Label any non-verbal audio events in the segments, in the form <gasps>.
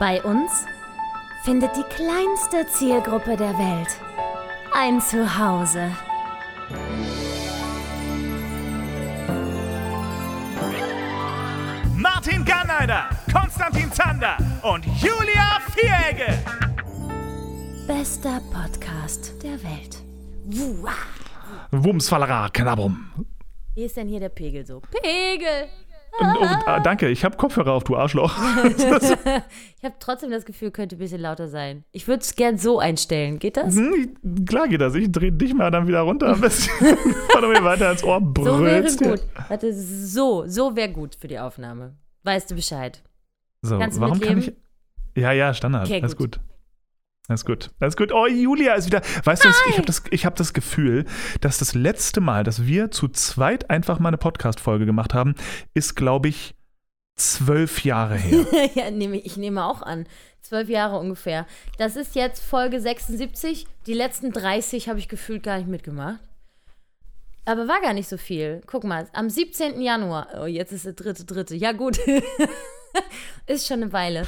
Bei uns findet die kleinste Zielgruppe der Welt ein Zuhause. Martin Garneider, Konstantin Zander und Julia Vieregge. Bester Podcast der Welt. Wumsfallera, Knabrum. Wie ist denn hier der Pegel so? Pegel! Oh, danke, ich habe Kopfhörer auf, du Arschloch. <laughs> Ich habe trotzdem das Gefühl, könnte ein bisschen lauter sein. Ich würde es gern so einstellen. Geht das? Hm, klar geht das. Ich drehe dich mal dann wieder runter, weil <laughs> du mir weiter ins Ohr brüllst. So wäre gut. Warte, so, so wäre gut für die Aufnahme. Weißt du Bescheid? So, Kannst du warum kann ich. mitleben? Ja, ja, Standard. Okay, Alles gut. Alles gut. Alles gut. Oh, Julia ist wieder. Weißt du, ich habe das, ich hab das Gefühl, dass das letzte Mal, dass wir zu zweit einfach mal eine Podcast-Folge gemacht haben, ist, glaube ich, zwölf Jahre her. <laughs> ja, nehme ich, ich nehme auch an. Zwölf Jahre ungefähr. Das ist jetzt Folge 76. Die letzten 30 habe ich gefühlt gar nicht mitgemacht. Aber war gar nicht so viel. Guck mal, am 17. Januar. Oh, jetzt ist der dritte, dritte. Ja, gut. <laughs> <laughs> ist schon eine Weile.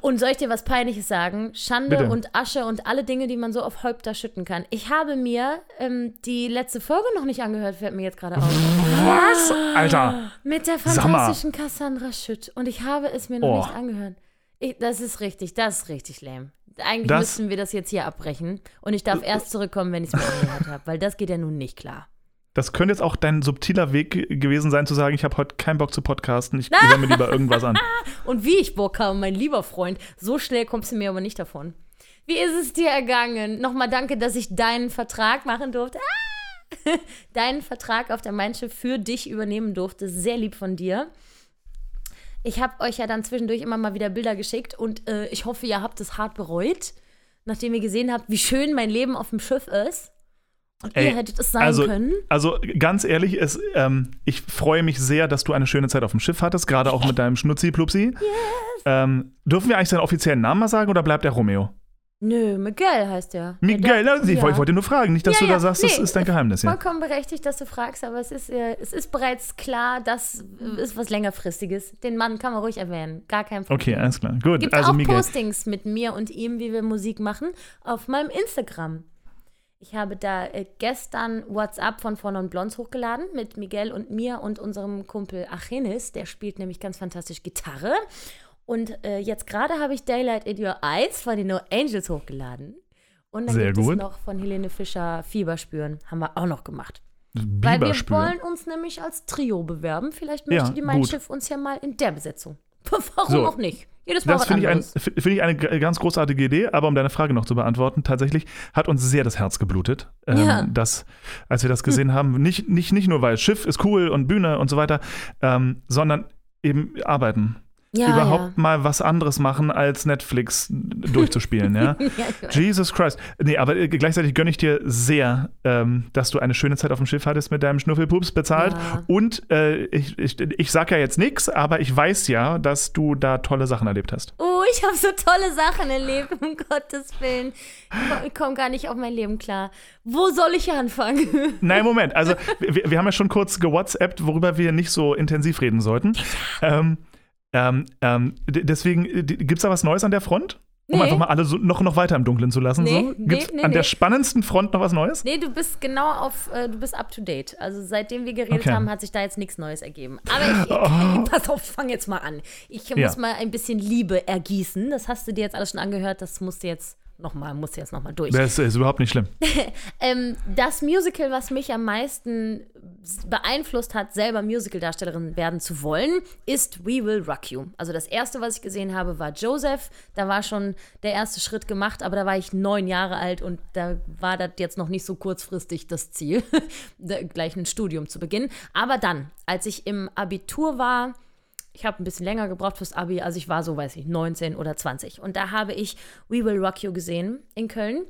Und soll ich dir was Peinliches sagen? Schande Bitte. und Asche und alle Dinge, die man so auf Häupter schütten kann. Ich habe mir ähm, die letzte Folge noch nicht angehört, fällt mir jetzt gerade auf. Was? Alter. Mit der fantastischen Cassandra Schütt. Und ich habe es mir noch Oh. nicht angehört. Ich, das ist richtig, das ist richtig lame. Eigentlich Das- müssten wir das jetzt hier abbrechen. Und ich darf erst zurückkommen, wenn ich es mir <laughs> angehört habe. Weil das geht ja nun nicht klar. Das könnte jetzt auch dein subtiler Weg gewesen sein, zu sagen, ich habe heute keinen Bock zu podcasten, ich <laughs> höre mir lieber irgendwas an. Und wie ich Bock habe, mein lieber Freund, so schnell kommst du mir aber nicht davon. Wie ist es dir ergangen? Nochmal danke, dass ich deinen Vertrag machen durfte. Ah! <laughs> deinen Vertrag auf der Mein Schiff für dich übernehmen durfte. Sehr lieb von dir. Ich habe euch ja dann zwischendurch immer mal wieder Bilder geschickt und äh, ich hoffe, ihr habt es hart bereut, nachdem ihr gesehen habt, wie schön mein Leben auf dem Schiff ist. Und Ey, ihr hättet es sein also, können. Also ganz ehrlich, es, ähm, ich freue mich sehr, dass du eine schöne Zeit auf dem Schiff hattest, gerade auch mit deinem Schnutzi-Plupsi. <laughs> Ähm, dürfen wir eigentlich seinen offiziellen Namen mal sagen oder bleibt er Romeo? Nö, Miguel heißt der. Miguel, Der- also ich, ja. ich wollte nur fragen, nicht, dass Ja, du da ja, sagst, das nee, ist dein Geheimnis. Vollkommen berechtigt, dass du fragst, aber es ist, äh, es ist bereits klar, das ist was längerfristiges. Den Mann kann man ruhig erwähnen. Gar kein Problem. Okay, alles klar. Gut, Gibt also auch Miguel. Postings mit mir und ihm, wie wir Musik machen, auf meinem Instagram. Ich habe da äh, gestern WhatsApp von Von und Blondes hochgeladen mit Miguel und mir und unserem Kumpel Achenis. Der spielt nämlich ganz fantastisch Gitarre. Und äh, jetzt gerade habe ich Daylight in Your Eyes von den No Angels hochgeladen. Und dann Sehr gibt gut. es noch von Helene Fischer Fieber spüren. Haben wir auch noch gemacht. Weil wir wollen uns nämlich als Trio bewerben. Vielleicht möchte Ja, die Mein gut. Schiff uns ja mal in der Besetzung. <laughs> Warum So. auch nicht? Jedes Mal Das finde ich, ein, finde ich eine ganz großartige Idee, aber um deine Frage noch zu beantworten, tatsächlich hat uns sehr das Herz geblutet, ähm, Ja. dass, als wir das gesehen haben, nicht, nicht, nicht nur, weil Schiff ist cool und Bühne und so weiter, ähm, sondern eben arbeiten. Ja, Überhaupt mal was anderes machen, als Netflix durchzuspielen, ja. <laughs> ja. ja. Jesus Christ. Nee, aber äh, gleichzeitig gönne ich dir sehr, ähm, dass du eine schöne Zeit auf dem Schiff hattest mit deinem Schnuffelpups bezahlt. Ja. Und äh, ich, ich, ich sag ja jetzt nichts, aber ich weiß ja, dass du da tolle Sachen erlebt hast. Oh, ich habe so tolle Sachen erlebt, um <laughs> Gottes Willen. Ich komme komm gar nicht auf mein Leben klar. Wo soll ich anfangen? <laughs> Nein, Moment. Also, wir, wir haben ja schon kurz gewhatsappt, worüber wir nicht so intensiv reden sollten. Ähm, ähm, ähm, deswegen, gibt es da was Neues an der Front? Um Nee. einfach mal alle so, noch, noch weiter im Dunkeln zu lassen. Nee, so? nee, Gibt es nee, an der nee. spannendsten Front noch was Neues? Nee, du bist genau auf, äh, du bist up to date. Also seitdem wir geredet Okay. haben, hat sich da jetzt nichts Neues ergeben. Aber ich, <laughs> pass auf, ich fange jetzt mal an. Ich Ja. muss mal ein bisschen Liebe ergießen. Das hast du dir jetzt alles schon angehört. Das musst du jetzt nochmal, musst du jetzt nochmal durch. Das ist überhaupt nicht schlimm. <laughs> Ähm, das Musical, was mich am meisten beeinflusst hat, selber Musicaldarstellerin werden zu wollen, ist We Will Rock You. Also das erste, was ich gesehen habe, war Joseph. Da war schon der erste Schritt gemacht, aber da war ich neun Jahre alt und da war das jetzt noch nicht so kurzfristig das Ziel, <laughs> gleich ein Studium zu beginnen. Aber dann, als ich im Abitur war, ich habe ein bisschen länger gebraucht fürs Abi, also ich war so, weiß ich, 19 oder 20. Und da habe ich We Will Rock You gesehen in Köln.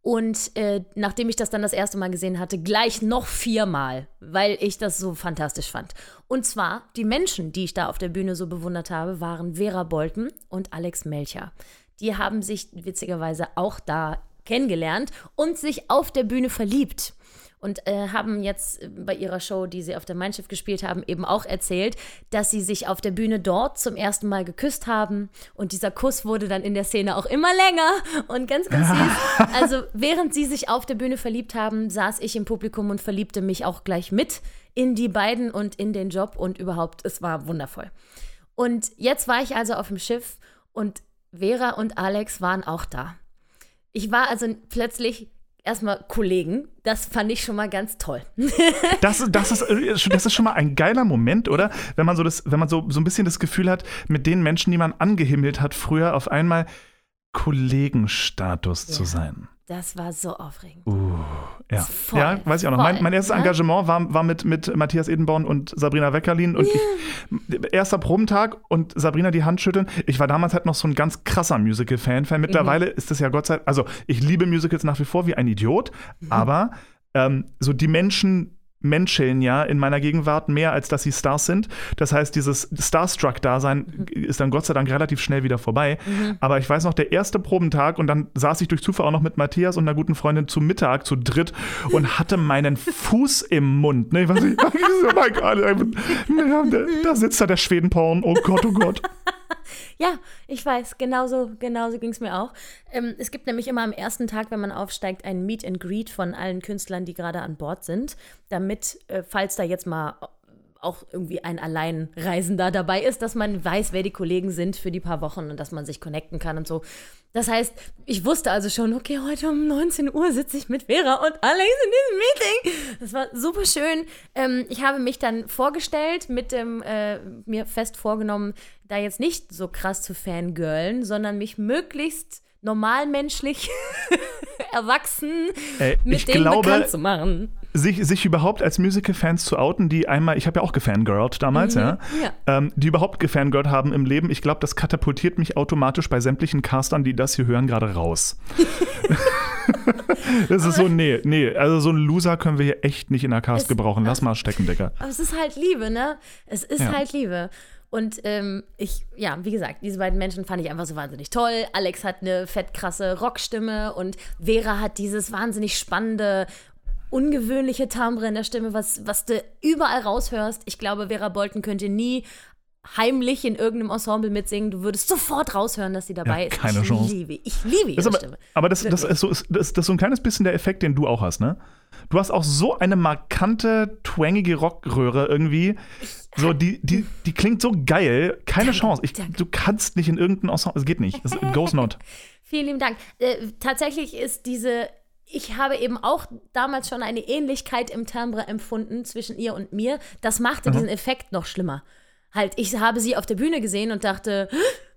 Und äh, nachdem ich das dann das erste Mal gesehen hatte, gleich noch viermal, weil ich das so fantastisch fand. Und zwar, die Menschen, die ich da auf der Bühne so bewundert habe, waren Vera Bolten und Alex Melcher. Die haben sich witzigerweise auch da kennengelernt und sich auf der Bühne verliebt. Und äh, haben jetzt bei ihrer Show, die sie auf der Mein Schiff gespielt haben, eben auch erzählt, dass sie sich auf der Bühne dort zum ersten Mal geküsst haben und dieser Kuss wurde dann in der Szene auch immer länger und ganz, ganz süß. <laughs> Also während sie sich auf der Bühne verliebt haben, saß ich im Publikum und verliebte mich auch gleich mit in die beiden und in den Job und überhaupt, es war wundervoll. Und jetzt war ich also auf dem Schiff und Vera und Alex waren auch da. Ich war also plötzlich erstmal Kollegen. Das fand ich schon mal ganz toll. <laughs> Das, das, ist, äh, das ist schon mal ein geiler Moment, oder? Wenn man so, das, wenn man so, so ein bisschen das Gefühl hat, mit den Menschen, die man angehimmelt hat, früher auf einmal Kollegenstatus Ja. zu sein. Das war so aufregend. Uh, ja. Voll, ja, weiß ich auch noch. Mein, voll, mein erstes ne? Engagement war, war mit, mit Matthias Edenborn und Sabrina Weckerlin. Und ich, erster Probentag und Sabrina die Hand schütteln. Ich war damals halt noch so ein ganz krasser Musical-Fan. Mittlerweile ist das ja Gott sei Dank, also ich liebe Musicals nach wie vor wie ein Idiot, Mhm. aber ähm, so die Menschen menscheln ja in meiner Gegenwart mehr, als dass sie Stars sind. Das heißt, dieses Starstruck-Dasein ist dann Gott sei Dank relativ schnell wieder vorbei. Aber ich weiß noch, der erste Probentag und dann saß ich durch Zufall auch noch mit Matthias und einer guten Freundin zu Mittag, zu dritt und <laughs> hatte meinen Fuß im Mund. Ne? Ich weiß nicht, <laughs> oh mein Gott, da, da sitzt da der Schwedenporn. Oh Gott, oh Gott. <laughs> <laughs> Ja, ich weiß, genauso, genauso ging es mir auch. Ähm, es gibt nämlich immer am ersten Tag, wenn man aufsteigt, ein Meet and Greet von allen Künstlern, die gerade an Bord sind, damit, äh, falls da jetzt mal auch irgendwie ein Alleinreisender dabei ist, dass man weiß, wer die Kollegen sind für die paar Wochen und dass man sich connecten kann und so. Das heißt, ich wusste also schon, okay, heute um 19 Uhr sitze ich mit Vera und Alex in diesem Meeting. Das war super schön. Ähm, ich habe mich dann vorgestellt, mit dem, äh, mir fest vorgenommen, da jetzt nicht so krass zu fangirlen, sondern mich möglichst normalmenschlich <laughs> erwachsen Ey, mit denen glaube, bekannt zu machen. Sich, sich überhaupt als Musical-Fans zu outen, die einmal, ich habe ja auch gefangirlt damals, ja, ja. Ähm, die überhaupt gefangirlt haben im Leben, ich glaube, das katapultiert mich automatisch bei sämtlichen Castern, die das hier hören, gerade raus. <laughs> das ist so, nee, nee, also so einen Loser können wir hier echt nicht in der Cast Es- gebrauchen. Lass mal stecken, Digga. Aber es ist halt Liebe, ne? Es ist Ja. halt Liebe. Und ähm, ich, ja, wie gesagt, diese beiden Menschen fand ich einfach so wahnsinnig toll. Alex hat eine fettkrasse Rockstimme und Vera hat dieses wahnsinnig spannende, ungewöhnliche Timbre in der Stimme, was, was du überall raushörst. Ich glaube, Vera Bolton könnte nie heimlich in irgendeinem Ensemble mitsingen. Du würdest sofort raushören, dass sie dabei Ja, ist. keine ich Chance. liebe, ich liebe ihre Das aber, Stimme. aber das, das, ist so, das, das ist so ein kleines bisschen der Effekt, den du auch hast, ne? Du hast auch so eine markante, twangige Rockröhre irgendwie. So, die, die, <laughs> die klingt so geil. Keine Chance. Ich, danke. du kannst nicht in irgendein Ensemble. Es geht nicht. Es <laughs> goes not. Vielen lieben Dank. Äh, tatsächlich ist diese, ich habe eben auch damals schon eine Ähnlichkeit im Timbre empfunden zwischen ihr und mir. Das machte diesen Effekt noch schlimmer. Halt, ich habe sie auf der Bühne gesehen und dachte,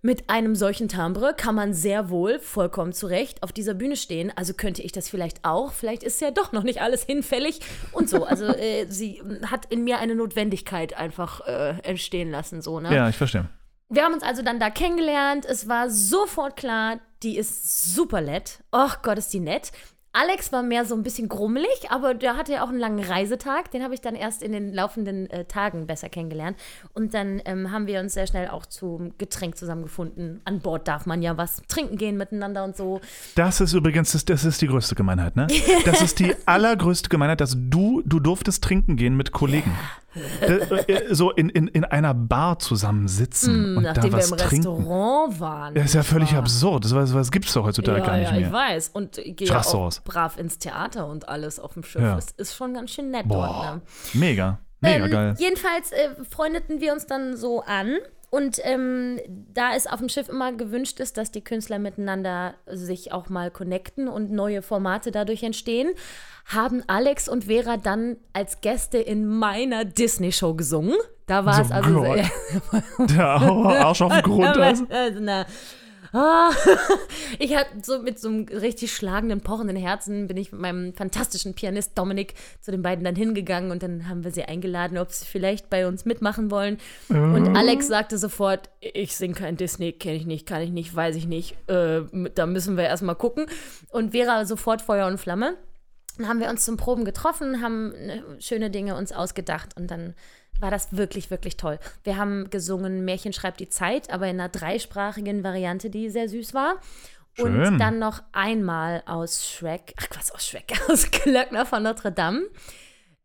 mit einem solchen Timbre kann man sehr wohl vollkommen zurecht auf dieser Bühne stehen. Also könnte ich das vielleicht auch. Vielleicht ist ja doch noch nicht alles hinfällig und so. Also <laughs> äh, sie hat in mir eine Notwendigkeit einfach äh, entstehen lassen, so, ne? Ja, ich verstehe. Wir haben uns also dann da kennengelernt. Es war sofort klar, die ist super nett. Och Gott, ist die nett. Alex war mehr so ein bisschen grummelig, aber der hatte ja auch einen langen Reisetag. Den habe ich dann erst in den laufenden äh, Tagen besser kennengelernt. Und dann ähm, haben wir uns sehr schnell auch zum Getränk zusammengefunden. An Bord darf man ja was trinken gehen miteinander und so. Das ist übrigens, das, das ist die größte Gemeinheit, ne? Das ist die <laughs> allergrößte Gemeinheit, dass du, du durftest trinken gehen mit Kollegen. Äh, äh, so in, in, in einer Bar zusammensitzen und da Nachdem wir was im trinken. Restaurant waren. Das ist ja völlig war- absurd. Das, was, was gibt's doch heutzutage Ja, gar nicht ja, ich mehr. weiß. Und ich gehe ja Krass brav ins Theater und alles auf dem Schiff. Ja. Es ist schon ganz schön nett dort. Boah, Ne? mega. Mega ähm, geil. Jedenfalls äh, freundeten wir uns dann so an. Und ähm, da es auf dem Schiff immer gewünscht ist, dass die Künstler miteinander sich auch mal connecten und neue Formate dadurch entstehen, haben Alex und Vera dann als Gäste in meiner Disney-Show gesungen. Da war So es also Gott. Der Arsch auf den Grund. <laughs> Also. also, na, ah, <laughs> ich hatte so mit so einem richtig schlagenden, pochenden Herzen bin ich mit meinem fantastischen Pianist Dominik zu den beiden dann hingegangen und dann haben wir sie eingeladen, ob sie vielleicht bei uns mitmachen wollen. Und Alex sagte sofort, ich singe kein Disney, kenne ich nicht, kann ich nicht, weiß ich nicht, äh, da müssen wir erstmal gucken. Und Vera sofort Feuer und Flamme. Dann haben wir uns zum Proben getroffen, haben äh, schöne Dinge uns ausgedacht und dann war das wirklich, wirklich toll. Wir haben gesungen Märchen schreibt die Zeit, aber in einer dreisprachigen Variante, die sehr süß war. Schön. Und dann noch einmal aus Shrek, ach was, aus Shrek, <laughs> aus Glöckner von Notre Dame.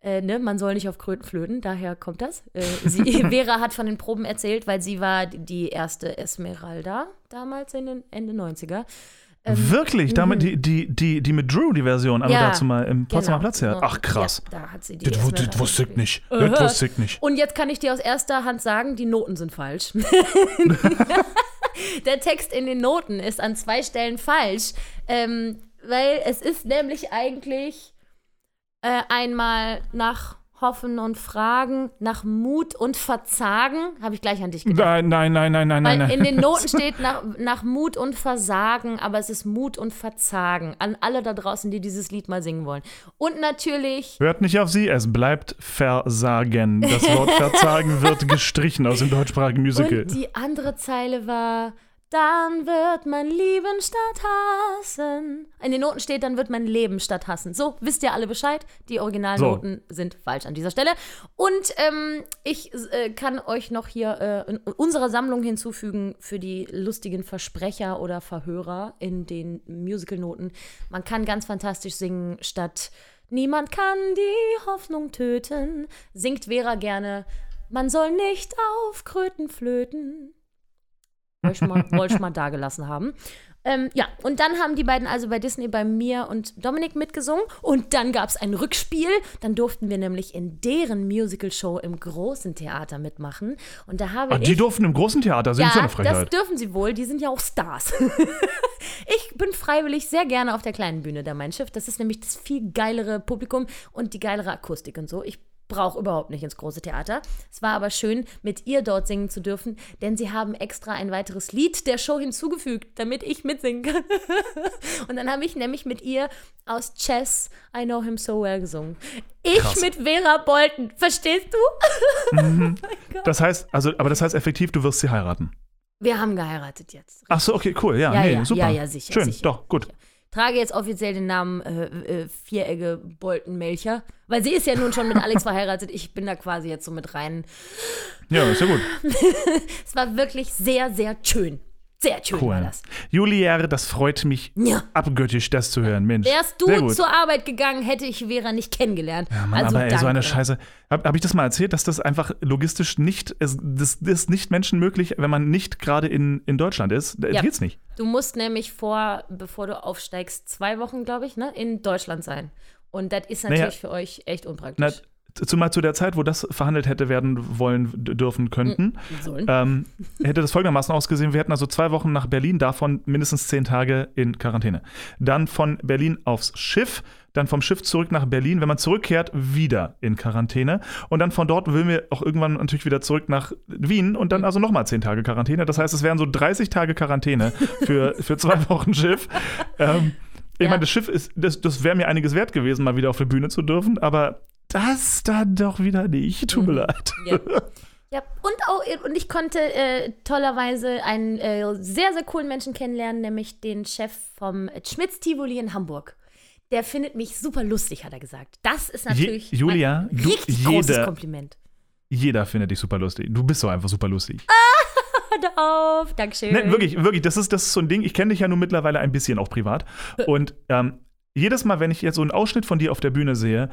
Äh, ne, man soll nicht auf Kröten flöten, daher kommt das. Äh, sie, <laughs> Vera hat von den Proben erzählt, weil sie war die erste Esmeralda damals in den Ende 90er. Wirklich? Damit die, die, die, die mit Drew, die Version, aber Ähm, mhm. Ja, dazu mal im Potsdamer genau. Platz her. Ach krass. Ja, da hat sie die das, das wusste ich nicht. Aha. Das wusste ich nicht. Und jetzt kann ich dir aus erster Hand sagen, die Noten sind falsch. <laughs> Der Text in den Noten ist an zwei Stellen falsch, ähm, weil es ist nämlich eigentlich äh, einmal nach Hoffen und Fragen, nach Mut und Verzagen, habe ich gleich an dich gedacht. Nein, nein, nein, nein, nein, Weil nein. in den Noten <laughs> steht nach, nach Mut und Versagen, aber es ist Mut und Verzagen. An alle da draußen, die dieses Lied mal singen wollen. Und natürlich Hört nicht auf sie, es bleibt Versagen. Das Wort Verzagen wird gestrichen aus dem deutschsprachigen Musical. Und die andere Zeile war, dann wird man lieben statt hassen. In den Noten steht, dann wird man leben statt hassen. So, wisst ihr alle Bescheid? Die Originalnoten sind falsch an dieser Stelle. Und ähm, ich äh, kann euch noch hier äh, in unserer Sammlung hinzufügen für die lustigen Versprecher oder Verhörer in den Musicalnoten. Man kann ganz fantastisch singen statt Niemand kann die Hoffnung töten, singt Vera gerne. Man soll nicht auf Kröten flöten. Wollte ich mal, wollte ich mal da gelassen haben. Ähm, ja, und dann haben die beiden also bei Disney bei mir und Dominik mitgesungen. Und dann gab es ein Rückspiel. Dann durften wir nämlich in deren Musical-Show im großen Theater mitmachen. Und da habe die ich. durften im großen Theater singen, Ja, so eine das Frechheit. dürfen sie wohl. Die sind ja auch Stars. <laughs> ich bin freiwillig sehr gerne auf der kleinen Bühne der Mein Schiff. Das ist nämlich das viel geilere Publikum und die geilere Akustik und so. Ich brauche überhaupt nicht ins große Theater. Es war aber schön, mit ihr dort singen zu dürfen, denn sie haben extra ein weiteres Lied der Show hinzugefügt, damit ich mitsingen kann. <laughs> und dann habe ich nämlich mit ihr aus Chess I Know Him So Well gesungen. Ich Krass. mit Vera Bolton. Verstehst du? <laughs> Das heißt, also, aber das heißt effektiv, du wirst sie heiraten. Wir haben geheiratet jetzt. Ach so, okay, cool. Ja, Ja, nee, ja, super. ja, ja, sicher, Schön, sicher. doch, gut. Trage jetzt offiziell den Namen äh, äh, Vieregge Bolton Melcher, weil sie ist ja nun schon mit Alex <laughs> verheiratet. Ich bin da quasi jetzt so mit rein. Ja, ist ja gut. <laughs> Es war wirklich sehr, sehr schön. Sehr schön war Cool. das. Juliere, das freut mich Ja. abgöttisch, das zu hören. Mensch. Wärst du zur Arbeit gegangen, hätte ich Vera nicht kennengelernt. Ja, Mann, also aber ey, so eine Scheiße. Habe hab ich das mal erzählt, dass das einfach logistisch nicht, es, das, das ist nicht menschenmöglich, wenn man nicht gerade in, in Deutschland ist. Da Ja. geht's nicht. Du musst nämlich vor, bevor du aufsteigst, zwei Wochen, glaube ich, ne, in Deutschland sein. Und das ist natürlich Naja. für euch echt unpraktisch. Zumal zu der Zeit, wo das verhandelt hätte werden wollen, dürfen, könnten, Sollen. ähm, hätte das folgendermaßen ausgesehen: Wir hätten also zwei Wochen nach Berlin, davon mindestens zehn Tage in Quarantäne. Dann von Berlin aufs Schiff, dann vom Schiff zurück nach Berlin. Wenn man zurückkehrt, wieder in Quarantäne. Und dann von dort will wir auch irgendwann natürlich wieder zurück nach Wien und dann also nochmal zehn Tage Quarantäne. Das heißt, es wären so 30 Tage Quarantäne für, für zwei <laughs> Wochen Schiff. Ähm, ich Ja. meine, das Schiff ist, das, das wäre mir einiges wert gewesen, mal wieder auf der Bühne zu dürfen, aber das dann doch wieder nicht. Tut mir leid. Ja. Ja, und, auch, und ich konnte äh, tollerweise einen äh, sehr, sehr coolen Menschen kennenlernen, nämlich den Chef vom Schmitz Tivoli in Hamburg. Der findet mich super lustig, hat er gesagt. Das ist natürlich Je- Julia, ein du- richtig großes jeder- Kompliment. Jeder findet dich super lustig. Du bist so einfach super lustig. <laughs> Hört auf, Dankeschön. Ne, wirklich, wirklich, das ist, das ist so ein Ding. Ich kenne dich ja nun mittlerweile ein bisschen auch privat. Und ähm, jedes Mal, wenn ich jetzt so einen Ausschnitt von dir auf der Bühne sehe,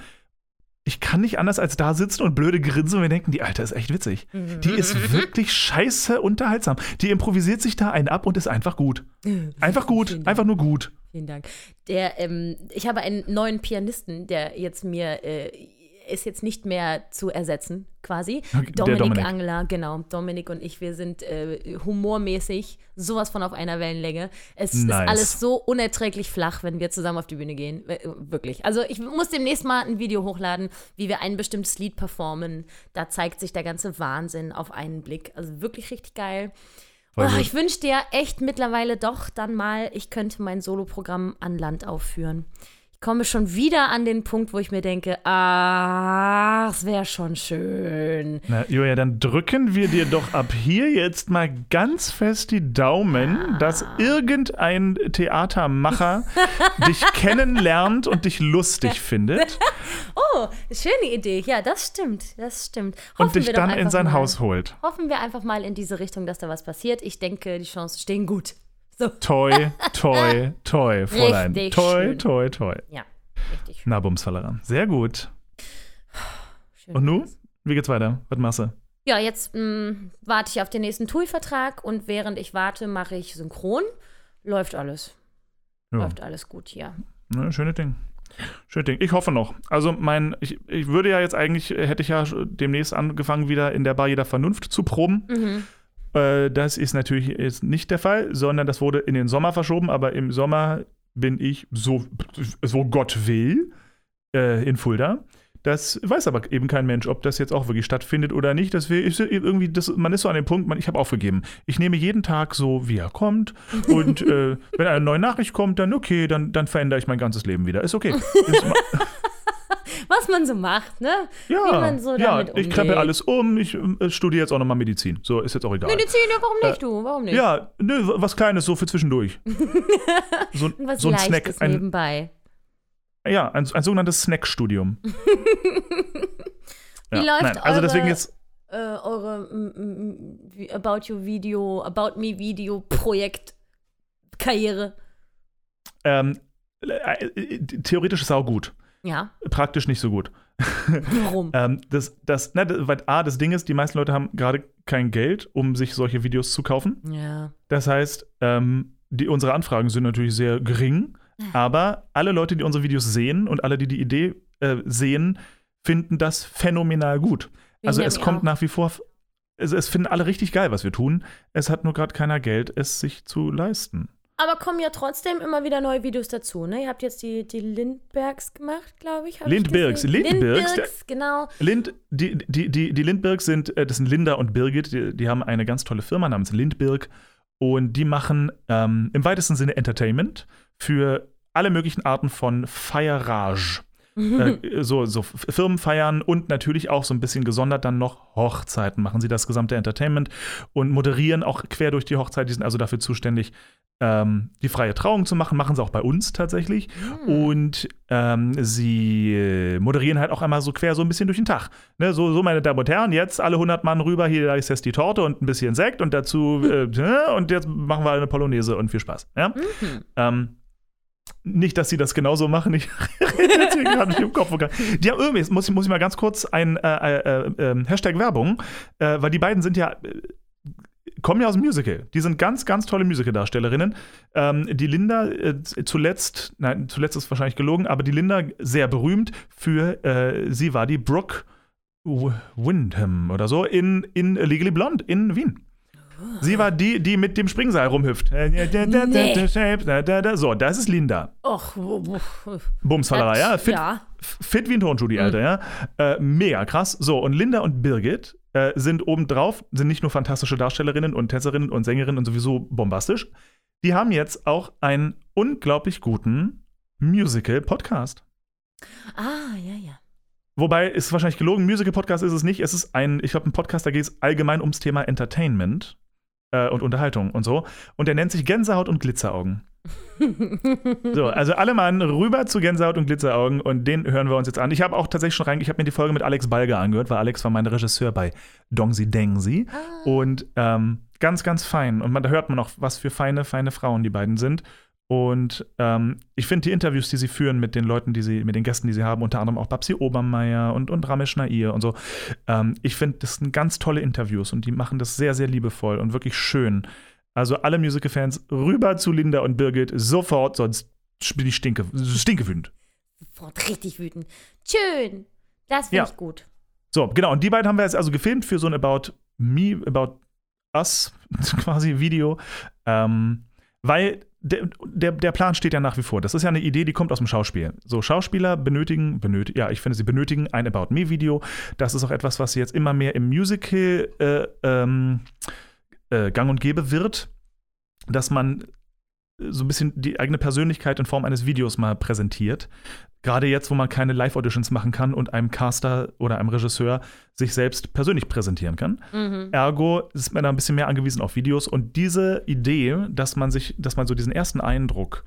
ich kann nicht anders als da sitzen und blöde grinsen und mir denken, die Alte ist echt witzig. Die ist wirklich scheiße unterhaltsam. Die improvisiert sich da einen ab und ist einfach gut. <laughs> Einfach gut, einfach nur gut. Vielen Dank. Der, ähm, ich habe einen neuen Pianisten, der jetzt mir äh, ist jetzt nicht mehr zu ersetzen, quasi. Okay, Dominik, Dominik. Angler, genau. Dominik und ich, wir sind äh, humormäßig sowas von auf einer Wellenlänge. Es Nice. ist alles so unerträglich flach, wenn wir zusammen auf die Bühne gehen. Äh, Wirklich. Also ich muss demnächst mal ein Video hochladen, wie wir ein bestimmtes Lied performen. Da zeigt sich der ganze Wahnsinn auf einen Blick. Also wirklich richtig geil. Oh, ich wünschte ja echt mittlerweile doch dann mal, ich könnte mein Soloprogramm an Land aufführen. Komme schon wieder an den Punkt, wo ich mir denke, ah, es wäre schon schön. Na, Julia, dann drücken wir dir doch ab hier jetzt mal ganz fest die Daumen, dass irgendein Theatermacher <laughs> dich kennenlernt und dich lustig findet <laughs> Oh, schöne Idee. Ja, das stimmt. Das stimmt. und Hoffen dich wir doch dann in sein mal. Haus holt. Hoffen wir einfach mal in diese Richtung, dass da was passiert. Ich denke, die Chancen stehen gut. So. Toi, <laughs> toi, toi, Fräulein. Richtig toi, schön. toi, toi. Ja, richtig schön. Na, Bumsfallerer. Sehr gut. schön Und nu? war's. Wie geht's weiter? Was machst du? Ja, jetzt mh, warte ich auf den nächsten TUI-Vertrag und während ich warte, mache ich Synchron. Läuft alles. Ja. Läuft alles gut hier. Ne, schöne Ding. Schöne Ding. Ich hoffe noch. Also mein, ich, ich würde ja jetzt eigentlich, hätte ich ja demnächst angefangen, wieder in der Bar jeder Vernunft zu proben. Mhm. Äh, das ist natürlich jetzt nicht der Fall, sondern das wurde in den Sommer verschoben, aber im Sommer bin ich, so, so Gott will, äh, in Fulda. Das weiß aber eben kein Mensch, ob das jetzt auch wirklich stattfindet oder nicht. Das ist irgendwie, das, man ist so an dem Punkt, man, ich habe aufgegeben. Ich nehme jeden Tag so, wie er kommt. Und äh, wenn eine neue Nachricht kommt, dann okay, dann, dann verändere ich mein ganzes Leben wieder. Ist okay. <laughs> Ist, Was man so macht, ne? ja, Wie man so ja damit ich umgeht. alles um. Ich äh, studiere jetzt auch nochmal Medizin. So, ist jetzt auch egal. Medizin, ja, warum nicht, du? Warum nicht? Äh, Ja, nö, was Kleines so für zwischendurch. <laughs> So, Was so ein Snack. Ein, nebenbei. ja, ein, ein sogenanntes Snackstudium. <laughs> Wie ja, läuft nein, also eure- deswegen jetzt, Äh, eure About You Video, About Me Video Projekt Karriere. ähm, äh, äh, theoretisch sau gut. Ja, Praktisch nicht so gut. <laughs> warum? Ähm, das, das, na, das, weil A, das Ding ist, die meisten Leute haben gerade kein Geld, um sich solche Videos zu kaufen. ja. Das heißt, ähm, die, unsere Anfragen sind natürlich sehr gering, aber alle Leute, die unsere Videos sehen und alle, die die Idee äh, sehen, finden das phänomenal gut. Wir also es kommt auch. nach wie vor, es, es finden alle richtig geil, was wir tun. Es hat nur gerade keiner Geld, es sich zu leisten. Aber kommen ja trotzdem immer wieder neue Videos dazu, ne? Ihr habt jetzt die, die Lindbergs gemacht, glaube ich. hab ich Lindbergs. Lindbergs, Lindbergs, genau. Lind, die, die, die, die Lindbergs sind, äh, das sind Linda und Birgit, die, die haben eine ganz tolle Firma namens Lindberg und die machen ähm, im weitesten Sinne Entertainment für alle möglichen Arten von Feierage. äh, <laughs> so, so Firmenfeiern und natürlich auch so ein bisschen gesondert dann noch Hochzeiten. Machen sie das gesamte Entertainment und moderieren auch quer durch die Hochzeit. Die sind also dafür zuständig, ähm, die freie Trauung zu machen. Machen sie auch bei uns tatsächlich. Und ähm, sie äh, moderieren halt auch einmal so quer so ein bisschen durch den Tag. Ne, so, so, meine Damen und Herren, jetzt alle 100 Mann rüber. Hier da ist jetzt die Torte und ein bisschen Sekt und dazu, <laughs> äh, ne, und jetzt machen wir eine Polonaise und viel Spaß. Ja? Ähm, nicht, dass sie das genauso machen. Ich <laughs> rede jetzt hier gerade nicht im Kopf. Die haben irgendwie, jetzt muss, ich- muss ich mal ganz kurz ein äh, äh, äh, Hashtag Werbung, äh, weil die beiden sind ja, äh, kommen ja aus dem Musical. Die sind ganz, ganz tolle Musical-Darstellerinnen. Ähm, die Linda äh, zuletzt, nein, zuletzt ist wahrscheinlich gelogen, aber die Linda sehr berühmt für, äh, sie war die Brooke Windham oder so in, in Legally Blonde in Wien. Sie war die, die mit dem Springseil rumhüpft. So, das ist Linda. Och, Bumsfallerei, ja. Fit, ja. fit wie ein Turnschuh, die Alte, ja. Äh, mega krass. So, und Linda und Birgit äh, sind obendrauf, sind nicht nur fantastische Darstellerinnen und Tänzerinnen und Sängerinnen und sowieso bombastisch. Die haben jetzt auch einen unglaublich guten Musical-Podcast. Ah, ja, ja. Wobei, ist wahrscheinlich gelogen, Musical-Podcast ist es nicht. Es ist ein, ich glaube, ein Podcast, da geht es allgemein ums Thema Entertainment äh, und Unterhaltung und so. Und der nennt sich Gänsehaut und Glitzeraugen. <laughs> so, also alle mal rüber zu Gänsehaut und Glitzeraugen und den hören wir uns jetzt an. Ich habe auch tatsächlich schon rein, ich habe mir die Folge mit Alex Balger angehört, weil Alex war mein Regisseur bei Dongsi Dengsi. Und ähm, ganz, ganz fein. Und man, da hört man auch, was für feine, feine Frauen die beiden sind. Und ähm, ich finde die Interviews, die sie führen mit den Leuten, die sie, mit den Gästen, die sie haben, unter anderem auch Babsi Obermeier und, und Ramesh Nair und so, ähm, ich finde, das sind ganz tolle Interviews und die machen das sehr, sehr liebevoll und wirklich schön. Also alle Musical-Fans rüber zu Linda und Birgit sofort, sonst bin ich stinke, stinkewütend. Sofort richtig wütend. Schön. Das finde Ja. ich gut. So, genau. Und die beiden haben wir jetzt also gefilmt für so ein About Me, About Us <laughs> quasi Video. Ähm, weil der, der, der Plan steht ja nach wie vor. Das ist ja eine Idee, die kommt aus dem Schauspiel. So, Schauspieler benötigen, benötigen ja, ich finde, sie benötigen ein About Me-Video. Das ist auch etwas, was jetzt immer mehr im Musical äh, ähm, äh, gang und gäbe wird, dass man so ein bisschen die eigene Persönlichkeit in Form eines Videos mal präsentiert. Gerade jetzt, wo man keine Live-Auditions machen kann und einem Caster oder einem Regisseur sich selbst persönlich präsentieren kann. Mhm. Ergo ist man da ein bisschen mehr angewiesen auf Videos. Und diese Idee, dass man sich, dass man so diesen ersten Eindruck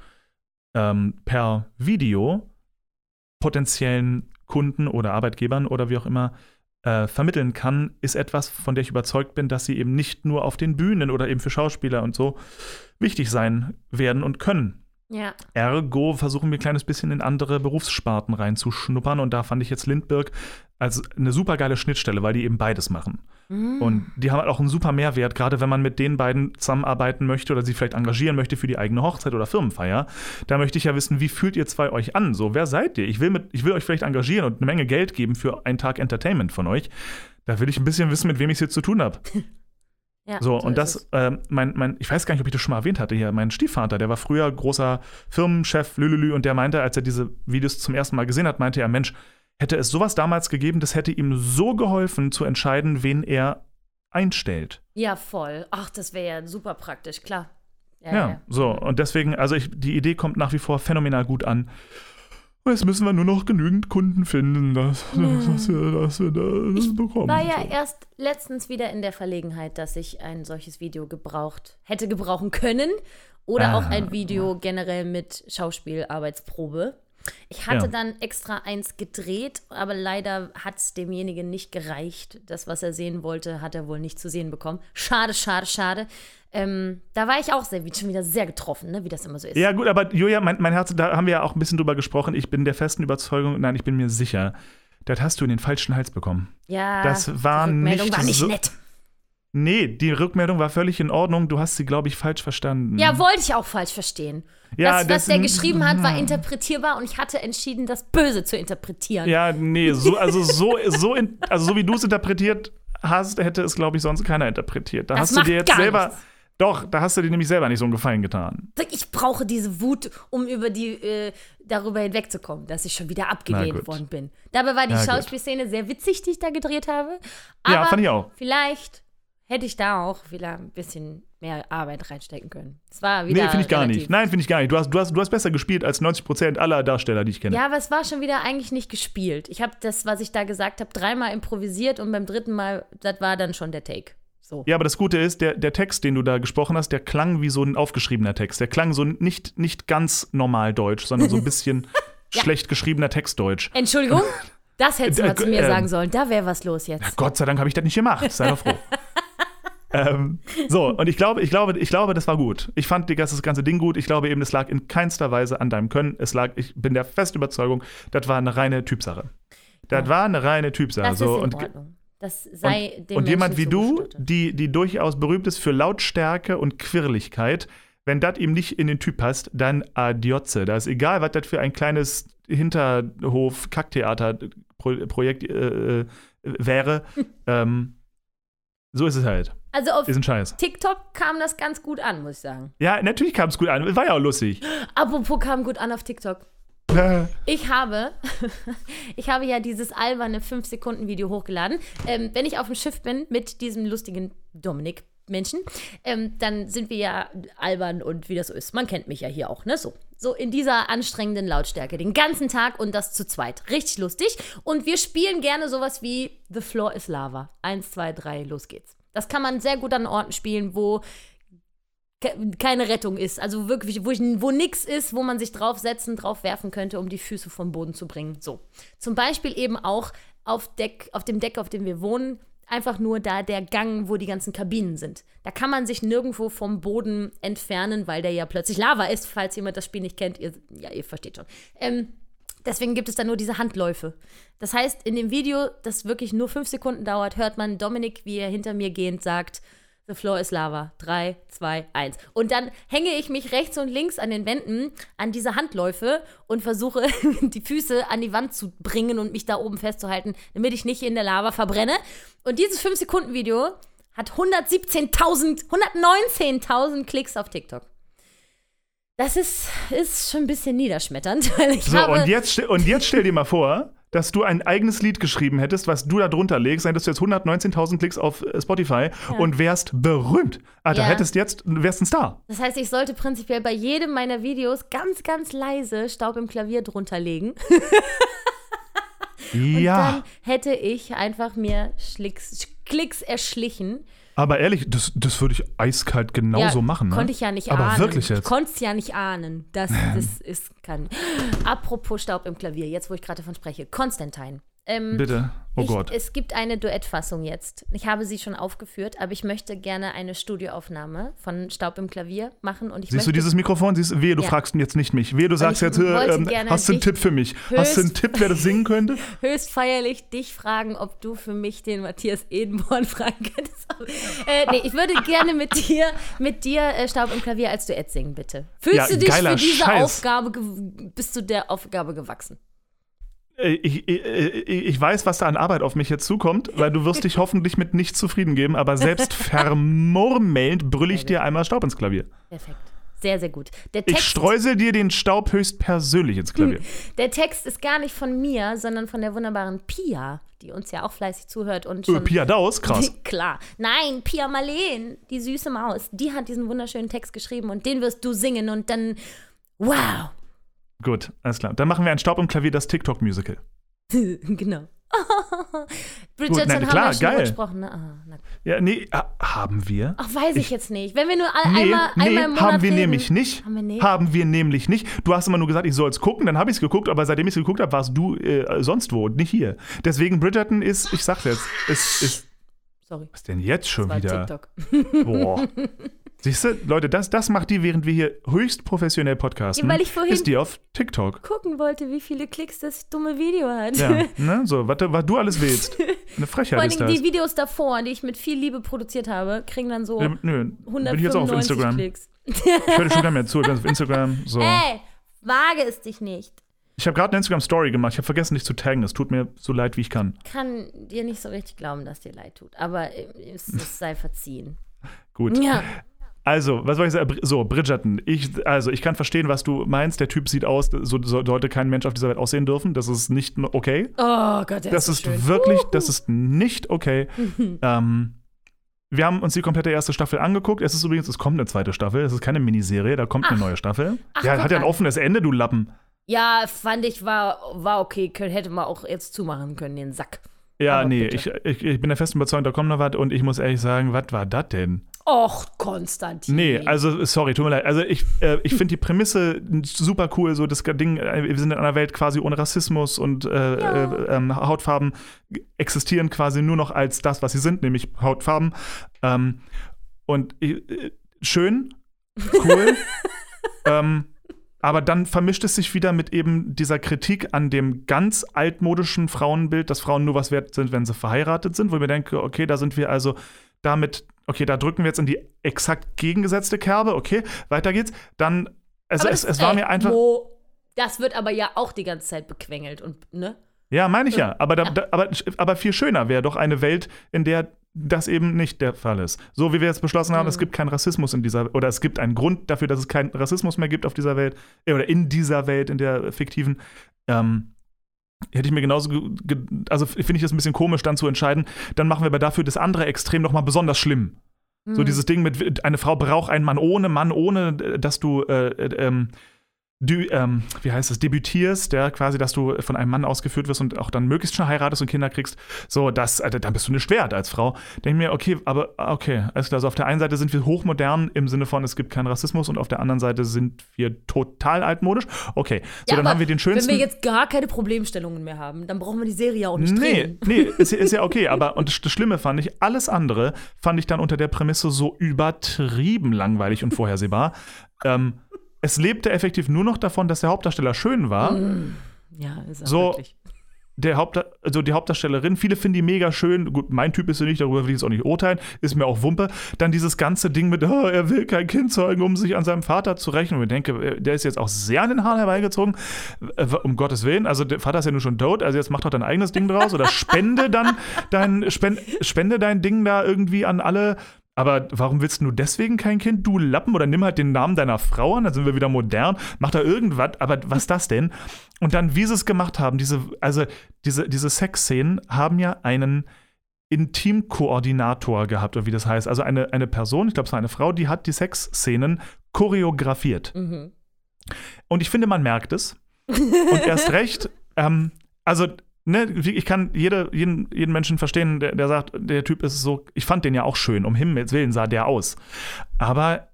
ähm, per Video potenziellen Kunden oder Arbeitgebern oder wie auch immer äh, vermitteln kann, ist etwas, von der ich überzeugt bin, dass sie eben nicht nur auf den Bühnen oder eben für Schauspieler und so wichtig sein werden und können. Ja. Ergo versuchen wir ein kleines bisschen in andere Berufssparten reinzuschnuppern und da fand ich jetzt Lindbergh als eine super geile Schnittstelle, weil die eben beides machen. Und die haben halt auch einen super Mehrwert, gerade wenn man mit den beiden zusammenarbeiten möchte oder sie vielleicht engagieren möchte für die eigene Hochzeit oder Firmenfeier. Da möchte ich ja wissen, wie fühlt ihr zwei euch an? So, wer seid ihr? Ich will, mit, ich will euch vielleicht engagieren und eine Menge Geld geben für einen Tag Entertainment von euch. Da will ich ein bisschen wissen, mit wem ich es jetzt zu tun habe. <laughs> ja So, und das, ähm, mein, mein, ich weiß gar nicht, ob ich das schon mal erwähnt hatte hier, mein Stiefvater, der war früher großer Firmenchef, Lülülü, und der meinte, als er diese Videos zum ersten Mal gesehen hat, meinte er, Mensch, hätte es sowas damals gegeben, das hätte ihm so geholfen zu entscheiden, wen er einstellt. Ja, voll. Ach, das wäre ja super praktisch, klar. Ja, Ja, ja. so, und deswegen, also ich, die Idee kommt nach wie vor phänomenal gut an. Jetzt müssen wir nur noch genügend Kunden finden, dass, dass wir, dass wir das bekommen. War ja so. erst letztens wieder in der Verlegenheit, dass ich ein solches Video gebraucht, hätte gebrauchen können. Oder Ah. auch ein Video generell mit Schauspielarbeitsprobe. Ich hatte Ja. dann extra eins gedreht, aber leider hat es demjenigen nicht gereicht. Das, was er sehen wollte, hat er wohl nicht zu sehen bekommen. Schade, schade, schade. Ähm, da war ich auch sehr, schon wieder sehr getroffen, ne? wie das immer so ist. Ja, gut, aber Julia, mein, mein Herz, da haben wir ja auch ein bisschen drüber gesprochen. Ich bin der festen Überzeugung, nein, ich bin mir sicher, das hast du in den falschen Hals bekommen. Ja, Das war nicht war nicht so- nett. Nee, die Rückmeldung war völlig in Ordnung. Du hast sie, glaube ich, falsch verstanden. Ja, wollte ich auch falsch verstehen. Ja, das, was der geschrieben hat, war interpretierbar und ich hatte entschieden, das Böse zu interpretieren. Ja, nee, so, <laughs> also so, so, in, also so wie du es interpretiert hast, hätte es, glaube ich, sonst keiner interpretiert. Da Das hast du dir jetzt selber. nichts. Doch, da hast du dir nämlich selber nicht so einen Gefallen getan. Ich brauche diese Wut, um über die, äh, darüber hinwegzukommen, dass ich schon wieder abgelehnt worden bin. Dabei war die Na gut. Schauspielszene sehr witzig, die ich da gedreht habe. Aber Ja, fand ich auch. Vielleicht hätte ich da auch wieder ein bisschen mehr Arbeit reinstecken können. Es war wieder Nee, finde ich gar relativ- nicht. Nein, finde ich gar nicht. Du hast, du, hast, du hast besser gespielt als 90% aller Darsteller, die ich kenne. Ja, aber es war schon wieder eigentlich nicht gespielt. Ich habe das, was ich da gesagt habe, dreimal improvisiert und beim dritten Mal, das war dann schon der Take. So. Ja, aber das Gute ist, der, der Text, den du da gesprochen hast, der klang wie so ein aufgeschriebener Text. Der klang so nicht, nicht ganz normal deutsch, sondern so ein bisschen <laughs> schlecht geschriebener Textdeutsch. Entschuldigung? <laughs> Das hättest du Äh, mal zu mir ähm, sagen sollen. Da wäre was los jetzt. Gott sei Dank habe ich das nicht gemacht. Sei doch froh. <laughs> ähm, so, und ich glaube, ich glaube, ich glaube, das war gut. Ich fand die- das ganze Ding gut. Ich glaube eben, es lag in keinster Weise an deinem Können. Es lag, ich bin der festen Überzeugung, das war eine reine Typsache. Das war eine reine Typsache. Das so, ist in und, Ordnung. Das sei und, dem und jemand wie du, die, die durchaus berühmt ist für Lautstärke und Quirligkeit, wenn das ihm nicht in den Typ passt, dann adiotze. Da ist egal, was das für ein kleines Hinterhof-Kacktheater-Projekt äh, äh, wäre. <laughs> ähm, so ist es halt. Also auf Ist ein Scheiß. TikTok kam das ganz gut an, muss ich sagen. Ja, natürlich kam es gut an. War ja auch lustig. Apropos kam gut an auf TikTok. <laughs> Ich habe, <laughs> ich habe ja dieses alberne 5-Sekunden-Video hochgeladen. Ähm, wenn ich auf dem Schiff bin mit diesem lustigen Dominik. Menschen, ähm, dann sind wir ja albern und wie das so ist. Man kennt mich ja hier auch, ne? So. So in dieser anstrengenden Lautstärke. Den ganzen Tag und das zu zweit. Richtig lustig. Und wir spielen gerne sowas wie The Floor is Lava. Eins, zwei, drei, los geht's. Das kann man sehr gut an Orten spielen, wo ke- keine Rettung ist. Also wirklich, wo, ich, wo nix ist, wo man sich draufsetzen, drauf werfen könnte, um die Füße vom Boden zu bringen. So. Zum Beispiel eben auch auf, Deck, auf dem Deck, auf dem wir wohnen, einfach nur da der Gang, wo die ganzen Kabinen sind. Da kann man sich nirgendwo vom Boden entfernen, weil der ja plötzlich Lava ist, falls jemand das Spiel nicht kennt. Ihr, ja, ihr versteht schon. Ähm, Deswegen gibt es da nur diese Handläufe. Das heißt, in dem Video, das wirklich nur fünf Sekunden dauert, hört man Dominik, wie er hinter mir gehend sagt, The floor is lava. Drei, zwei, eins. Und dann hänge ich mich rechts und links an den Wänden an diese Handläufe und versuche, <laughs> die Füße an die Wand zu bringen und mich da oben festzuhalten, damit ich nicht in der Lava verbrenne. Und dieses 5-Sekunden-Video hat 117.000, 119.000 Klicks auf TikTok. Das ist, ist schon ein bisschen niederschmetternd, <laughs> weil ich So, und jetzt, und jetzt stell dir mal vor, dass du ein eigenes Lied geschrieben hättest, was du da drunter legst, dann hättest du jetzt 119.000 Klicks auf äh, Spotify und wärst berühmt. Alter, Ja. hättest jetzt, wärst ein Star. Das heißt, ich sollte prinzipiell bei jedem meiner Videos ganz, ganz leise Staub im Klavier drunter legen. <laughs> Ja. Dann hätte ich einfach mir Schlicks, Klicks erschlichen. Aber ehrlich, das, das würde ich eiskalt genauso ja, machen. Ne? Konnte ich ja nicht Aber ahnen. wirklich Ich jetzt. konnte es ja nicht ahnen, dass das ist kann. Apropos Staub im Klavier, jetzt wo ich gerade davon spreche. Konstantin. Ähm, Bitte. Oh ich, Gott. Es gibt eine Duettfassung jetzt. Ich habe sie schon aufgeführt, aber ich möchte gerne eine Studioaufnahme von Staub im Klavier machen. Und ich Siehst du möchte, dieses Mikrofon? Siehst, wehe, du Ja. fragst jetzt nicht mich. Wehe, du sagst jetzt, äh, ähm, hast du einen Tipp für mich? Hast du einen Tipp, wer das singen könnte? <laughs> höchst feierlich dich fragen, ob du für mich den Matthias Edenborn fragen könntest. äh, nee, ich würde gerne mit dir, mit dir äh, Staub im Klavier als Duett singen, bitte. Fühlst Ja, du dich für diese Scheiß. Aufgabe, bist du der Aufgabe gewachsen? Äh, Ich, ich, ich ich weiß, was da an Arbeit auf mich jetzt zukommt, weil du wirst dich hoffentlich mit nichts zufrieden geben, aber selbst <laughs> vermurmelnd brülle ich dir einmal Staub ins Klavier. Perfekt. Sehr, sehr gut. Der Ich Text, streusel dir den Staub höchst persönlich ins Klavier. <laughs> der Text ist gar nicht von mir, sondern von der wunderbaren Pia, die uns ja auch fleißig zuhört und Äh, schon Pia Daus, <laughs> krass. Klar. Nein, Pia Marleen, die süße Maus, die hat diesen wunderschönen Text geschrieben und den wirst du singen und dann. Wow. Gut, alles klar. Dann machen wir ein Staub im Klavier, das TikTok-Musical. <laughs> genau. <laughs> Bridgerton nein, haben klar, wir schon geil. gesprochen, ne? Ah, gut. Ja, nee, haben wir? Ach, weiß ich, jetzt nicht. Wenn wir nur all, Nee, einmal, nee, einmal im Monat haben wir reden, nämlich nicht. Haben wir nicht? Haben wir nämlich nicht. Du hast immer nur gesagt, ich soll es gucken, dann habe ich es geguckt, aber seitdem ich es geguckt habe, warst du äh, sonst wo und nicht hier. Deswegen Bridgerton ist, ich sag's jetzt, ist, ist Sorry, was denn jetzt schon wieder? TikTok. Boah. <laughs> Siehst du, Leute, das, das macht die, während wir hier höchst professionell podcasten. Ja, weil ich vorhin- ist die auf TikTok. Gucken wollte, wie viele Klicks das dumme Video hat. Ja, ne? So, was, was du alles willst. <laughs> Eine Vor Frechheit allen ist Dingen das. die Videos davor, die ich mit viel Liebe produziert habe, kriegen dann so Ähm, Nö, bin ich 195 jetzt auch auf Instagram. Klicks. Ich höre schon gar nicht mehr zu, ich bin <laughs> auf Instagram. So. Ey, wage es dich nicht. Ich habe gerade eine Instagram-Story gemacht. Ich habe vergessen, dich zu taggen. Es tut mir so leid, wie ich kann. kann dir nicht so richtig glauben, dass dir leid tut. Aber es, es <laughs> sei verziehen. Gut. Ja. Also, was soll ich sagen? So, Bridgerton. Ich, also, ich kann verstehen, was du meinst. Der Typ sieht aus, so, so sollte kein Mensch auf dieser Welt aussehen dürfen. Das ist nicht okay. Oh Gott, der Das ist, so ist wirklich, das ist nicht okay. <laughs> ähm, wir haben uns die komplette erste Staffel angeguckt. Es ist übrigens, es kommt eine zweite Staffel. Es ist keine Miniserie, da kommt eine neue Staffel. Ach, ja, hat ja ein offenes Ende, du Lappen. Ja, fand ich, war, war okay. Hätte man auch jetzt zumachen können, den Sack. Ja, Aber nee, ich, ich, ich bin der festen Überzeugung, da kommt noch was und ich muss ehrlich sagen, was war das denn? Och, Konstantin. Nee, also sorry, tut mir leid. Also ich, äh, ich finde die Prämisse super cool, so das Ding, äh, wir sind in einer Welt quasi ohne Rassismus und äh, äh, ähm, Hautfarben existieren quasi nur noch als das, was sie sind, nämlich Hautfarben. Ähm, und äh, schön, cool. <laughs> ähm, aber dann vermischt es sich wieder mit eben dieser Kritik an dem ganz altmodischen Frauenbild, dass Frauen nur was wert sind, wenn sie verheiratet sind, wo ich mir denke, okay, da sind wir also damit, okay, da drücken wir jetzt in die exakt gegengesetzte Kerbe, okay, weiter geht's. Dann, also es, das- es war ey, mir einfach. Mo, das wird aber ja auch die ganze Zeit bequengelt und, ne? Ja, meine ich ja. Aber, da, da, aber, aber viel schöner wäre doch eine Welt, in der das eben nicht der Fall ist. So wie wir jetzt beschlossen haben, es gibt keinen Rassismus in dieser oder es gibt einen Grund dafür, dass es keinen Rassismus mehr gibt auf dieser Welt äh, oder in dieser Welt, in der fiktiven. Ähm, hätte ich mir genauso, ge- ge- also finde ich das ein bisschen komisch, dann zu entscheiden, dann machen wir aber dafür das andere Extrem nochmal besonders schlimm. So Hm. dieses Ding mit, eine Frau braucht einen Mann ohne Mann, ohne äh, dass du, äh, äh, ähm, du ähm, wie heißt es, debütierst, ja, quasi, dass du von einem Mann ausgeführt wirst und auch dann möglichst schnell heiratest und Kinder kriegst. So, das, äh, dann bist du nicht wert als Frau. Denke ich mir, okay, aber okay, alles klar. Also auf der einen Seite sind wir hochmodern im Sinne von, es gibt keinen Rassismus und auf der anderen Seite sind wir total altmodisch. Okay, so, Ja, dann haben wir den schönsten. Wenn wir jetzt gar keine Problemstellungen mehr haben, dann brauchen wir die Serie auch nicht Nee, drehen. nee, <laughs> ist, ist ja okay, aber und das Schlimme fand ich, alles andere fand ich dann unter der Prämisse so übertrieben langweilig und vorhersehbar. ähm, es lebte effektiv nur noch davon, dass der Hauptdarsteller schön war. Ja, ist er So, wirklich. Der Hauptda also die Hauptdarstellerin, viele finden die mega schön. Gut, mein Typ ist sie nicht, darüber will ich jetzt auch nicht urteilen, ist mir auch Wumpe. Dann dieses ganze Ding mit, oh, er will kein Kind zeugen, um sich an seinem Vater zu rächen. Und ich denke, äh, der ist jetzt auch sehr an den Haaren herbeigezogen. Äh, Um Gottes Willen, also der Vater ist ja nur schon tot, also jetzt mach doch dein eigenes Ding draus oder spende dann dein, spend, spende dein Ding da irgendwie an alle. Aber warum willst du deswegen kein Kind, du Lappen? Oder nimm halt den Namen deiner Frau an, dann sind wir wieder modern, mach da irgendwas, aber was das denn? Und dann, wie sie es gemacht haben, diese, also diese, diese Sexszenen haben ja einen Intimkoordinator gehabt, oder wie das heißt. Also eine, eine Person, ich glaube, es war eine Frau, die hat die Sexszenen choreografiert. Mhm. Und ich finde, man merkt es. Und erst recht, ähm, also, ne, ich kann jede, jeden, jeden Menschen verstehen, der, der sagt, der Typ ist so, ich fand den ja auch schön, um Himmels Willen sah der aus. Aber,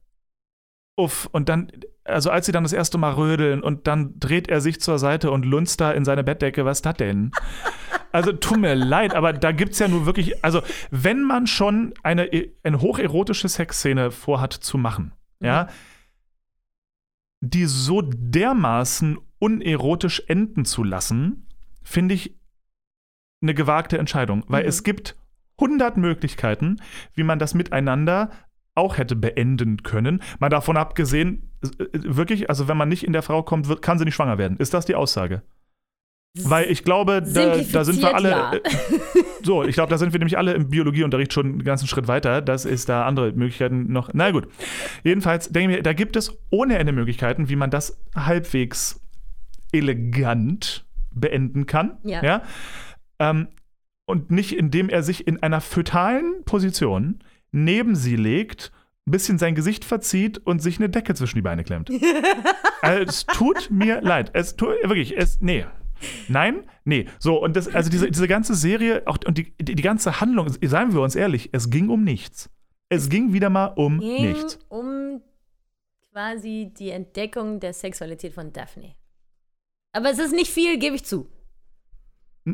uff, und dann, also als sie dann das erste Mal rödeln und dann dreht er sich zur Seite und lunzt da in seine Bettdecke, was ist das denn? Also tut mir <laughs> leid, aber da gibt es ja nur wirklich, also wenn man schon eine, eine hocherotische Sexszene vorhat zu machen, ja, die so dermaßen unerotisch enden zu lassen, finde ich eine gewagte Entscheidung, weil Mhm. es gibt 100 Möglichkeiten, wie man das miteinander auch hätte beenden können. Mal davon abgesehen, äh, wirklich, also wenn man nicht in der Frau kommt, wird, kann sie nicht schwanger werden. Ist das die Aussage? Weil ich glaube, da, da sind wir alle. Simplifiziert, äh, <laughs> so, ich glaube, da sind wir nämlich alle im Biologieunterricht schon einen ganzen Schritt weiter. Das ist da andere Möglichkeiten noch. Na gut. Jedenfalls denke ich mir, da gibt es ohne Ende Möglichkeiten, wie man das halbwegs elegant beenden kann. Ja. ja? Ähm, und nicht, indem er sich in einer fötalen Position neben sie legt, ein bisschen sein Gesicht verzieht und sich eine Decke zwischen die Beine klemmt. <laughs> also, es tut mir leid. Es tut wirklich, es, nee. Nein, nee. So, und das, also diese, diese ganze Serie, auch und die, die, die ganze Handlung, seien wir uns ehrlich, es ging um nichts. Es ging wieder mal um ging nichts. um quasi die Entdeckung der Sexualität von Daphne. Aber es ist nicht viel, gebe ich zu.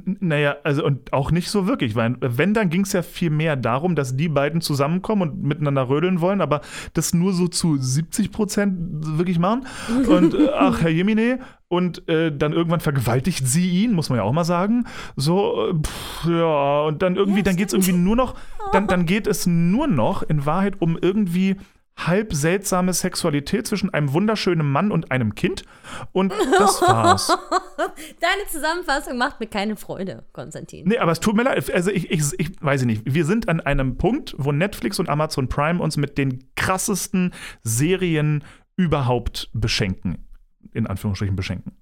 N- Naja, also und auch nicht so wirklich, weil wenn, dann ging es ja viel mehr darum, dass die beiden zusammenkommen und miteinander rödeln wollen, aber das nur so zu 70 Prozent wirklich machen. Und äh, <laughs> ach, Herr Jemine, und äh, dann irgendwann vergewaltigt sie ihn, muss man ja auch mal sagen. So, äh, pff, ja, und dann irgendwie, Ja, dann geht es irgendwie nur noch, dann, dann geht es nur noch in Wahrheit um irgendwie halb seltsame Sexualität zwischen einem wunderschönen Mann und einem Kind. Und das <laughs> war's. Deine Zusammenfassung macht mir keine Freude, Konstantin. Nee, aber es tut mir leid. Also ich, ich, ich weiß nicht. Wir sind an einem Punkt, wo Netflix und Amazon Prime uns mit den krassesten Serien überhaupt beschenken. In Anführungsstrichen beschenken.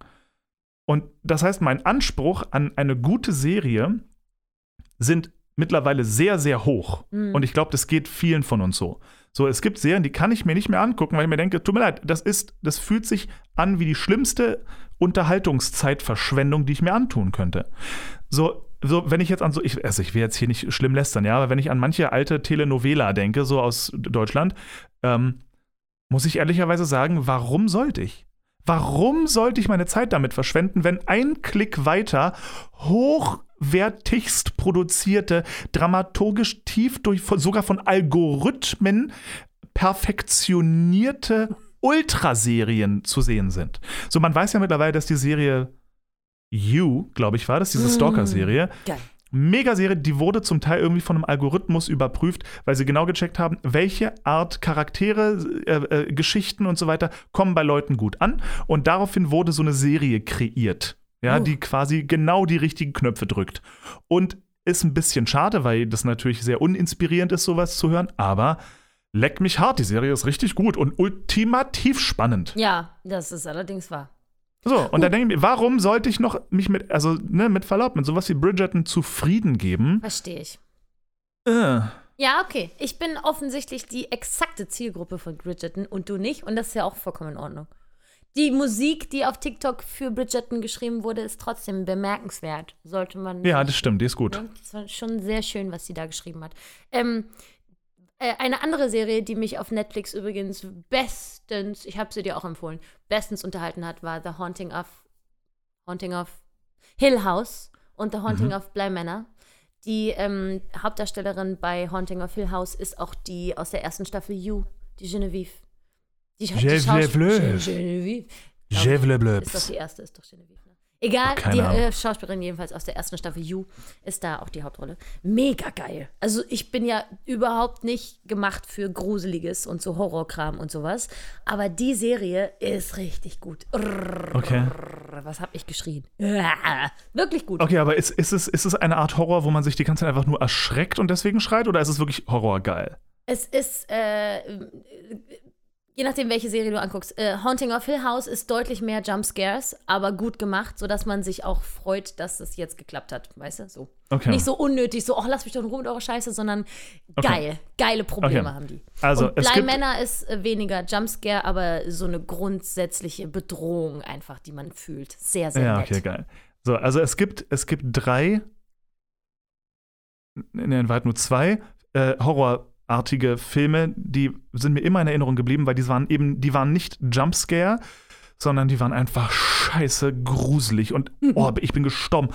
Und das heißt, mein Anspruch an eine gute Serie sind mittlerweile sehr, sehr hoch. Und ich glaube, das geht vielen von uns so. So, es gibt Serien, die kann ich mir nicht mehr angucken, weil ich mir denke, tut mir leid, das ist, das fühlt sich an wie die schlimmste Unterhaltungszeitverschwendung, die ich mir antun könnte. So, so, wenn ich jetzt an so, ich, also ich will jetzt hier nicht schlimm lästern, ja, aber wenn ich an manche alte Telenovela denke, so aus Deutschland, ähm, muss ich ehrlicherweise sagen, warum sollte ich? Warum sollte ich meine Zeit damit verschwenden, wenn ein Klick weiter hochwertigst produzierte, dramaturgisch tief durch, sogar von Algorithmen perfektionierte Ultraserien zu sehen sind? So, man weiß ja mittlerweile, dass die Serie You, glaube ich, war das, diese Stalker-Serie, Geil. Megaserie, die wurde zum Teil irgendwie von einem Algorithmus überprüft, weil sie genau gecheckt haben, welche Art Charaktere, äh, äh, Geschichten und so weiter kommen bei Leuten gut an. Und daraufhin wurde so eine Serie kreiert, ja, Oh. die quasi genau die richtigen Knöpfe drückt. Und ist ein bisschen schade, weil das natürlich sehr uninspirierend ist, sowas zu hören, aber leck mich hart, die Serie ist richtig gut und ultimativ spannend. Ja, das ist allerdings wahr. So, und dann denke ich mir, warum sollte ich noch mich mit, also ne, mit Verlaub, mit sowas wie Bridgerton zufrieden geben? Verstehe ich. Äh. Ja, okay. Ich bin offensichtlich die exakte Zielgruppe von Bridgerton und du nicht. Und das ist ja auch vollkommen in Ordnung. Die Musik, die auf TikTok für Bridgerton geschrieben wurde, ist trotzdem bemerkenswert. Sollte man. Ja, das stimmt, die ist gut. Das war schon sehr schön, was sie da geschrieben hat. Ähm, äh, eine andere Serie, die mich auf Netflix übrigens bestens, ich habe sie dir auch empfohlen, bestens unterhalten hat, war The Haunting of Haunting of Hill House und The Haunting of Bly Manor. Die ähm, Hauptdarstellerin bei Haunting of Hill House ist auch die aus der ersten Staffel You, die Genevieve. Die, die Genevieve. Schaus- Gen- Genevieve. Gevle Ist doch die erste, ist doch Genevieve. Ne? Egal, die äh, Schauspielerin jedenfalls aus der ersten Staffel You ist da auch die Hauptrolle. Mega geil. Also ich bin ja überhaupt nicht gemacht für Gruseliges und so Horrorkram und sowas. Aber die Serie ist richtig gut. Okay. Was hab ich geschrien? <laughs> Wirklich gut. Okay, aber ist, ist, es, ist es eine Art Horror, wo man sich die ganze Zeit einfach nur erschreckt und deswegen schreit, oder ist es wirklich Horror geil? Es ist, äh, je nachdem, welche Serie du anguckst, äh, Haunting of Hill House ist deutlich mehr Jumpscares, aber gut gemacht, sodass man sich auch freut, dass es jetzt geklappt hat, weißt du? So. Okay. Nicht so unnötig, so, oh, lass mich doch in Ruhe mit eurer Scheiße, sondern Okay. geil. Geile Probleme Okay. haben die. Also, Und gibt- Männer ist äh, weniger Jumpscare, aber so eine grundsätzliche Bedrohung einfach, die man fühlt. Sehr, sehr Ja, nett. okay, geil. So, also es gibt, es gibt drei, ne, in Wahrheit nur zwei äh, horrorartige Filme, die sind mir immer in Erinnerung geblieben, weil die waren eben, die waren nicht Jumpscare, sondern die waren einfach scheiße gruselig und oh, ich bin gestorben.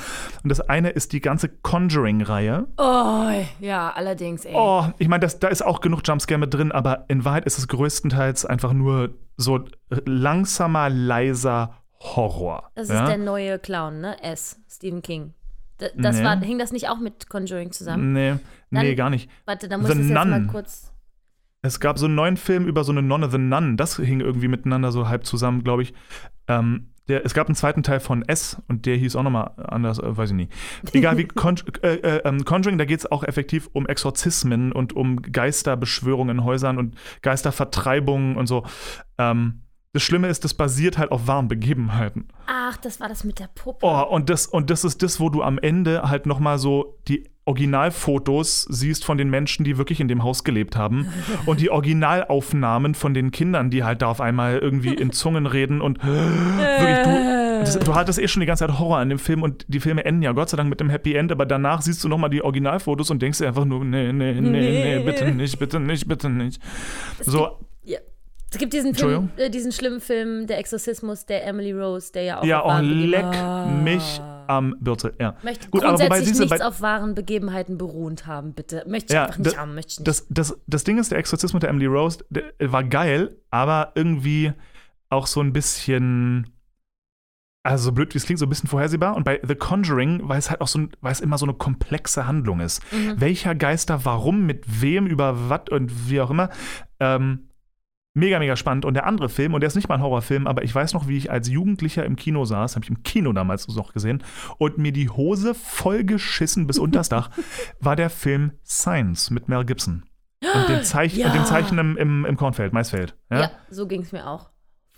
Und das eine ist die ganze Conjuring-Reihe. Oh, ja, allerdings, ey. Oh, ich meine, da ist auch genug Jumpscare mit drin, aber in Wahrheit ist es größtenteils einfach nur so langsamer, leiser Horror. Das ja? ist der neue Clown, ne? S. Stephen King. D das Nee. war, hing das nicht auch mit Conjuring zusammen? Nee, nee, Dann- gar nicht. Warte, da muss ich jetzt mal kurz. Es gab so einen neuen Film über so eine Nonne, The Nun. Das hing irgendwie miteinander so halb zusammen, glaube ich. Ähm, der, es gab einen zweiten Teil von S und der hieß auch nochmal anders, äh, weiß ich nicht. Egal wie <laughs> Con äh, äh, ähm, Conjuring, da geht es auch effektiv um Exorzismen und um Geisterbeschwörungen in Häusern und Geistervertreibungen und so. Ähm, das Schlimme ist, das basiert halt auf wahren Begebenheiten. Ach, das war das mit der Puppe. Oh, und das, und das ist das, wo du am Ende halt nochmal so die Originalfotos siehst von den Menschen, die wirklich in dem Haus gelebt haben. <laughs> Und die Originalaufnahmen von den Kindern, die halt da auf einmal irgendwie in Zungen reden und <laughs> wirklich, du, das, du hattest eh schon die ganze Zeit Horror an dem Film und die Filme enden ja Gott sei Dank mit dem Happy End, aber danach siehst du nochmal die Originalfotos und denkst dir einfach nur, nee, nee, nee, nee, bitte nicht, bitte nicht, bitte nicht. So. Es gibt diesen Film, äh, diesen schlimmen Film, Der Exorzismus der Emily Rose, der ja auch ja, auf oh, leck Begebenheiten- mich am Bürzel, ja. Möchte Gut, aber grundsätzlich wobei siehst du, nichts auf wahren Begebenheiten beruhend haben, bitte. Möchte ich Ja, einfach nicht haben, möchte ich nicht. Das, das, das Ding ist, der Exorzismus der Emily Rose der war geil, aber irgendwie auch so ein bisschen, also so blöd wie es klingt, so ein bisschen vorhersehbar. Und bei The Conjuring, weil es halt auch so, weil es immer so eine komplexe Handlung ist. Mhm. Welcher Geister, warum, mit wem, über was und wie auch immer. Ähm, mega, mega spannend. Und der andere Film, und der ist nicht mal ein Horrorfilm, aber ich weiß noch, wie ich als Jugendlicher im Kino saß, habe ich im Kino damals noch gesehen, und mir die Hose voll geschissen bis unters Dach, <laughs> war der Film Science mit Mel Gibson. Und dem, Zeich Ja. und dem Zeichen im, im, im Kornfeld, Maisfeld. Ja? ja, so ging es mir auch.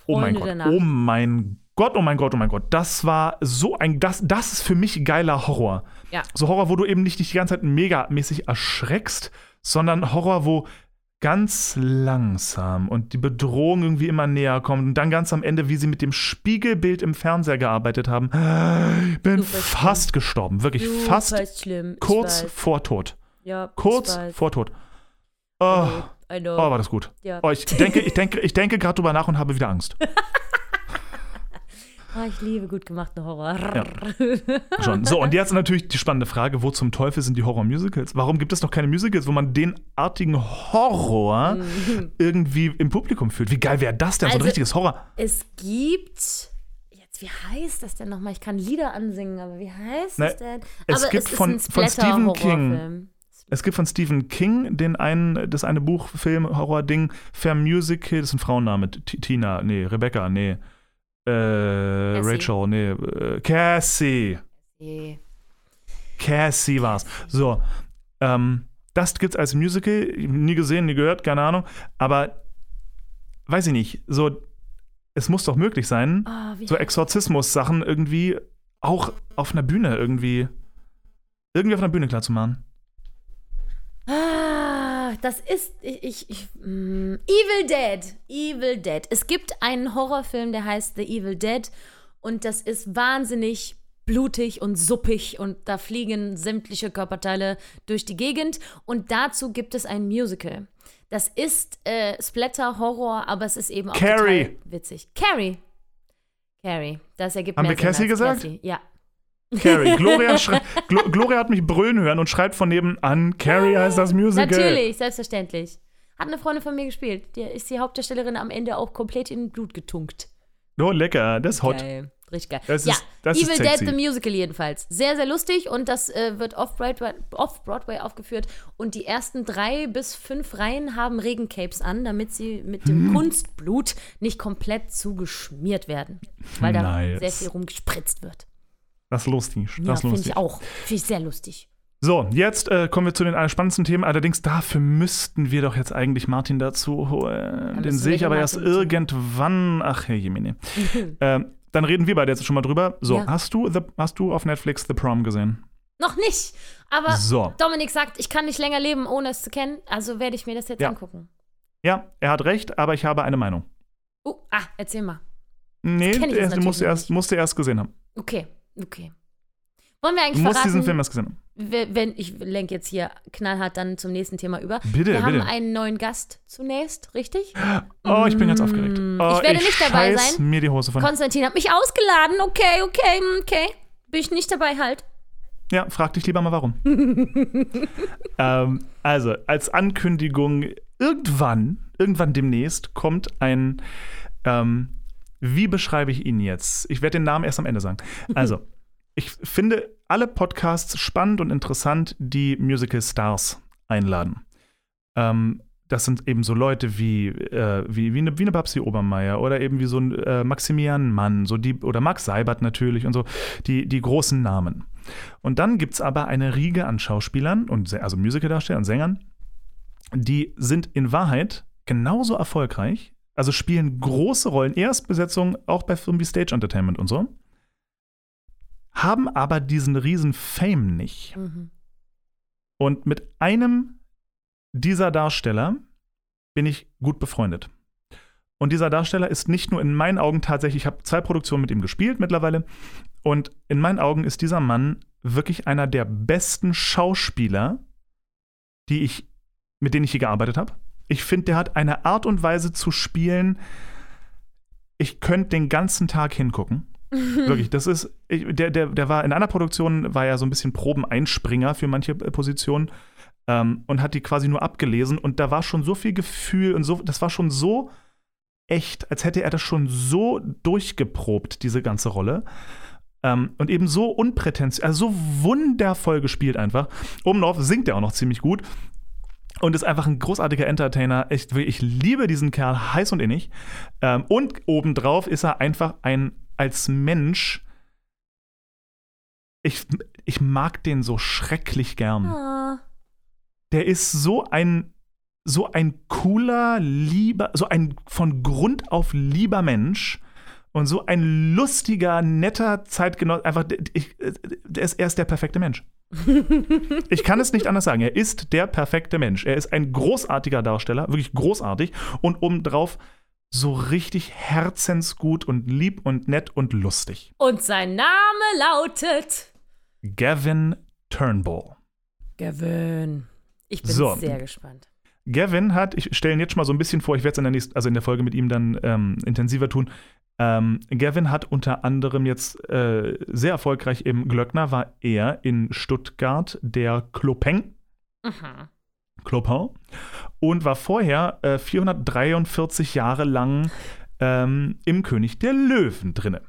oh mein Freunde Gott, der Nacht. oh mein Gott, oh mein Gott, oh mein Gott. Das war so ein, das, das ist für mich geiler Horror. Ja. So Horror, wo du eben nicht dich die ganze Zeit megamäßig erschreckst, sondern Horror, wo ganz langsam und die Bedrohung irgendwie immer näher kommt und dann ganz am Ende, wie sie mit dem Spiegelbild im Fernseher gearbeitet haben. Ich bin Super fast gestorben, wirklich Super fast schlimm. kurz vor Tod. Ja, Kurz vor Tod. Oh, oh, war das gut. Ja. Oh, ich denke, ich denke, ich denke gerade drüber nach und habe wieder Angst. <laughs> Ah, ich liebe gut gemachten Horror. Schon. So, und jetzt natürlich die spannende Frage: Wo zum Teufel sind die Horror-Musicals? Warum gibt es noch keine Musicals, wo man den artigen Horror irgendwie im Publikum fühlt? Wie geil wäre das denn? so ein Also- richtiges Horror. Es gibt. Jetzt, wie heißt das denn nochmal? Ich kann Lieder ansingen, aber wie heißt Ne, es denn? es aber gibt es ist von- ein von Stephen King. Es gibt von Stephen King den einen, das eine Buch, Film, Horror-Ding, Fair Musical, das ist ein Frauenname. T Tina, nee, Rebecca, nee. Äh, Rachel, nee. Äh, Cassie. Nee. Cassie war's. So, ähm, das gibt's als Musical, nie gesehen, nie gehört, keine Ahnung, aber weiß ich nicht, so, es muss doch möglich sein, Oh, so Exorzismus-Sachen irgendwie auch auf einer Bühne irgendwie, irgendwie auf einer Bühne klar zu machen. Ah, das ist ich, ich, ich mm, Evil Dead. Evil Dead. Es gibt einen Horrorfilm, der heißt The Evil Dead und das ist wahnsinnig blutig und suppig und da fliegen sämtliche Körperteile durch die Gegend und dazu gibt es ein Musical. Das ist äh, Splatter Horror, aber es ist eben auch Carrie. witzig. Carrie. Carrie. Das ergibt Haben mehr wir Sinn Cassie gesagt? Cassie. Ja. Carrie. Gloria, Glo Gloria hat mich brüllen hören und schreit von nebenan, Carrie heißt das Musical. Natürlich, selbstverständlich. Hat eine Freundin von mir gespielt. Die ist die Hauptdarstellerin am Ende auch komplett in Blut getunkt. Oh, lecker, das ist hot. Geil. Richtig geil. Das ja, ist- das ist Evil Dead the Musical jedenfalls. Sehr, sehr lustig und das äh, wird off-Broadway off -Broadway aufgeführt. Und die ersten drei bis fünf Reihen haben Regencapes an, damit sie mit dem Hm. Kunstblut nicht komplett zugeschmiert werden. Weil da Nice. sehr viel rumgespritzt wird. Das ist lustig. Ja, Das ist finde ich auch. Finde ich sehr lustig. So, jetzt äh, kommen wir zu den spannendsten Themen. Allerdings dafür müssten wir doch jetzt eigentlich Martin dazu holen. Den müssen sehe ich den aber erst Martin dazu. irgendwann. Ach, Herr Jemine. <laughs> ähm, dann reden wir beide jetzt schon mal drüber. So, Ja. hast, du the, hast du auf Netflix The Prom gesehen? Noch nicht. Aber So. Dominik sagt, ich kann nicht länger leben, ohne es zu kennen. Also werde ich mir das jetzt Ja. angucken. Ja, er hat recht, aber ich habe eine Meinung. Uh, ah, erzähl mal. Nee, er musste erst, musste erst gesehen haben. Okay, okay. Wollen wir Du eigentlich musst verraten, diesen Film erst gesehen haben. wenn ich lenke jetzt hier knallhart dann zum nächsten Thema über. Bitte, wir haben bitte. einen neuen Gast zunächst, richtig? Oh, ich bin ganz aufgeregt. Oh, Mm, Ich werde nicht dabei scheiß sein. mir die Hose von. Konstantin hat mich ausgeladen. Okay, okay, mm, okay. Bin ich nicht dabei halt. Ja, frag dich lieber mal warum. <laughs> ähm, also, als Ankündigung, irgendwann, irgendwann demnächst kommt ein, ähm, wie beschreibe ich ihn jetzt? Ich werde den Namen erst am Ende sagen. <laughs> Also, ich finde alle Podcasts spannend und interessant, die Musical Stars einladen. Ähm, das sind eben so Leute wie, äh, wie, wie, eine, wie eine Babsi Obermeier oder eben wie so ein äh, Maximilian Mann, so die, oder Max Seibert natürlich und so, die, die großen Namen. Und dann gibt es aber eine Riege an Schauspielern und also Musicaldarstellern und Sängern, die sind in Wahrheit genauso erfolgreich, also spielen große Rollen, Erstbesetzung auch bei Filmen wie Stage Entertainment und so, haben aber diesen riesen Fame nicht. Mhm. Und mit einem dieser Darsteller bin ich gut befreundet. Und dieser Darsteller ist nicht nur in meinen Augen tatsächlich, ich habe zwei Produktionen mit ihm gespielt mittlerweile, und in meinen Augen ist dieser Mann wirklich einer der besten Schauspieler, die ich, mit denen ich je gearbeitet habe. Ich finde, der hat eine Art und Weise zu spielen, ich könnte den ganzen Tag hingucken. <laughs> Wirklich, das ist, ich, der, der, der war in einer Produktion, war ja so ein bisschen Probeneinspringer für manche äh, Positionen ähm, und hat die quasi nur abgelesen und da war schon so viel Gefühl und so, das war schon so echt, als hätte er das schon so durchgeprobt, diese ganze Rolle. Ähm, und eben so unprätentiös, also so wundervoll gespielt einfach. Obendrauf singt er auch noch ziemlich gut. Und ist einfach ein großartiger Entertainer. Ich, ich liebe diesen Kerl heiß und innig. Ähm, und obendrauf ist er einfach ein, als Mensch, ich, ich mag den so schrecklich gern. Ah. Der ist so ein, so ein cooler, lieber, so ein von Grund auf lieber Mensch und so ein lustiger, netter Zeitgenosse. Einfach, ich, der ist, er ist der perfekte Mensch. <laughs> ich kann es nicht anders sagen. Er ist der perfekte Mensch. Er ist ein großartiger Darsteller, wirklich großartig und obendrauf so richtig herzensgut und lieb und nett und lustig. Und sein Name lautet Gavin Turnbull. Gavin. Ich bin So. sehr gespannt. Gavin hat, ich stelle ihn jetzt schon mal so ein bisschen vor, ich werde es in der nächsten, also in der Folge mit ihm dann ähm, intensiver tun. Ähm, Gavin hat unter anderem jetzt äh, sehr erfolgreich im Glöckner, war er in Stuttgart der Clopin, Mhm. Und war vorher äh, 443 Jahre lang ähm, im König der Löwen drinne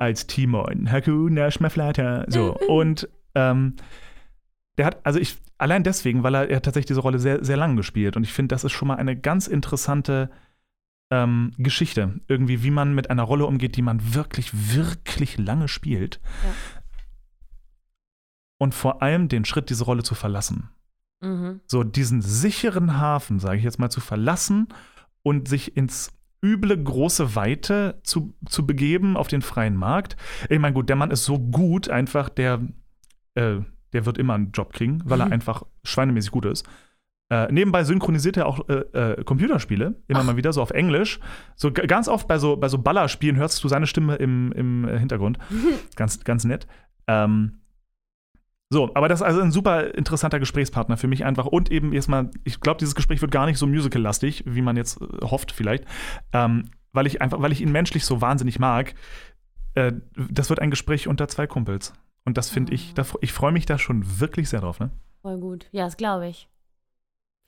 als Timon, Hakuna Schmaflata. So, <laughs> und ähm, der hat, also ich, allein deswegen, weil er, er hat tatsächlich diese Rolle sehr, sehr lang gespielt. Und ich finde, das ist schon mal eine ganz interessante ähm, Geschichte. Irgendwie, wie man mit einer Rolle umgeht, die man wirklich, wirklich lange spielt. Ja. Und vor allem den Schritt, diese Rolle zu verlassen. Mhm. So diesen sicheren Hafen, sage ich jetzt mal, zu verlassen und sich ins üble große Weite zu, zu begeben auf den freien Markt. Ich meine, gut, der Mann ist so gut, einfach, der, äh, der wird immer einen Job kriegen, weil er Mhm. <laughs> einfach schweinemäßig gut ist. Äh, nebenbei synchronisiert er auch äh, äh, Computerspiele, immer Ach. mal wieder, so auf Englisch. So ganz oft bei so, bei so Ballerspielen hörst du seine Stimme im, im äh, Hintergrund. <laughs> ganz, ganz nett. Ähm, so, aber das ist also ein super interessanter Gesprächspartner für mich einfach. Und eben erstmal, ich glaube, dieses Gespräch wird gar nicht so musical-lastig, wie man jetzt äh, hofft, vielleicht. Ähm, weil ich einfach, weil ich ihn menschlich so wahnsinnig mag. Äh, das wird ein Gespräch unter zwei Kumpels. Und das finde ich, da, ich freue mich da schon wirklich sehr drauf, ne? Voll gut. Ja, das glaube ich.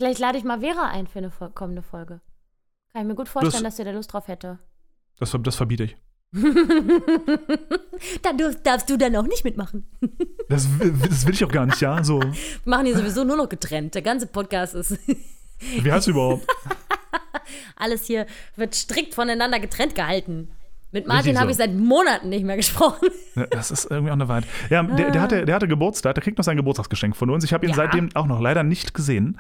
Vielleicht lade ich mal Vera ein für eine kommende Folge. Kann ich mir gut vorstellen, dass der da Lust drauf hätte. Das, das verbiete ich. <laughs> dann du, darfst du dann auch nicht mitmachen. <laughs> Das, will- das will ich auch gar nicht, ja? So, Wir machen hier sowieso nur noch getrennt. Der ganze Podcast ist. wie heißt du überhaupt? <laughs> Alles hier wird strikt voneinander getrennt gehalten. Mit Martin so. habe ich seit Monaten nicht mehr gesprochen. <laughs> Das ist irgendwie auch eine Wahrheit. Ja, der, der, hatte, der hatte Geburtstag, der kriegt noch sein Geburtstagsgeschenk von uns. Ich habe ihn Ja. seitdem auch noch leider nicht gesehen.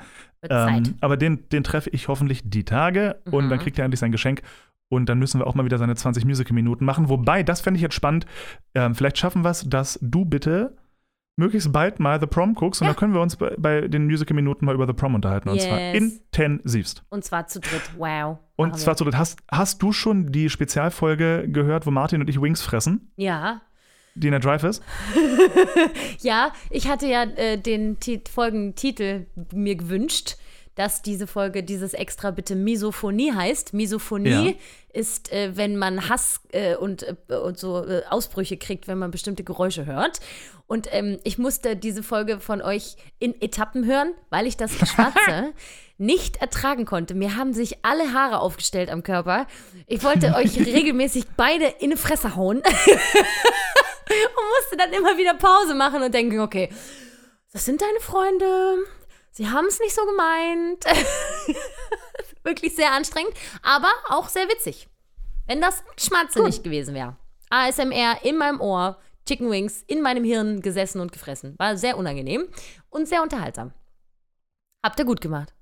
Ähm, aber den, den treffe ich hoffentlich die Tage und Mhm. dann kriegt er endlich sein Geschenk. Und dann müssen wir auch mal wieder seine 20 Musical-Minuten machen. Wobei, das fände ich jetzt spannend. Ähm, vielleicht schaffen wir es, dass du bitte möglichst bald mal The Prom guckst und Ja. dann können wir uns bei, bei den Musical-Minuten mal über The Prom unterhalten. Und zwar Yes. intensivst. Und zwar zu dritt. Wow. Und Machen zwar wir. so, hast, hast du schon die Spezialfolge gehört, wo Martin und ich Wings fressen? Ja. Dina Dreyfus? <laughs> Ja, ich hatte ja äh, den Tit Folgentitel mir gewünscht, dass diese Folge dieses extra bitte Misophonie heißt. Misophonie Ja. ist, äh, wenn man Hass äh, und, äh, und so äh, Ausbrüche kriegt, wenn man bestimmte Geräusche hört. Und ähm, ich musste diese Folge von euch in Etappen hören, weil ich das Schwarze <laughs> nicht ertragen konnte. Mir haben sich alle Haare aufgestellt am Körper. Ich wollte euch <laughs> regelmäßig beide in die Fresse hauen <laughs> und musste dann immer wieder Pause machen und denken, okay, das sind deine Freunde. Sie haben es nicht so gemeint. <laughs> Wirklich sehr anstrengend, aber auch sehr witzig. Wenn das Schmatze nicht gewesen wäre. ASMR in meinem Ohr, Chicken Wings in meinem Hirn gesessen und gefressen. War sehr unangenehm und sehr unterhaltsam. Habt ihr gut gemacht.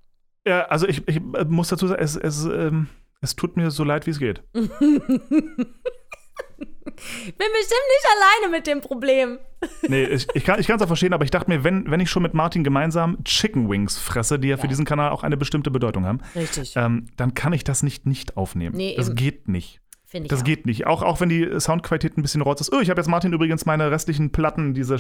Ja, also ich, ich äh, muss dazu sagen, es, es, ähm, es tut mir so leid, wie es geht. <laughs> Bin bestimmt nicht alleine mit dem Problem. Nee, ich, ich kann es auch verstehen, aber ich dachte mir, wenn, wenn ich schon mit Martin gemeinsam Chicken Wings fresse, die ja für diesen Kanal auch eine bestimmte Bedeutung haben, Richtig. ähm, dann kann ich das nicht nicht aufnehmen. Nee, das eben. geht nicht. Finde ich Das auch. geht nicht. Auch, auch wenn die Soundqualität ein bisschen rotz ist. Oh, ich habe jetzt Martin übrigens meine restlichen Platten, diese Mhm.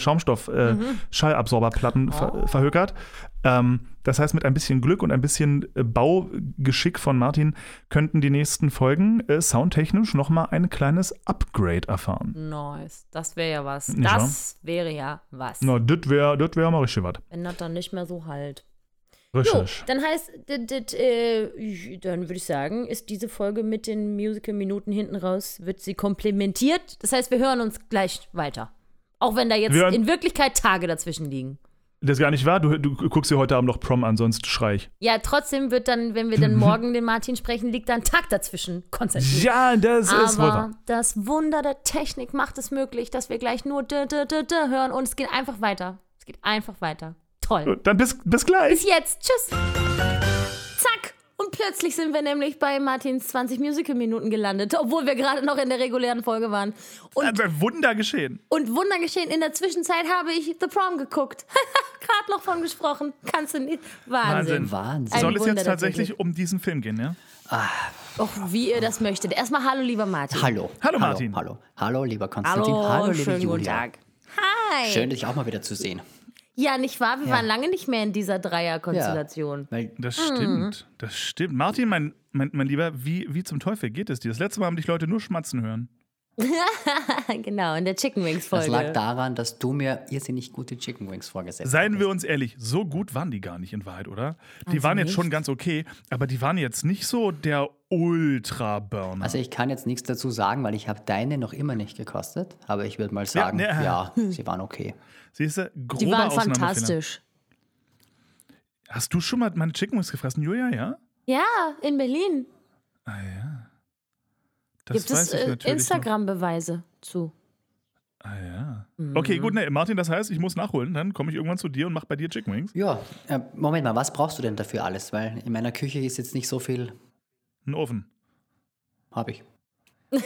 Schaumstoff-Schallabsorberplatten Oh. ver verhökert. Ähm, das heißt, mit ein bisschen Glück und ein bisschen äh, Baugeschick von Martin könnten die nächsten Folgen äh, soundtechnisch nochmal ein kleines Upgrade erfahren. Nice. Das wäre ja was. Nicht Das wäre ja was. Na, das wäre wär mal richtig was. Wenn das dann nicht mehr so halt. Richtig. So, dann heißt, äh, dann würde ich sagen, ist diese Folge mit den Musical-Minuten hinten raus, wird sie komplementiert. Das heißt, wir hören uns gleich weiter. Auch wenn da jetzt hören- in Wirklichkeit Tage dazwischen liegen. Das ist gar nicht wahr. Du, du guckst dir heute Abend noch Prom an, sonst schrei ich. Ja, trotzdem wird dann, wenn wir dann <laughs> morgen den Martin sprechen, liegt da ein Tag dazwischen. Konzentriert. Ja, das ist wohl Aber wahr. das Wunder der Technik macht es möglich, dass wir gleich nur hören und es geht einfach weiter. Es geht einfach weiter. Toll. Gut, Dann bis, bis gleich. Bis jetzt. Tschüss. Zack. Und plötzlich sind wir nämlich bei Martins 20 Musical-Minuten gelandet, obwohl wir gerade noch in der regulären Folge waren. Und, Ein Wunder geschehen. und Wunder geschehen. In der Zwischenzeit habe ich The Prom geguckt. <laughs> gerade noch von gesprochen. Kannst du nicht. Wahnsinn. Wahnsinn. Ein Soll es Wunder jetzt tatsächlich um diesen Film gehen, ja? Och, wie ihr das möchtet. Erstmal hallo, lieber Martin. Hallo. Hallo, Martin. Hallo. Hallo, lieber Konstantin. Hallo, Hallo, liebe schönen Julia. guten Tag. Hi. Schön, dich auch mal wieder zu sehen. Ja, nicht wahr? Wir Ja. waren lange nicht mehr in dieser Dreierkonstellation. Weil Das Mhm. stimmt. Das stimmt. Martin, mein, mein, mein Lieber, wie, wie zum Teufel geht es dir? Das letzte Mal haben dich Leute nur schmatzen hören. <laughs> genau, in der Chicken Wings das lag Folge. daran, dass du mir irrsinnig gute Chicken Wings vorgesetzt Seien wir uns ehrlich, so gut waren die gar nicht in Wahrheit, oder? Die Also waren jetzt nicht? schon ganz okay, aber die waren jetzt nicht so der Ultra-Burner. Also ich kann jetzt nichts dazu sagen, weil ich habe deine noch immer nicht gekostet. Aber ich würde mal sagen, ne, äh. ja, sie waren okay. Siehst du, grober Die waren fantastisch. Hast du schon mal meine Chicken Wings gefressen, Julia, ja? Ja, in Berlin Ah ja. Das gibt es äh, Instagram-Beweise zu. Ah ja. Mhm. Okay, gut, ne, Martin, das heißt, ich muss nachholen. Dann komme ich irgendwann zu dir und mache bei dir Chicken Wings. Ja, äh, Moment mal, was brauchst du denn dafür alles? Weil in meiner Küche ist jetzt nicht so viel, Einen Ofen. habe ich. <laughs>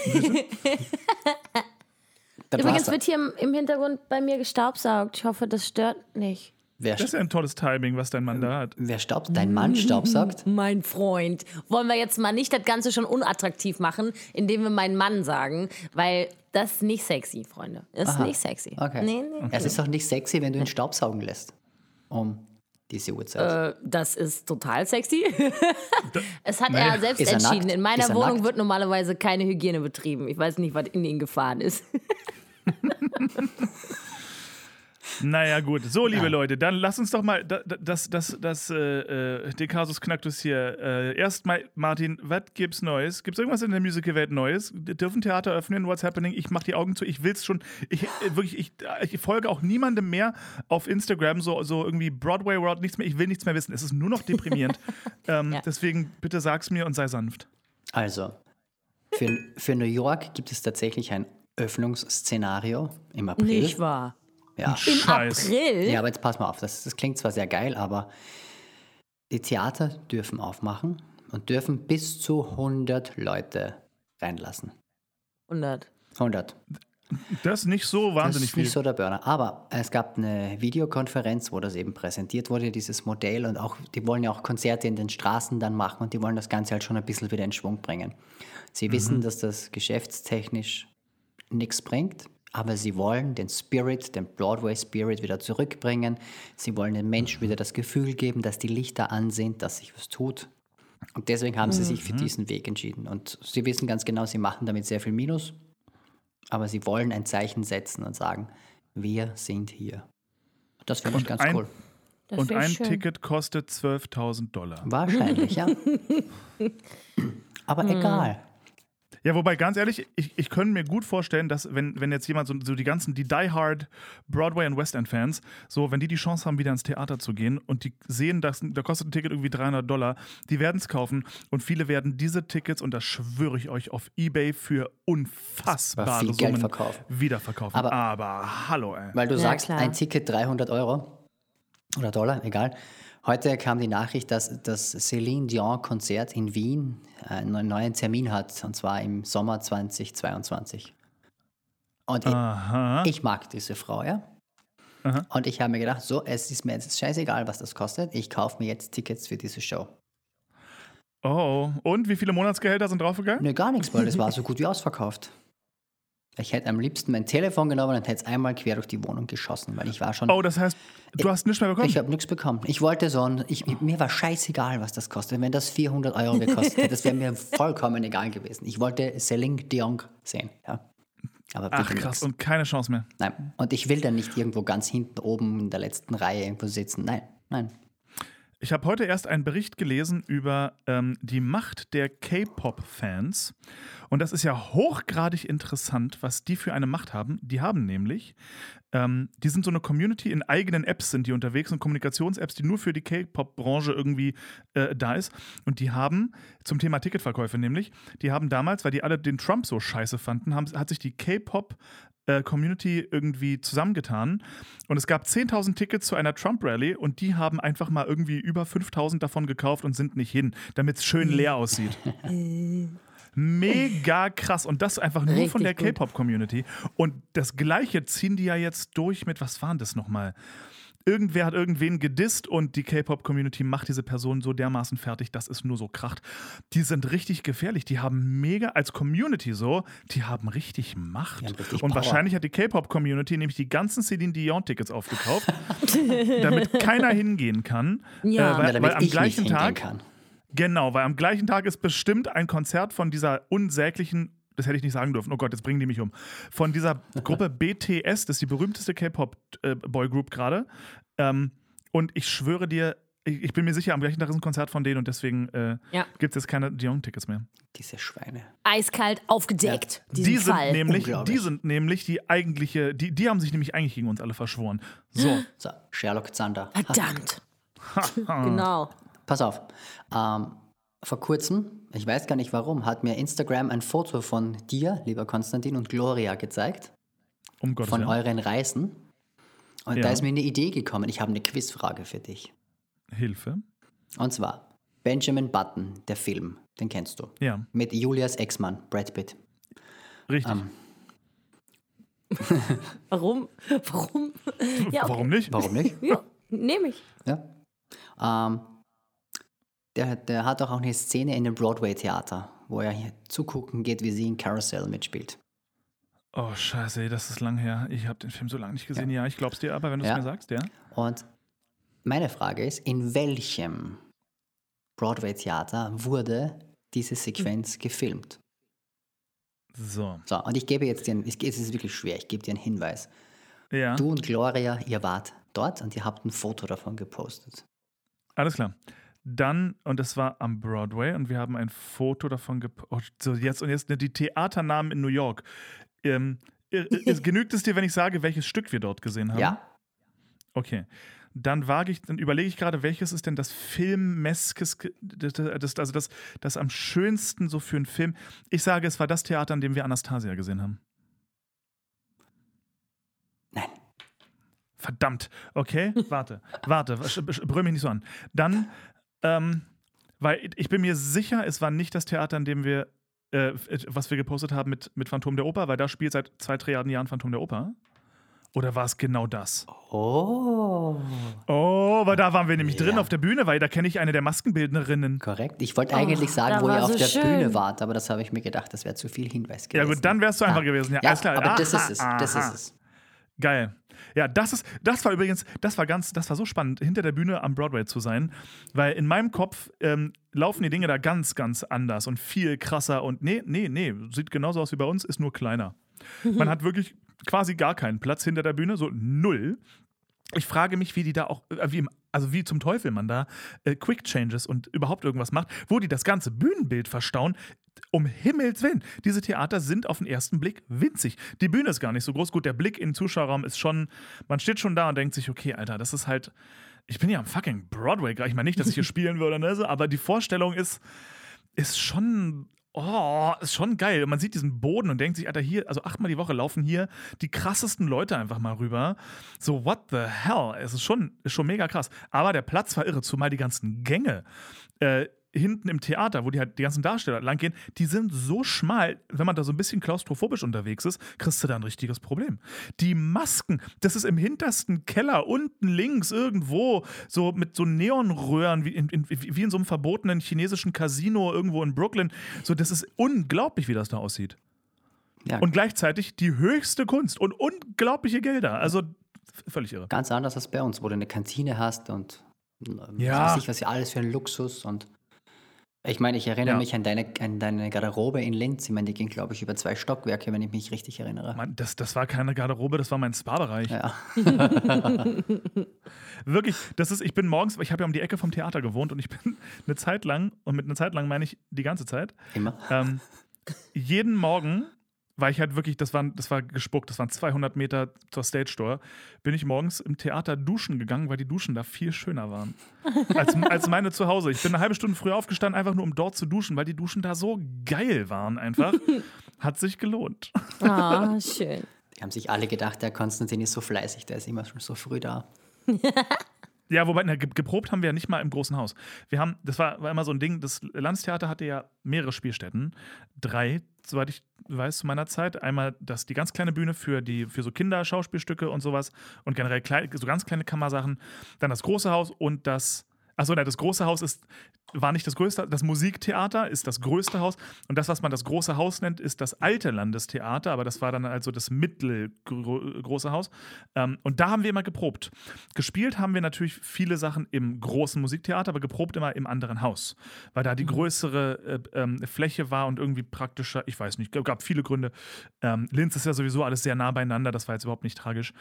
Übrigens wird hier im, im Hintergrund bei mir gestaubsaugt. Ich hoffe, das stört nicht. Wer, Das ist ja ein tolles Timing, was dein Mann da hat. wer staubt? Dein Mann staubsaugt? <laughs> Mein Freund. Wollen wir jetzt mal nicht das Ganze schon unattraktiv machen, indem wir meinen Mann sagen, weil das ist nicht sexy, Freunde. Das ist Aha. nicht sexy. Okay. Nee, nee. Es ist doch nicht sexy, wenn du ihn staubsaugen lässt. Um diese Uhrzeit. Äh, das ist total sexy. <laughs> es hat Naja. er selbst Ist er entschieden. nackt? In meiner er Wohnung nackt? wird normalerweise keine Hygiene betrieben. Ich weiß nicht, was in ihn gefahren ist. <laughs> Naja, gut. So, liebe Leute, dann lass uns doch mal da- da- das, das, das, äh, äh, den Kasus Knacktus hier. Äh, Erstmal, Martin, was gibt's Neues? Gibt's irgendwas in der Musicalwelt Neues? Dürfen Theater öffnen? What's happening? Ich mach die Augen zu. Ich will's schon. Ich, äh, wirklich, ich, ich folge auch niemandem mehr auf Instagram, so, so irgendwie Broadway World, nichts mehr. Ich will nichts mehr wissen. Es ist nur noch deprimierend. <laughs> ähm, Ja. Deswegen bitte sag's mir und sei sanft. Also, für, für New York gibt es tatsächlich ein Öffnungsszenario im April. wahr. Ja. Im Scheiß. April? ja, aber jetzt pass mal auf, das, das klingt zwar sehr geil, aber die Theater dürfen aufmachen und dürfen bis zu 100 Leute reinlassen. 100. 100. Das ist nicht so Das wahnsinnig ist nicht viel. so der Burner. Aber es gab eine Videokonferenz, wo das eben präsentiert wurde, dieses Modell. Und auch, die wollen ja auch Konzerte in den Straßen dann machen und die wollen das Ganze halt schon ein bisschen wieder in Schwung bringen. Sie Mhm. wissen, dass das geschäftstechnisch nichts bringt, aber sie wollen den Spirit, den Broadway Spirit wieder zurückbringen. Sie wollen den Menschen wieder das Gefühl geben, dass die Lichter an sind, dass sich was tut. Und deswegen haben sie sich für diesen Weg entschieden. Und sie wissen ganz genau, sie machen damit sehr viel Minus, aber sie wollen ein Zeichen setzen und sagen, wir sind hier. Das finde ich ganz ein- cool. Und ein schön. Ticket kostet 12.000 Dollar. Wahrscheinlich, ja. <laughs> Aber egal. Ja, wobei, ganz ehrlich, ich, ich könnte mir gut vorstellen, dass, wenn, wenn jetzt jemand so, so die ganzen, die Die Hard Broadway und West End Fans, so, wenn die die Chance haben, wieder ins Theater zu gehen und die sehen, dass da kostet ein Ticket irgendwie 300 Dollar, die werden es kaufen und viele werden diese Tickets, und das schwöre ich euch, auf Ebay für unfassbare viel Geld Summen verkaufen. wiederverkaufen. Aber- Aber, hallo, ey. Weil du Ja, sagst, klar. ein Ticket 300 Euro oder Dollar, egal. Heute kam die Nachricht, dass das Celine Dion Konzert in Wien einen neuen Termin hat, und zwar im Sommer 2022. Und ich, ich mag diese Frau, ja. Aha. Und ich habe mir gedacht, so, es ist mir jetzt scheißegal, was das kostet. Ich kaufe mir jetzt Tickets für diese Show. Oh, und wie viele Monatsgehälter sind draufgegangen? Nö, gar nichts, weil es war so gut wie ausverkauft. Ich hätte am liebsten mein Telefon genommen und hätte es einmal quer durch die Wohnung geschossen, weil ich war schon. Oh, das heißt, du hast nichts mehr bekommen? Ich habe nichts bekommen. Ich wollte so ein, ich, mir war scheißegal, was das kostet. Wenn das 400 Euro gekostet hätte, das wäre mir <laughs> vollkommen egal gewesen. Ich wollte Celine Dion sehen. Ja. Aber Ach, krass, nix. und keine Chance mehr. Nein. Und ich will dann nicht irgendwo ganz hinten oben in der letzten Reihe irgendwo sitzen. Nein, nein. Ich habe heute erst einen Bericht gelesen über ähm, die Macht der K-Pop-Fans. Und das ist ja hochgradig interessant, was die für eine Macht haben. Die haben nämlich, ähm, die sind so eine Community, in eigenen Apps sind die unterwegs und Kommunikations-Apps, die nur für die K-Pop-Branche irgendwie äh, da ist. Und die haben, zum Thema Ticketverkäufe nämlich, die haben damals, weil die alle den Trump so scheiße fanden, haben, hat sich die K-Pop äh, Community irgendwie zusammengetan. Und es gab 10.000 Tickets zu einer Trump-Rally und die haben einfach mal irgendwie über 5.000 davon gekauft und sind nicht hin, damit es schön leer aussieht. <laughs> Mega krass. Und das einfach nur von Richtig der gut. K-Pop-Community. Und das Gleiche ziehen die ja jetzt durch mit, was waren das nochmal? Irgendwer hat irgendwen gedisst und die K-Pop-Community macht diese Person so dermaßen fertig, dass es nur so kracht. Die sind richtig gefährlich. Die haben mega, als Community so, die haben richtig Macht. Haben richtig und Power. wahrscheinlich hat die K-Pop-Community nämlich die ganzen Celine Dion-Tickets aufgekauft, <laughs> damit keiner hingehen kann. Ja. äh, weil, Ja, damit weil am ich gleichen nicht hingehen Tag kann. Genau, weil am gleichen Tag ist bestimmt ein Konzert von dieser unsäglichen, das hätte ich nicht sagen dürfen, oh Gott, jetzt bringen die mich um, von dieser Gruppe <laughs> BTS, das ist die berühmteste K-Pop-Boy-Group gerade. Ähm, und ich schwöre dir, ich, ich bin mir sicher, am gleichen Tag ist ein Konzert von denen und deswegen äh, Ja. gibt es jetzt keine Dion-Tickets mehr. Diese Schweine. Eiskalt aufgedeckt, diesen Die sind, Fall. nämlich, die sind nämlich die eigentliche, die, die haben sich nämlich eigentlich gegen uns alle verschworen. <gasps> So. So, Sherlock Zander. Verdammt. <laughs> <laughs> genau. Pass auf. Ähm, vor kurzem, ich weiß gar nicht warum, hat mir Instagram ein Foto von dir, lieber Konstantin, und Gloria gezeigt, Um Gottes von Willen. euren Reisen. Und Ja. da ist mir eine Idee gekommen. Ich habe eine Quizfrage für dich. Hilfe. Und zwar Benjamin Button, der Film, den kennst du. Ja, Mit Julias Ex-Mann, Brad Pitt. richtig. Ähm, <laughs> Warum? Warum? <laughs> Ja, okay. Warum nicht? Warum nicht? <laughs> Ja, nehme ich. Ja. Ähm, der, der hat doch auch eine Szene in dem Broadway-Theater, wo er hier zugucken geht, wie sie in Carousel mitspielt. Oh, scheiße, ey, das ist lang her. Ich habe den Film so lange nicht gesehen. Ja, ich glaub's dir aber, wenn du es Ja. mir sagst, ja. Und meine Frage ist, in welchem Broadway-Theater wurde diese Sequenz gefilmt? So. So, und ich gebe jetzt dir, es ist wirklich schwer, ich gebe dir einen Hinweis. Ja, Du und Gloria, ihr wart dort und ihr habt ein Foto davon gepostet. alles klar. Dann, und das war am Broadway, und wir haben ein Foto davon gepostet. So, jetzt und jetzt ne, die Theaternamen in New York. Ähm, äh, <laughs> äh, genügt es dir, wenn ich sage, welches Stück wir dort gesehen haben? Ja, Okay. Dann wage ich, dann überlege ich gerade, welches ist denn das Filmmeskes, das, also das, das am schönsten so für einen Film. Ich sage, es war das Theater, an dem wir Anastasia gesehen haben. nein. Verdammt. Okay, warte, warte, brüll mich nicht so an. Dann, ähm, weil ich bin mir sicher, es war nicht das Theater, an dem wir, äh, was wir gepostet haben mit, mit Phantom der Oper, weil da spielt seit zwei Trilliarden Jahren Phantom der Oper. Oder war es genau das? Oh, Oh, weil da waren wir nämlich drin Ja. auf der Bühne, weil da kenne ich eine der Maskenbildnerinnen. korrekt. Ich wollte eigentlich sagen, da wo ihr war auf so der schön. Bühne wart, aber das habe ich mir gedacht, das wäre zu viel Hinweis Ja gewesen. gut, dann wärst du einfach Ah. gewesen. Ja, Ja, alles klar. aber das Aha, ist es. Das ist es. Geil. Ja, das ist, das war übrigens, das war ganz, das war so spannend, hinter der Bühne am Broadway zu sein, weil in meinem Kopf ähm, laufen die Dinge da ganz, ganz anders und viel krasser und nee, nee, nee, sieht genauso aus wie bei uns, ist nur kleiner. Man hat wirklich quasi gar keinen Platz hinter der Bühne, so null. Ich frage mich, wie die da auch, äh, wie, im- also wie zum Teufel man da äh, Quick Changes und überhaupt irgendwas macht, wo die das ganze Bühnenbild verstauen. Um Himmels Willen. Diese Theater sind auf den ersten Blick winzig. Die Bühne ist gar nicht so groß. Gut, der Blick in den Zuschauerraum ist schon, man steht schon da und denkt sich, okay, Alter, das ist halt, ich bin ja am fucking Broadway. Ich meine nicht, dass ich hier <laughs> spielen würde, ne, aber die Vorstellung ist, ist schon. Oh, ist schon geil. Man sieht diesen Boden und denkt sich, Alter, hier, also achtmal die Woche laufen hier die krassesten Leute einfach mal rüber. So, what the hell? Es ist schon, ist schon mega krass. Aber der Platz war irre, zumal die ganzen Gänge äh, hinten im Theater, wo die halt die ganzen Darsteller langgehen, die sind so schmal, wenn man da so ein bisschen klaustrophobisch unterwegs ist, kriegst du da ein richtiges Problem. Die Masken, das ist im hintersten Keller, unten links irgendwo, so mit so Neonröhren, wie in, in, wie in so einem verbotenen chinesischen Casino irgendwo in Brooklyn. So, das ist unglaublich, wie das da aussieht. Ja, Und gleichzeitig die höchste Kunst und unglaubliche Gelder. Also völlig irre. ganz anders als bei uns, wo du eine Kantine hast und ähm, Ja. was weiß ich, was ja alles für ein Luxus und ich meine, ich erinnere Ja. mich an deine, an deine Garderobe in Linz. Ich meine, die ging, glaube ich, über zwei Stockwerke, wenn ich mich richtig erinnere. Mann, das, das war keine Garderobe, das war mein Spa-Bereich. Ja. <laughs> Wirklich, das ist, ich bin morgens, ich habe ja um die Ecke vom Theater gewohnt und ich bin <laughs> eine Zeit lang, und mit einer Zeit lang meine ich die ganze Zeit, Immer. ähm, jeden Morgen, weil ich halt wirklich, das war, das war gespuckt, das waren 200 Meter zur Stage Store, bin ich morgens im Theater duschen gegangen, weil die Duschen da viel schöner waren <laughs> als, als meine zu Hause. Ich bin eine halbe Stunde früher aufgestanden, einfach nur um dort zu duschen, weil die Duschen da so geil waren einfach. <laughs> Hat sich gelohnt. Ah, schön. Die haben sich alle gedacht, der Konstantin ist so fleißig, der ist immer schon so früh da. <laughs> Ja, wobei, na, ge- geprobt haben wir ja nicht mal im großen Haus. Wir haben, das war, war immer so ein Ding, das Landestheater hatte ja mehrere Spielstätten. Drei, soweit ich weiß, zu meiner Zeit. Einmal das, die ganz kleine Bühne für, die, für so Kinderschauspielstücke und sowas und generell klei- so ganz kleine Kammersachen. Dann das große Haus und das. Achso, nein, das große Haus ist, war nicht das größte, das Musiktheater ist das größte Haus und das, was man das große Haus nennt, ist das alte Landestheater, aber das war dann also das mittelgroße Haus. Ähm, und da haben wir immer geprobt. Gespielt haben wir natürlich viele Sachen im großen Musiktheater, aber geprobt immer im anderen Haus, weil da die größere äh, ähm, Fläche war und irgendwie praktischer, ich weiß nicht, gab viele Gründe. Ähm, Linz ist ja sowieso alles sehr nah beieinander, das war jetzt überhaupt nicht tragisch.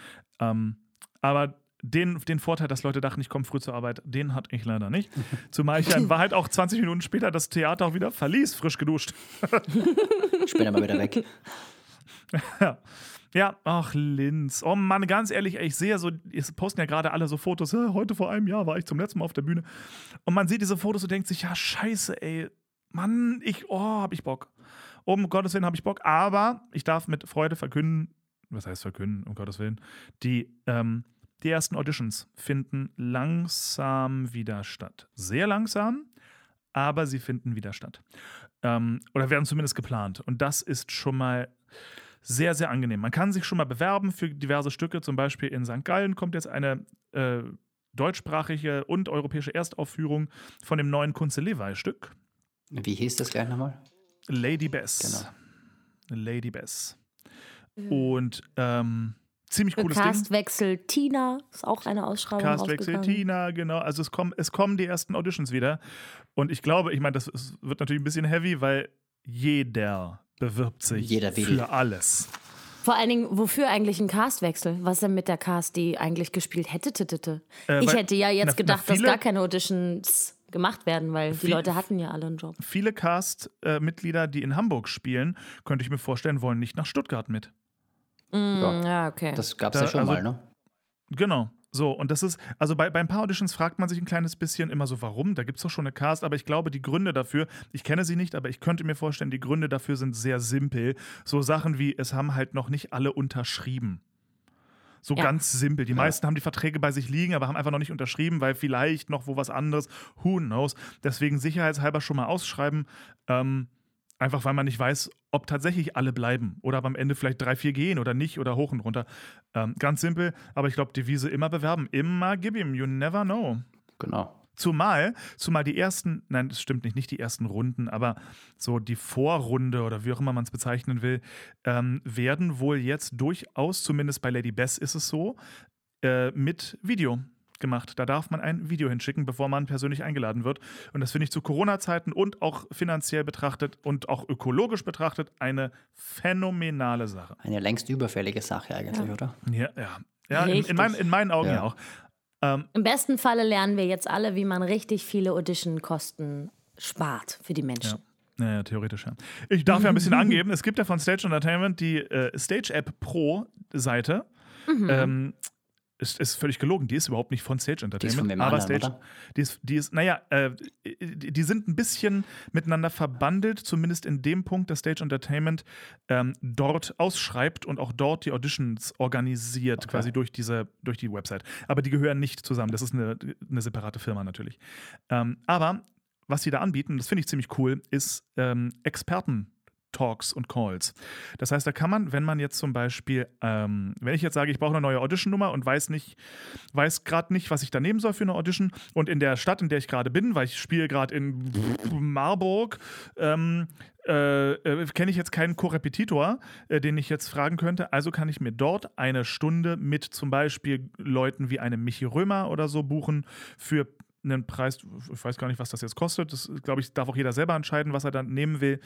Aber den, den Vorteil, dass Leute dachten, ich komme früh zur Arbeit, den hatte ich leider nicht. <laughs> Zumal ich ja in Wahrheit auch 20 Minuten später das Theater auch wieder verließ, frisch geduscht. Ich bin aber wieder weg. Ja. Ja, ach, Linz. Oh Mann, ganz ehrlich, ey, ich sehe so, es posten ja gerade alle so Fotos. "Äh, Heute vor einem Jahr war ich zum letzten Mal auf der Bühne. Und man sieht diese Fotos und denkt sich, ja, scheiße, ey. Mann, ich, oh, hab ich Bock. Um Gottes Willen hab ich Bock. Aber ich darf mit Freude verkünden, was heißt verkünden, um Gottes Willen, die, ähm, die ersten Auditions finden langsam wieder statt. Sehr langsam, aber sie finden wieder statt. Ähm, oder werden zumindest geplant. Und das ist schon mal sehr, sehr angenehm. Man kann sich schon mal bewerben für diverse Stücke. Zum Beispiel in St. Gallen kommt jetzt eine äh, deutschsprachige und europäische Erstaufführung von dem neuen Kunze Levi-Stück. Wie hieß das gleich nochmal? Lady Bess. Genau. Lady Bess. Und ähm, ziemlich cooles Ding. Castwechsel Tina ist auch eine Ausschreibung Castwechsel. Tina, genau. Also es kommen, es kommen die ersten Auditions wieder. Und ich glaube, ich meine, das ist, wird natürlich ein bisschen heavy, weil jeder bewirbt sich Jeder will. für alles. Vor allen Dingen, wofür eigentlich ein Castwechsel? Was denn mit der Cast, die eigentlich gespielt hätte? Titte? Äh, ich hätte ja jetzt na- gedacht, na, viele- dass gar keine Auditions gemacht werden, weil die Leute hatten ja alle einen Job. Viele Cast-Mitglieder, die in Hamburg spielen, könnte ich mir vorstellen, wollen nicht nach Stuttgart mit. Ja, Ja, okay. das gab es Da- ja schon also- mal, ne? Genau. So, und das ist, also bei, bei ein paar Auditions fragt man sich ein kleines bisschen immer so, warum? Da gibt es doch schon eine Cast, aber ich glaube, die Gründe dafür, ich kenne sie nicht, aber ich könnte mir vorstellen, die Gründe dafür sind sehr simpel. So Sachen wie, es haben halt noch nicht alle unterschrieben. So Ja. ganz simpel. Die meisten haben die Verträge bei sich liegen, aber haben einfach noch nicht unterschrieben, weil vielleicht noch wo was anderes, who knows. Deswegen sicherheitshalber schon mal ausschreiben. Ähm, Einfach weil man nicht weiß, ob tatsächlich alle bleiben oder ob am Ende vielleicht drei, vier gehen oder nicht oder hoch und runter. Ähm, ganz simpel, aber ich glaube, Devise immer bewerben. Immer gib ihm, you never know. Genau. Zumal, zumal die ersten, nein, das stimmt nicht, nicht die ersten Runden, aber so die Vorrunde oder wie auch immer man es bezeichnen will, ähm, werden wohl jetzt durchaus, zumindest bei Lady Bess ist es so, äh, mit Video gemacht. Da darf man ein Video hinschicken, bevor man persönlich eingeladen wird. Und das finde ich zu Corona-Zeiten und auch finanziell betrachtet und auch ökologisch betrachtet eine phänomenale Sache. Eine längst überfällige Sache eigentlich, oder? Ja, ja. Ja, in, in, mein, in meinen Augen ja, Ja. auch. Ähm, Im besten Falle lernen wir jetzt alle, wie man richtig viele Audition-Kosten spart für die Menschen. Naja, theoretisch ja. Ich darf ja ein bisschen <laughs> angeben, es gibt ja von Stage Entertainment die äh, Stage App Pro Seite. Mhm. Ähm, ist, ist völlig gelogen, die ist überhaupt nicht von Stage Entertainment. von wem aber anderen, Stage, die ist, die ist, naja, äh, die, die sind ein bisschen miteinander verbandelt, zumindest in dem Punkt, dass Stage Entertainment ähm, dort ausschreibt und auch dort die Auditions organisiert, quasi durch diese, durch die Website. Aber die gehören nicht zusammen. Das ist eine, eine separate Firma natürlich. Ähm, aber was sie da anbieten, das finde ich ziemlich cool, ist ähm, Experten. Talks und Calls. Das heißt, da kann man, wenn man jetzt zum Beispiel, ähm, wenn ich jetzt sage, ich brauche eine neue Audition-Nummer und weiß nicht, weiß gerade nicht, was ich da nehmen soll für eine Audition und in der Stadt, in der ich gerade bin, weil ich spiele gerade in Marburg, ähm, äh, äh, kenne ich jetzt keinen Co-Repetitor, äh, den ich jetzt fragen könnte. Also kann ich mir dort eine Stunde mit zum Beispiel Leuten wie einem Michi Römer oder so buchen für einen Preis, ich weiß gar nicht, was das jetzt kostet. Das, glaube ich, darf auch jeder selber entscheiden, was er dann nehmen will.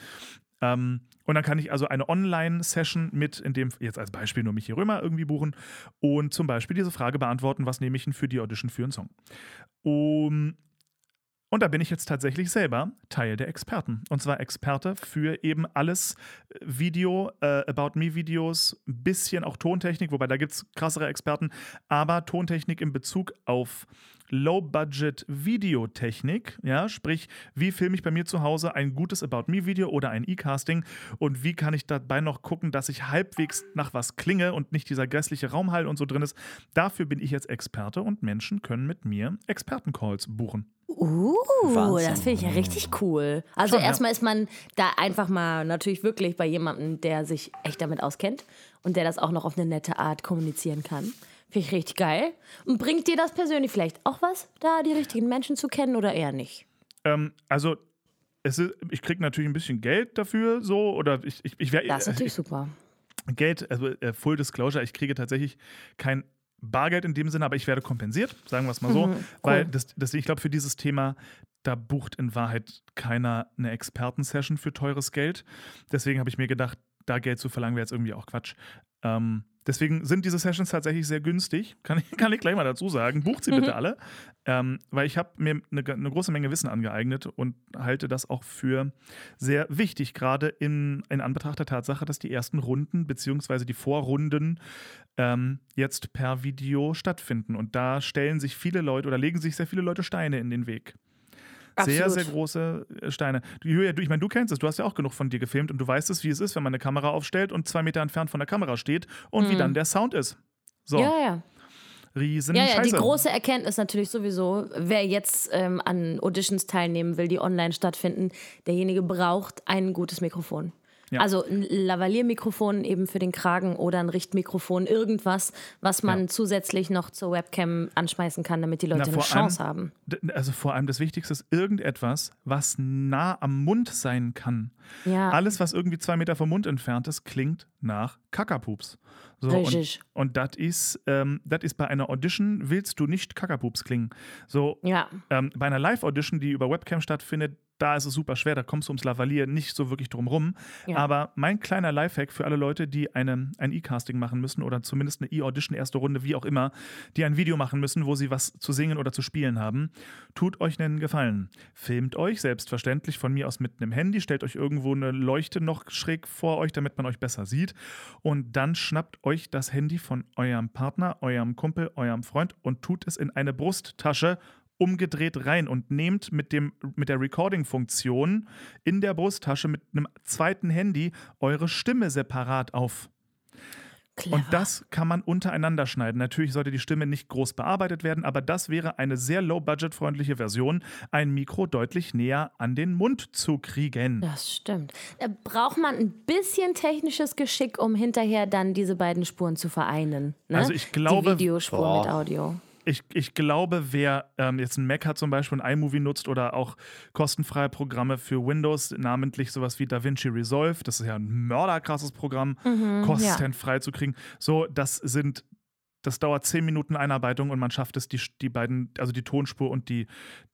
Ähm, und dann kann ich also eine Online-Session mit, in dem jetzt als Beispiel nur Michi Römer irgendwie buchen und zum Beispiel diese Frage beantworten, was nehme ich denn für die Audition für einen Song? Um, und da bin ich jetzt tatsächlich selber Teil der Experten. Und zwar Experte für eben alles äh, Video, äh, About Me-Videos, ein bisschen auch Tontechnik, wobei da gibt es krassere Experten, aber Tontechnik in Bezug auf Low-Budget-Videotechnik, ja, sprich, wie filme ich bei mir zu Hause ein gutes About Me-Video oder ein E-Casting und wie kann ich dabei noch gucken, dass ich halbwegs nach was klinge und nicht dieser grässliche Raumhall und so drin ist. Dafür bin ich jetzt Experte und Menschen können mit mir Expertencalls buchen. Uh, Wahnsinn. das finde ich ja richtig cool. Also Schon, ja. erstmal ist man da einfach mal natürlich wirklich bei jemandem, der sich echt damit auskennt und der das auch noch auf eine nette Art kommunizieren kann. Finde ich richtig geil. Und bringt dir das persönlich vielleicht auch was, da die richtigen Menschen zu kennen oder eher nicht? Ähm, also, ist, ich kriege natürlich ein bisschen Geld dafür, so, oder ich, ich, ich, wär- Das ist natürlich <laughs> super. Geld, also äh, Full Disclosure, ich kriege tatsächlich kein Bargeld in dem Sinne, aber ich werde kompensiert, sagen wir es mal so, weil das, das, ich glaube, für dieses Thema, da bucht in Wahrheit keiner eine Expertensession für teures Geld. Deswegen habe ich mir gedacht, da Geld zu verlangen wäre jetzt irgendwie auch Quatsch. Ähm, deswegen sind diese Sessions tatsächlich sehr günstig, kann ich, <laughs> kann ich gleich mal dazu sagen. Bucht sie bitte alle, ähm, weil ich habe mir eine, eine große Menge Wissen angeeignet und halte das auch für sehr wichtig, gerade in, in Anbetracht der Tatsache, dass die ersten Runden beziehungsweise die Vorrunden ähm, jetzt per Video stattfinden. Und da stellen sich viele Leute oder legen sich sehr viele Leute Steine in den Weg. Sehr, Absolut. sehr große äh, Steine. Julia, du, ich meine, du kennst es, du hast ja auch genug von dir gefilmt und du weißt es, wie es ist, wenn man eine Kamera aufstellt und zwei Meter entfernt von der Kamera steht und wie dann der Sound ist. So, Mhm. Ja, ja. riesen Ja, ja, die große Erkenntnis natürlich sowieso, wer jetzt ähm, an Auditions teilnehmen will, die online stattfinden, derjenige braucht ein gutes Mikrofon. Ja. Also ein Lavalier-Mikrofon eben für den Kragen oder ein Richtmikrofon, irgendwas, was man Ja. zusätzlich noch zur Webcam anschmeißen kann, damit die Leute eine vor Chance allem- haben. Also vor allem das Wichtigste ist irgendetwas, was nah am Mund sein kann. Ja. Alles, was irgendwie zwei Meter vom Mund entfernt ist, klingt nach Kackerpups. So, Richtig. Und, und das ist, ähm, das ist bei einer Audition, willst du nicht Kackerpups klingen. So, Ja. ähm, bei einer Live-Audition, die über Webcam stattfindet, da ist es super schwer, da kommst du ums Lavalier nicht so wirklich drum rum. Ja. Aber mein kleiner Lifehack für alle Leute, die eine, ein E-Casting machen müssen oder zumindest eine E-Audition, erste Runde, wie auch immer, die ein Video machen müssen, wo sie was zu singen oder zu spielen haben, tut euch einen Gefallen. Filmt euch, selbstverständlich von mir aus mit einem Handy, stellt euch irgendwo eine Leuchte noch schräg vor euch, damit man euch besser sieht. Und dann schnappt euch das Handy von eurem Partner, eurem Kumpel, eurem Freund und tut es in eine Brusttasche umgedreht rein und nehmt mit, dem, mit der Recording-Funktion in der Brusttasche mit einem zweiten Handy eure Stimme separat auf. Clever. Und das kann man untereinander schneiden. Natürlich sollte die Stimme nicht groß bearbeitet werden, aber das wäre eine sehr low-budget-freundliche Version, ein Mikro deutlich näher an den Mund zu kriegen. Das stimmt. Da braucht man ein bisschen technisches Geschick, um hinterher dann diese beiden Spuren zu vereinen. Ne? Also ich glaube- Die Videospur Boah. mit Audio. Ich, ich glaube, wer ähm, jetzt einen Mac hat zum Beispiel und iMovie nutzt oder auch kostenfreie Programme für Windows, namentlich sowas wie DaVinci Resolve, das ist ja ein mörderkrasses Programm, konstant frei zu kriegen. So, das sind, das dauert zehn Minuten Einarbeitung und man schafft es, die, die beiden, also die Tonspur und die,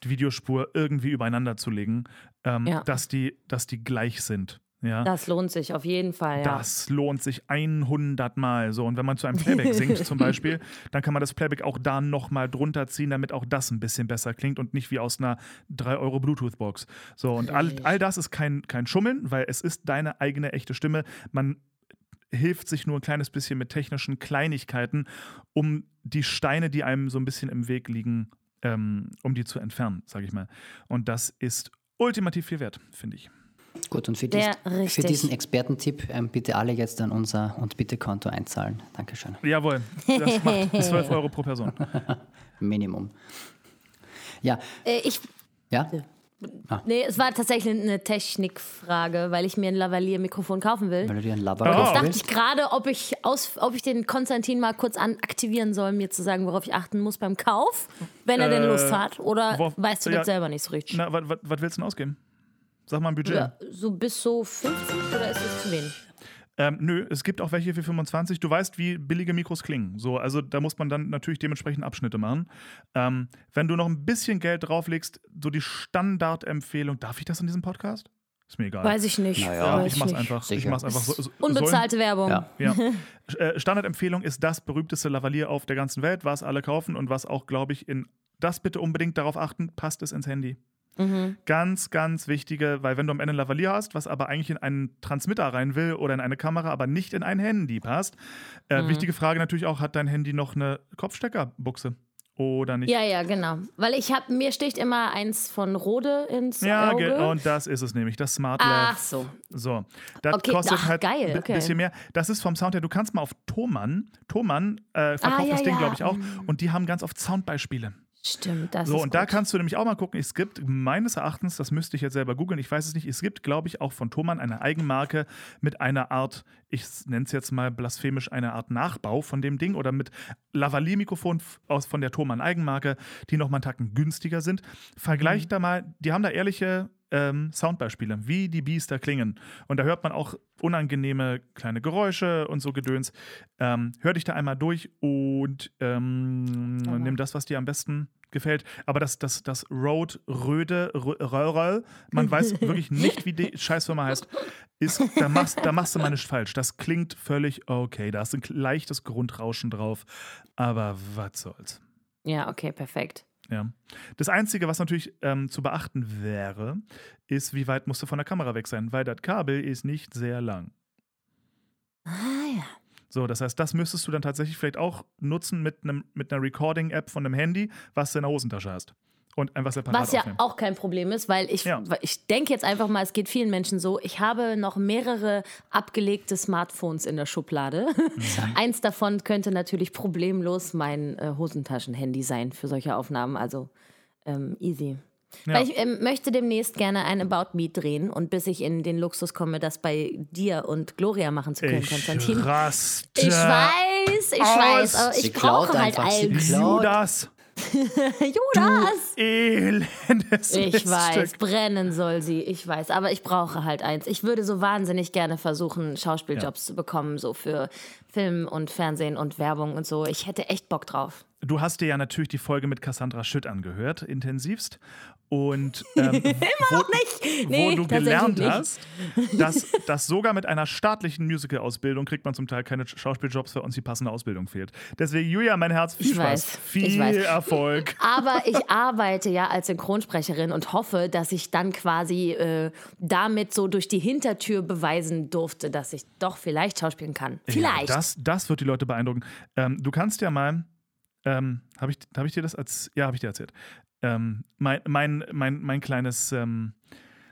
die Videospur irgendwie übereinander zu legen, ähm, Ja. dass, die, dass die gleich sind. Ja. Das lohnt sich auf jeden Fall, ja. Das lohnt sich 100 Mal. So, und wenn man zu einem Playback singt zum <laughs> Beispiel, dann kann man das Playback auch da nochmal drunter ziehen, damit auch das ein bisschen besser klingt und nicht wie aus einer 3 Euro Bluetooth-Box. So, und all, all das ist kein, kein Schummeln, weil es ist deine eigene echte Stimme. Man hilft sich nur ein kleines bisschen mit technischen Kleinigkeiten, um die Steine, die einem so ein bisschen im Weg liegen, ähm, um die zu entfernen, sage ich mal. Und das ist ultimativ viel wert, finde ich. Gut, und für, dies, für diesen Expertentipp ähm, bitte alle jetzt an unser und bitte Konto einzahlen. Dankeschön. Jawohl, das <laughs> macht 12 Euro pro Person. <laughs> Minimum. Ja, Äh, ich, ja. nee, es war tatsächlich eine Technikfrage, weil ich mir ein Lavalier-Mikrofon kaufen will. Weil du dir einen Lover Oh. Jetzt dachte ich gerade, ob ich, aus, ob ich den Konstantin mal kurz an aktivieren soll, mir zu sagen, worauf ich achten muss beim Kauf, wenn er denn Äh, Lust hat. Oder wo- weißt du ja. das selber nicht so richtig? Na, was willst du denn ausgeben? Sag mal ein Budget. Ja, so bis so 50 oder ist das zu wenig? Ähm, nö, es gibt auch welche für 25. Du weißt, wie billige Mikros klingen. So, also da muss man dann natürlich dementsprechend Abschnitte machen. Ähm, wenn du noch ein bisschen Geld drauflegst, so die Standardempfehlung, darf ich das in diesem Podcast? Ist mir egal. Weiß ich nicht. Naja. Weiß ich mach's nicht. einfach. Ich mach's einfach so. so Unbezahlte Werbung. Ja. Ja. <laughs> Äh, Standardempfehlung ist das berühmteste Lavalier auf der ganzen Welt, was alle kaufen und was auch, glaube ich, in das bitte unbedingt darauf achten, passt es ins Handy. Ganz, ganz wichtige, weil wenn du am Ende ein Lavalier hast, was aber eigentlich in einen Transmitter rein will oder in eine Kamera, aber nicht in ein Handy passt. Äh, Wichtige Frage natürlich auch, hat dein Handy noch eine Kopfsteckerbuchse oder nicht? Ja, ja, genau. Weil ich habe, mir sticht immer eins von Rode ins Ja, Auge. ge- und das ist es nämlich, das Smart Ach Lav. so. So, das Okay, kostet ach, halt ein okay. bisschen mehr. Das ist vom Sound her, du kannst mal auf Thomann, Thomann äh, verkauft Ah, ja, das Ding, ja. glaube ich, auch. Und die haben ganz oft Soundbeispiele. Stimmt, das So, ist und da gut. kannst du nämlich auch mal gucken. Es gibt meines Erachtens, das müsste ich jetzt selber googeln, ich weiß es nicht, es gibt, glaube ich, auch von Thomann eine Eigenmarke mit einer Art, ich nenne es jetzt mal blasphemisch, eine Art Nachbau von dem Ding oder mit Lavalier-Mikrofon aus von der Thomann Eigenmarke, die nochmal einen Tacken günstiger sind. Vergleicht da mal, die haben da ehrliche ähm, Soundbeispiele, wie die Biester klingen. Und da hört man auch unangenehme kleine Geräusche und so Gedöns. Ähm, hör dich da einmal durch und ähm, nimm das, was dir am besten gefällt. Aber das, das, das Rode Röde Rö- Röhrl, man weiß <laughs> wirklich nicht, wie die Scheißfirma heißt, ist, da machst, da machst du mal nicht falsch. Das klingt völlig okay. Da ist ein leichtes Grundrauschen drauf. Aber was soll's. Ja, okay, perfekt. Ja. Das Einzige, was natürlich ähm, zu beachten wäre, ist, wie weit musst du von der Kamera weg sein, weil das Kabel ist nicht sehr lang. Ah ja. So, das heißt, das müsstest du dann tatsächlich vielleicht auch nutzen mit, einem, mit einer Recording-App von einem Handy, was du in der Hosentasche hast. Und einfach separat Was ja aufnehmen. auch kein Problem ist, weil ich, Ja. ich denke jetzt einfach mal, es geht vielen Menschen so. Ich habe noch mehrere abgelegte Smartphones in der Schublade. <laughs> Eins davon könnte natürlich problemlos mein äh, Hosentaschen-Handy sein für solche Aufnahmen. Also ähm, easy. Ja. Weil ich ähm, möchte demnächst gerne ein About Me drehen und bis ich in den Luxus komme, das bei dir und Gloria machen zu können, ich Konstantin. raste Ich weiß, ich aus. weiß, aber Sie ich brauche halt einfach, sie eins. klaut. <laughs> Judas, Jonas! elendes Ich weiß, brennen soll sie, ich weiß, aber ich brauche halt eins. Ich würde so wahnsinnig gerne versuchen, Schauspieljobs zu bekommen, so für Film und Fernsehen und Werbung und so. Ich hätte echt Bock drauf. Du hast dir ja natürlich die Folge mit Cassandra Schütt angehört, intensivst. Und <laughs> ähm, Immer noch nicht. wo Nee, du tatsächlich gelernt hast, dass, dass sogar mit einer staatlichen Musical-Ausbildung kriegt man zum Teil keine Schauspieljobs, weil uns die passende Ausbildung fehlt. Deswegen, Julia, mein Herz, viel Ich Spaß, weiß, viel. Erfolg. <laughs> Aber ich arbeite ja als Synchronsprecherin und hoffe, dass ich dann quasi äh, damit so durch die Hintertür beweisen durfte, dass ich doch vielleicht schauspielen kann. Vielleicht. Ja, das, das wird die Leute beeindrucken. Ähm, du kannst ja mal, ähm, habe ich, hab ich dir das als, ja, habe ich dir erzählt. Ähm, mein, mein, mein, mein kleines, ähm,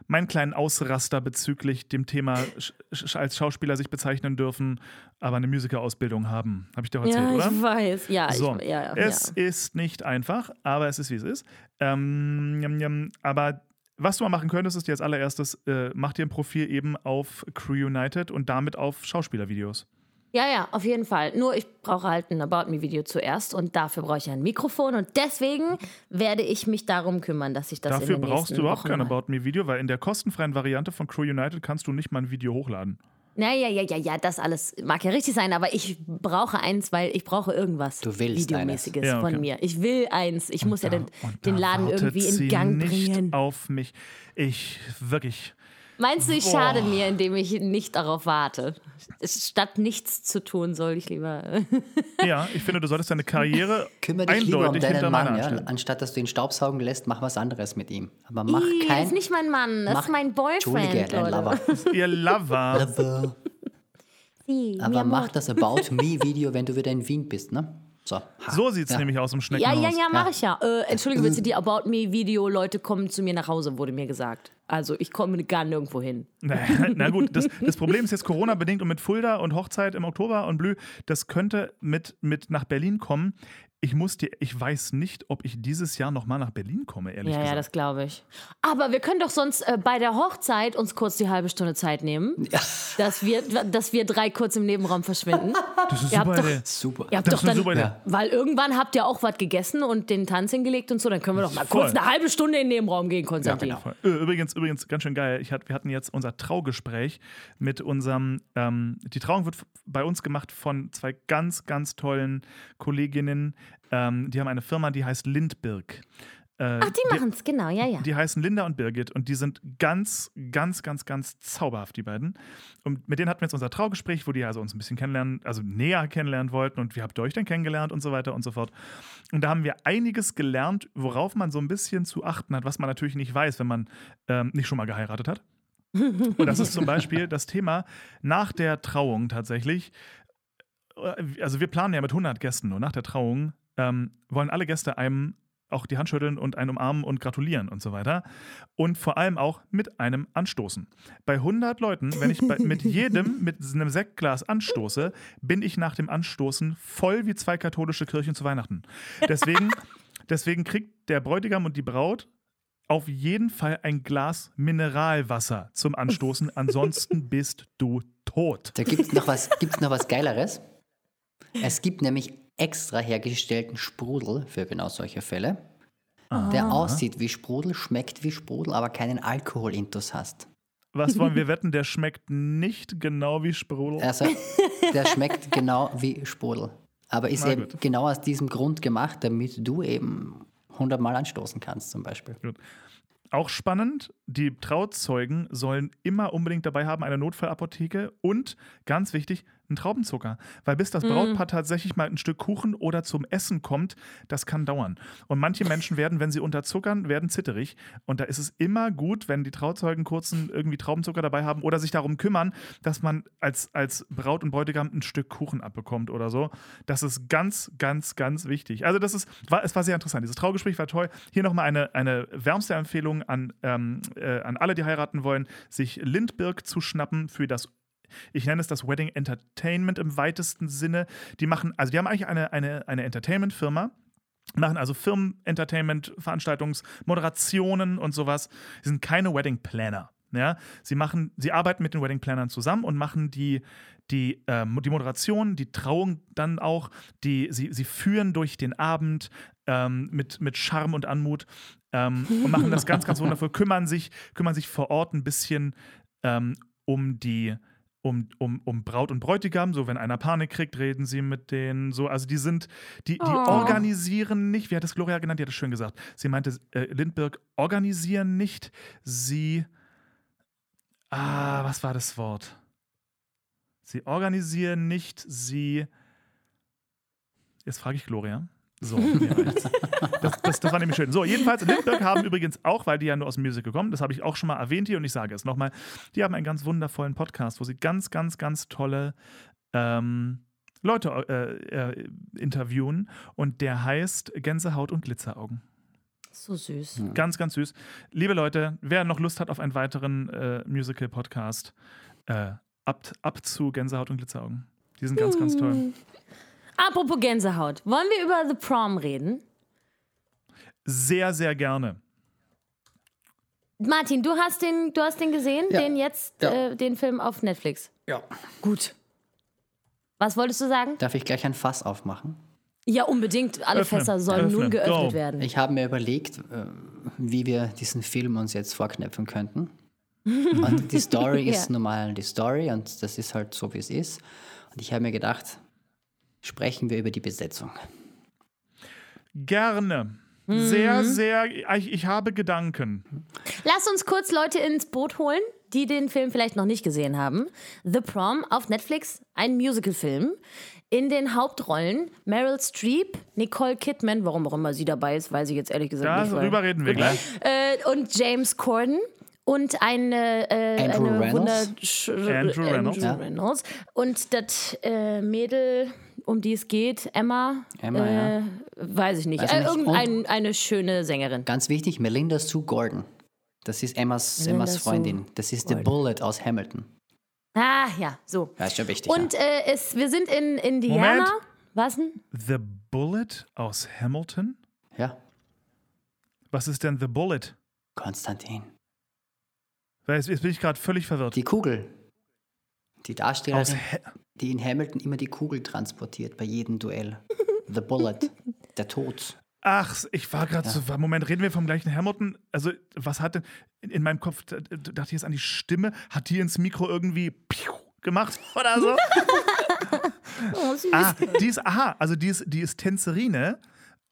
meinen kleinen Ausraster bezüglich dem Thema sch als Schauspieler sich bezeichnen dürfen, aber eine Musical-Ausbildung haben. Habe ich dir auch erzählt, ja, oder? ich weiß. Ja, So, ich, ja, ja. es ist nicht einfach, aber es ist wie es ist. Ähm, jam, jam, aber was du mal machen könntest, ist dir als allererstes, äh, mach dir ein Profil eben auf Crew United und damit auf Schauspielervideos. Ja, ja, auf jeden Fall. Nur ich brauche halt ein About Me Video zuerst und dafür brauche ich ein Mikrofon und deswegen werde ich mich darum kümmern, dass ich das Dafür in den brauchst du überhaupt Wochen kein About Me Video, weil in der kostenfreien Variante von Crew United kannst du nicht mal ein Video hochladen. Naja, ja, ja, ja, das alles mag ja richtig sein, aber ich brauche eins, weil ich brauche irgendwas Du willst Videomäßiges. Ja, okay. von mir. Ich will eins. Ich muss ja Da- den, und den da Laden irgendwie in sie Gang nicht bringen. auf mich. Ich wirklich. Meinst du, ich Boah. schade mir, indem ich nicht darauf warte? Statt nichts zu tun, soll ich lieber. <laughs> Ja, ich finde, du solltest deine Karriere Kümmere dich lieber um deinen Mann, ja? anstatt dass du ihn staubsaugen lässt, mach was anderes mit ihm. Aber mach Ih, kein... das ist nicht mein Mann, das mach, ist mein Boyfriend, Entschuldige, dein. Lover. <laughs> Ihr Lover. Aber, Sie, aber mach das About Me Video, wenn du wieder in Wien bist, ne? So. Ha. So sieht es Ja. nämlich aus im Ja, Schneckenhaus. ja, ja, mache ich ja. Äh, Entschuldige bitte, die About Me Video, Leute kommen zu mir nach Hause, wurde mir gesagt. Also ich komme gar nirgendwo hin. <laughs> Na, na gut, das, das Problem ist jetzt Corona-bedingt und mit Fulda und Hochzeit im Oktober und Blü, das könnte mit, mit nach Berlin kommen. Ich muss dir, ich weiß nicht, ob ich dieses Jahr nochmal nach Berlin komme, ehrlich Ja, ja, gesagt. das glaube ich. Aber wir können doch sonst äh, bei der Hochzeit uns kurz die halbe Stunde Zeit nehmen, dass, wir, dass wir drei kurz im Nebenraum verschwinden. <laughs> Das ist Ihr habt super doch- Idee. Super. Ihr habt Das doch dann, super. Ja. weil irgendwann habt ihr auch was gegessen und den Tanz hingelegt und so, dann können wir doch mal Voll. kurz eine halbe Stunde in den Nebenraum gehen, Konstantin. Ja. Äh, Übrigens, übrigens, ganz schön geil. Ich hat, wir hatten jetzt unser Traugespräch mit unserem. Ähm, die Trauung wird bei uns gemacht von zwei ganz, ganz tollen Kolleginnen. Ähm, die haben eine Firma, die heißt Lindbirg. Äh, Ach, die machen es, genau, ja, ja. Die heißen Linda und Birgit und die sind ganz, ganz, ganz, ganz zauberhaft, die beiden. Und mit denen hatten wir jetzt unser Traugespräch, wo die also uns ein bisschen kennenlernen, also näher kennenlernen wollten und wie habt ihr euch denn kennengelernt und so weiter und so fort. Und da haben wir einiges gelernt, worauf man so ein bisschen zu achten hat, was man natürlich nicht weiß, wenn man ähm, nicht schon mal geheiratet hat. <laughs> Und das ist zum Beispiel das Thema nach der Trauung tatsächlich. äh, Also wir planen ja mit 100 Gästen nur nach der Trauung, ähm, wollen alle Gäste einem auch die Hand schütteln und einen umarmen und gratulieren und so weiter. Und vor allem auch mit einem anstoßen. Bei 100 Leuten, wenn ich bei, mit <laughs> jedem mit einem Sektglas anstoße, bin ich nach dem Anstoßen voll wie zwei katholische Kirchen zu Weihnachten. Deswegen, <laughs> deswegen kriegt der Bräutigam und die Braut auf jeden Fall ein Glas Mineralwasser zum Anstoßen. Ansonsten <laughs> bist du tot. Da gibt es noch, was- gibt's noch was Geileres. Es gibt nämlich extra hergestellten Sprudel für genau solche Fälle, der aussieht wie Sprudel, schmeckt wie Sprudel, aber keinen Alkoholintus hast. Was wollen wir <laughs> wetten? Der schmeckt nicht genau wie Sprudel. Also, der schmeckt genau wie Sprudel. Aber ist Na eben gut. genau aus diesem Grund gemacht, damit du eben 100 Mal anstoßen kannst, zum Beispiel. Auch spannend, die Trauzeugen sollen immer unbedingt dabei haben eine Notfallapotheke und, ganz wichtig, einen Traubenzucker. Weil bis das Brautpaar tatsächlich mal ein Stück Kuchen oder zum Essen kommt, das kann dauern. Und manche Menschen werden, wenn sie unterzuckern, werden zitterig. Und da ist es immer gut, wenn die Trauzeugen kurzen irgendwie Traubenzucker dabei haben oder sich darum kümmern, dass man als, als Braut und Bräutigam ein Stück Kuchen abbekommt oder so. Das ist ganz, ganz, ganz wichtig. Also das ist, war, es war sehr interessant. Dieses Traugespräch war toll. Hier nochmal eine, eine wärmste Empfehlung an, ähm, äh, an alle, die heiraten wollen, sich Lindberg zu schnappen für das ich nenne es das Wedding Entertainment im weitesten Sinne. Die machen, also die haben eigentlich eine, eine, eine Entertainment-Firma, machen also Firmen-Entertainment, Veranstaltungsmoderationen und sowas. Sie sind keine Wedding Planner. Ja, sie sie arbeiten mit den Wedding Plannern zusammen und machen die, die, ähm, die Moderation, die Trauung dann auch, die, sie, sie führen durch den Abend ähm, mit, mit Charme und Anmut ähm, und machen das ganz, ganz wundervoll, kümmern sich, kümmern sich vor Ort ein bisschen ähm, um die, um, um, um Braut und Bräutigam. So, wenn einer Panik kriegt, reden sie mit denen. So, also die sind, die, die Oh. organisieren nicht. Wie hat es Gloria genannt? Die hat es schön gesagt. Sie meinte, äh, Lindbergh organisieren nicht. Sie. Ah, was war das Wort? Sie organisieren nicht, sie. Jetzt frage ich Gloria. So, mir reicht's. das, das, das war nämlich schön. So, jedenfalls, Lindbergh haben übrigens auch, weil die ja nur aus dem Musical kommen, das habe ich auch schon mal erwähnt hier und ich sage es nochmal, die haben einen ganz wundervollen Podcast, wo sie ganz, ganz, ganz tolle ähm, Leute äh, äh, interviewen und der heißt Gänsehaut und Glitzeraugen. So süß. Ganz, ganz süß. Liebe Leute, wer noch Lust hat auf einen weiteren äh, Musical-Podcast, äh, ab, ab zu Gänsehaut und Glitzeraugen. Die sind ganz, ganz toll. Apropos Gänsehaut. Wollen wir über The Prom reden? Sehr, sehr gerne. Martin, du hast den, du hast den gesehen, Ja. den jetzt, Ja. äh, den Film auf Netflix. Ja. Gut. Was wolltest du sagen? Darf ich gleich ein Fass aufmachen? Ja, unbedingt. Alle Öffne. Fässer sollen Öffne. nun geöffnet Go. werden. Ich habe mir überlegt, äh, wie wir diesen Film uns jetzt vorknöpfen könnten. Und die Story <laughs> ist Ja. nun mal die Story und das ist halt so, wie es ist. Und ich habe mir gedacht, sprechen wir über die Besetzung. Gerne. Mhm. Sehr, sehr. Ich, ich habe Gedanken. Lass uns kurz Leute ins Boot holen, die den Film vielleicht noch nicht gesehen haben. The Prom auf Netflix, ein Musicalfilm. In den Hauptrollen Meryl Streep, Nicole Kidman, warum auch immer sie dabei ist, weiß ich jetzt ehrlich gesagt nicht. weil- Darüber reden wir gleich. äh, und James Corden und eine, äh, Andrew eine Reynolds? Andrew Reynolds. Andrew Ja. Reynolds. Und das äh, Mädel, um die es geht, Emma, Emma, äh, ja. weiß ich nicht. Weiß äh, nicht. irgendeine eine schöne Sängerin. Ganz wichtig, Melinda Sue Gordon. Das ist Emmas, Melinda Emmas Sue Freundin. Das ist The Bullet aus Hamilton. Ah, ja, so. Ja, ist schon wichtig. Und äh, es, wir sind in Indiana. Moment. Was denn? The Bullet aus Hamilton? ja. ja, Was ist denn The Bullet? Konstantin. Jetzt, jetzt bin ich gerade völlig verwirrt. Die Kugel. Die Aus Darstellerin, Ha die in Hamilton immer die Kugel transportiert bei jedem Duell. The Bullet. <laughs> Der Tod. Ach, ich war gerade so. Moment, reden wir vom gleichen Hamilton? Also, was hat denn. In, in meinem Kopf da- da- dachte ich jetzt an die Stimme. Hat die ins Mikro irgendwie piu gemacht <laughs> oder so? <laughs> Oh, süß. ah, die ist. Aha, also die ist, die ist Tänzerine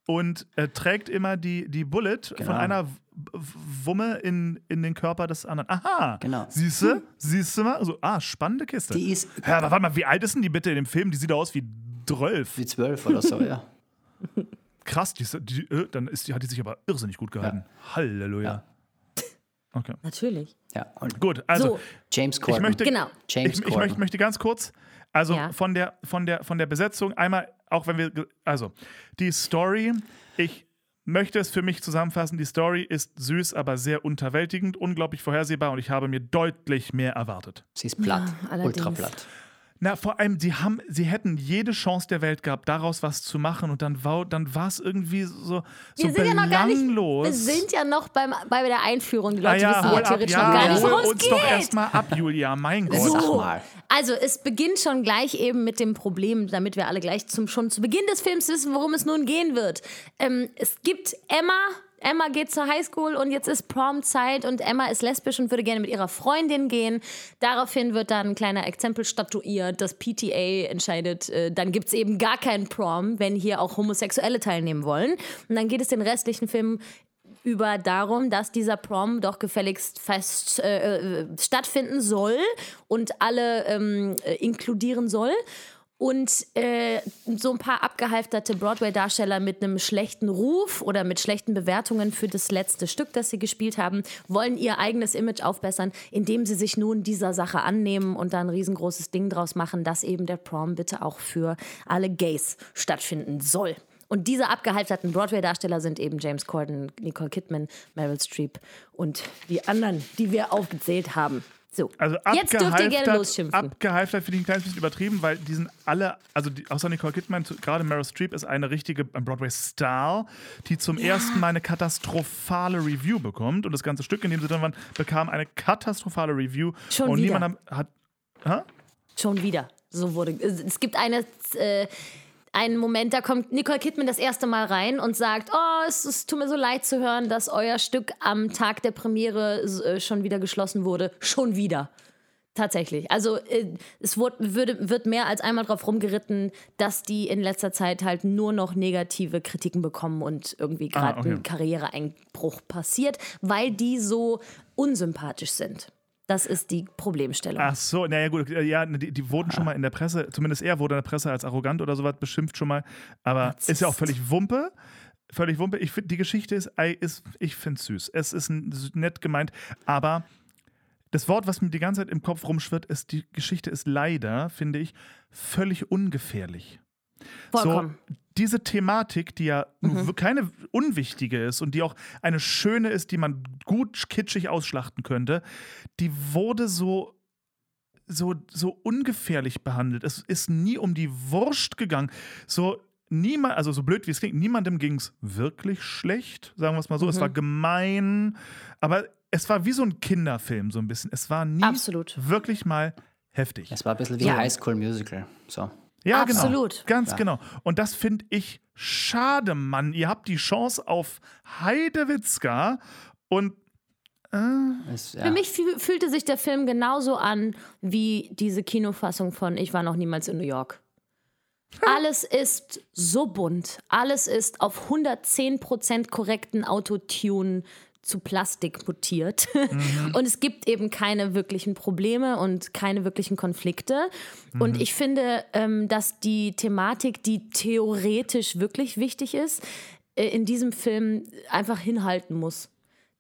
und äh, trägt immer die, die Bullet Genau. von einer Wumme in, in den Körper des anderen. Aha. Genau. Siehst du? Siehst du mal? Also, ah, spannende Kiste. Die ist ja, aber warte mal, wie alt ist denn die bitte in dem Film? Die sieht aus wie 12. wie zwölf oder so, ja. <laughs> Krass, die, die, äh, dann ist die, hat die sich aber irrsinnig gut gehalten. Halleluja. Okay. Natürlich. ja. Und Gut, also So. James ich Corden. möchte, Genau. James ich, ich Corden. möchte, möchte ganz kurz, also Ja. von, der, von, der, von der Besetzung einmal, auch wenn wir, also die Story, ich möchte es für mich zusammenfassen, die Story ist süß, aber sehr unterwältigend, unglaublich vorhersehbar und ich habe mir deutlich mehr erwartet. Sie ist platt. allerdings. ultra platt. Na, vor allem, sie haben, sie hätten jede Chance der Welt gehabt, daraus was zu machen und dann war, dann war es irgendwie so, so Wir sind ja noch gar nicht. belanglos. Wir sind ja noch beim, bei der Einführung. Die ah Leute ja, wissen ja ab, theoretisch ja, noch gar nicht, worum es uns doch geht. erstmal ab, Julia, mein Gott. So. Also es beginnt schon gleich eben mit dem Problem, damit wir alle gleich zum, schon zu Beginn des Films wissen, worum es nun gehen wird. Ähm, es gibt Emma. Emma geht zur Highschool und jetzt ist Prom-Zeit und Emma ist lesbisch und würde gerne mit ihrer Freundin gehen. Daraufhin wird dann ein kleiner Exempel statuiert. Das PTA entscheidet, äh, dann gibt es eben gar keinen Prom, wenn hier auch Homosexuelle teilnehmen wollen. Und dann geht es den restlichen Film über darum, dass dieser Prom doch gefälligst fest äh, äh, stattfinden soll und alle ähm, äh, inkludieren soll. Und äh, so ein paar abgehalfterte Broadway-Darsteller mit einem schlechten Ruf oder mit schlechten Bewertungen für das letzte Stück, das sie gespielt haben, wollen ihr eigenes Image aufbessern, indem sie sich nun dieser Sache annehmen und da ein riesengroßes Ding draus machen, dass eben der Prom bitte auch für alle Gays stattfinden soll. Und diese abgehalfterten Broadway-Darsteller sind eben James Corden, Nicole Kidman, Meryl Streep und die anderen, die wir aufgezählt haben. So, Also jetzt dürft ihr gerne losschimpfen. Abgehalftert finde ich ein kleines bisschen übertrieben, weil die sind alle, also die, außer Nicole Kidman, gerade Meryl Streep ist eine richtige ein Broadway-Star, die zum ersten Mal eine katastrophale Review bekommt. Und das ganze Stück, in dem sie drin waren, bekam eine katastrophale Review. Schon und wieder. niemand hat. hat hä? Schon wieder. So wurde. Es gibt eine, äh, einen Moment, da kommt Nicole Kidman das erste Mal rein und sagt: Oh, es, es tut mir so leid zu hören, dass euer Stück am Tag der Premiere äh, schon wieder geschlossen wurde. Schon wieder. Tatsächlich. Also äh, es wurde, würde, wird mehr als einmal drauf rumgeritten, dass die in letzter Zeit halt nur noch negative Kritiken bekommen und irgendwie gerade Ah, okay. ein Karriereeinbruch passiert, weil die so unsympathisch sind. Das ist die Problemstellung. Ach so, naja, gut, ja, die, die wurden schon mal in der Presse, zumindest er wurde in der Presse als arrogant oder sowas beschimpft schon mal. Aber Narzisst. ist ja auch völlig Wumpe. Völlig Wumpe. Ich finde, die Geschichte ist, ist ich finde es süß. Es ist nett gemeint, aber das Wort, was mir die ganze Zeit im Kopf rumschwirrt, ist, die Geschichte ist leider, finde ich, völlig ungefährlich. Vollkommen. So, diese Thematik, die ja Mhm. keine unwichtige ist und die auch eine schöne ist, die man gut kitschig ausschlachten könnte, die wurde so so, so ungefährlich behandelt. Es ist nie um die Wurst gegangen. So niemand, also so blöd wie es klingt, niemandem ging es wirklich schlecht, sagen wir es mal so. Es war gemein, aber es war wie so ein Kinderfilm, so ein bisschen. Es war nie Absolut. wirklich mal heftig. Es war ein bisschen wie Ja. High School Musical. So. Ja, Absolut. genau. Ganz genau. Und das finde ich schade, Mann. Ihr habt die Chance auf Heidewitzka und Es, ja. Für mich fühl- fühlte sich der Film genauso an wie diese Kinofassung von Ich war noch niemals in New York. Alles ist so bunt. Alles ist auf 110% korrekten Autotune zu Plastik mutiert. <laughs> Und es gibt eben keine wirklichen Probleme und keine wirklichen Konflikte. Und ich finde, ähm, dass die Thematik, die theoretisch wirklich wichtig ist, äh, in diesem Film einfach hinhalten muss.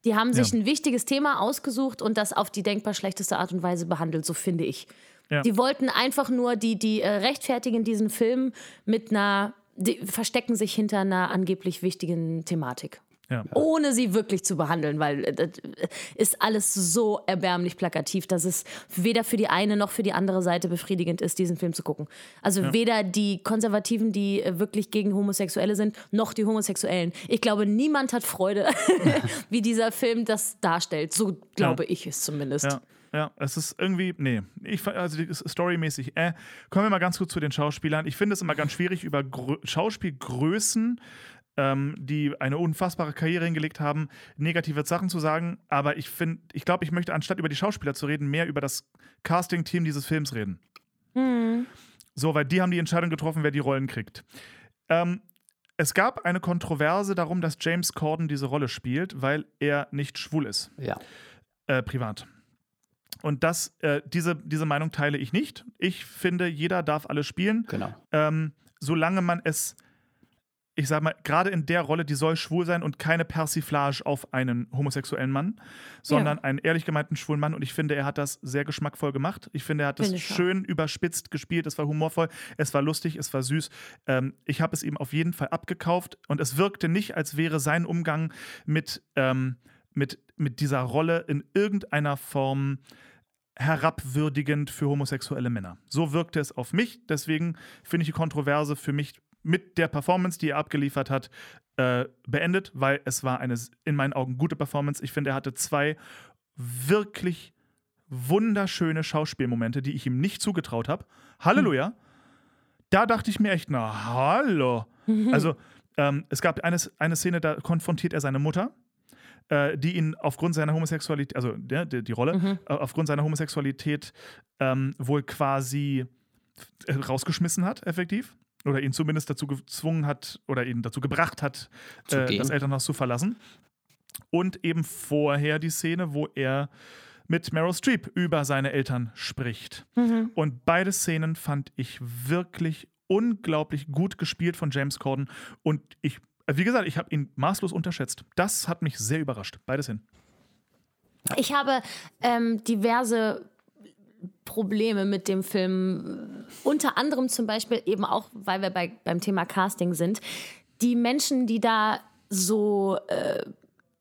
Die haben sich Ja. ein wichtiges Thema ausgesucht und das auf die denkbar schlechteste Art und Weise behandelt, so finde ich. Ja. Die wollten einfach nur, die, die äh, rechtfertigen diesen Film mit einer, die verstecken sich hinter einer angeblich wichtigen Thematik. Ja. Ohne sie wirklich zu behandeln, weil äh, das ist alles so erbärmlich plakativ, dass es weder für die eine noch für die andere Seite befriedigend ist, diesen Film zu gucken. Also weder die Konservativen, die äh, wirklich gegen Homosexuelle sind, noch die Homosexuellen. Ich glaube, niemand hat Freude, <laughs> <laughs> wie dieser Film das darstellt. So glaube ich es zumindest. Ja, ja, es ist irgendwie, nee, ich, also storymäßig, äh. Kommen wir mal ganz kurz zu den Schauspielern. Ich finde es immer ganz schwierig, über Grö Schauspielgrößen, ähm, die eine unfassbare Karriere hingelegt haben, negative Sachen zu sagen. Aber ich finde, ich glaube, ich möchte anstatt über die Schauspieler zu reden, mehr über das Casting-Team dieses Films reden. So, weil die haben die Entscheidung getroffen, wer die Rollen kriegt. Ähm, es gab eine Kontroverse darum, dass James Corden diese Rolle spielt, weil er nicht schwul ist ja. äh, privat. Und das, äh, diese, diese Meinung teile ich nicht. Ich finde, jeder darf alles spielen, Genau. ähm, solange man es, ich sag mal, gerade in der Rolle, die soll schwul sein und keine Persiflage auf einen homosexuellen Mann, sondern einen ehrlich gemeinten schwulen Mann. Und ich finde, er hat das sehr geschmackvoll gemacht. Ich finde, er hat das schön überspitzt gespielt. Es war humorvoll, es war lustig, es war süß. Ähm, ich habe es ihm auf jeden Fall abgekauft und es wirkte nicht, als wäre sein Umgang mit, ähm, mit, mit dieser Rolle in irgendeiner Form herabwürdigend für homosexuelle Männer. So wirkte es auf mich. Deswegen finde ich die Kontroverse für mich mit der Performance, die er abgeliefert hat, äh, beendet, weil es war eine in meinen Augen gute Performance. Ich finde, er hatte zwei wirklich wunderschöne Schauspielmomente, die ich ihm nicht zugetraut habe. Halleluja. Da dachte ich mir echt, na hallo. <laughs> Also ähm, es gab eine, eine Szene, da konfrontiert er seine Mutter äh, die ihn aufgrund seiner Homosexualität, also der, die, die Rolle, äh, aufgrund seiner Homosexualität ähm, wohl quasi äh, rausgeschmissen hat, effektiv. Oder ihn zumindest dazu gezwungen hat oder ihn dazu gebracht hat, äh, das Elternhaus zu verlassen. Und eben vorher die Szene, wo er mit Meryl Streep über seine Eltern spricht. Und beide Szenen fand ich wirklich unglaublich gut gespielt von James Corden. Und ich, äh, wie gesagt, ich habe ihn maßlos unterschätzt. Das hat mich sehr überrascht. Beides hin. Ich habe ähm, diverse Probleme mit dem Film. Unter anderem zum Beispiel eben auch, weil wir bei, beim Thema Casting sind. Die Menschen, die da so. Äh,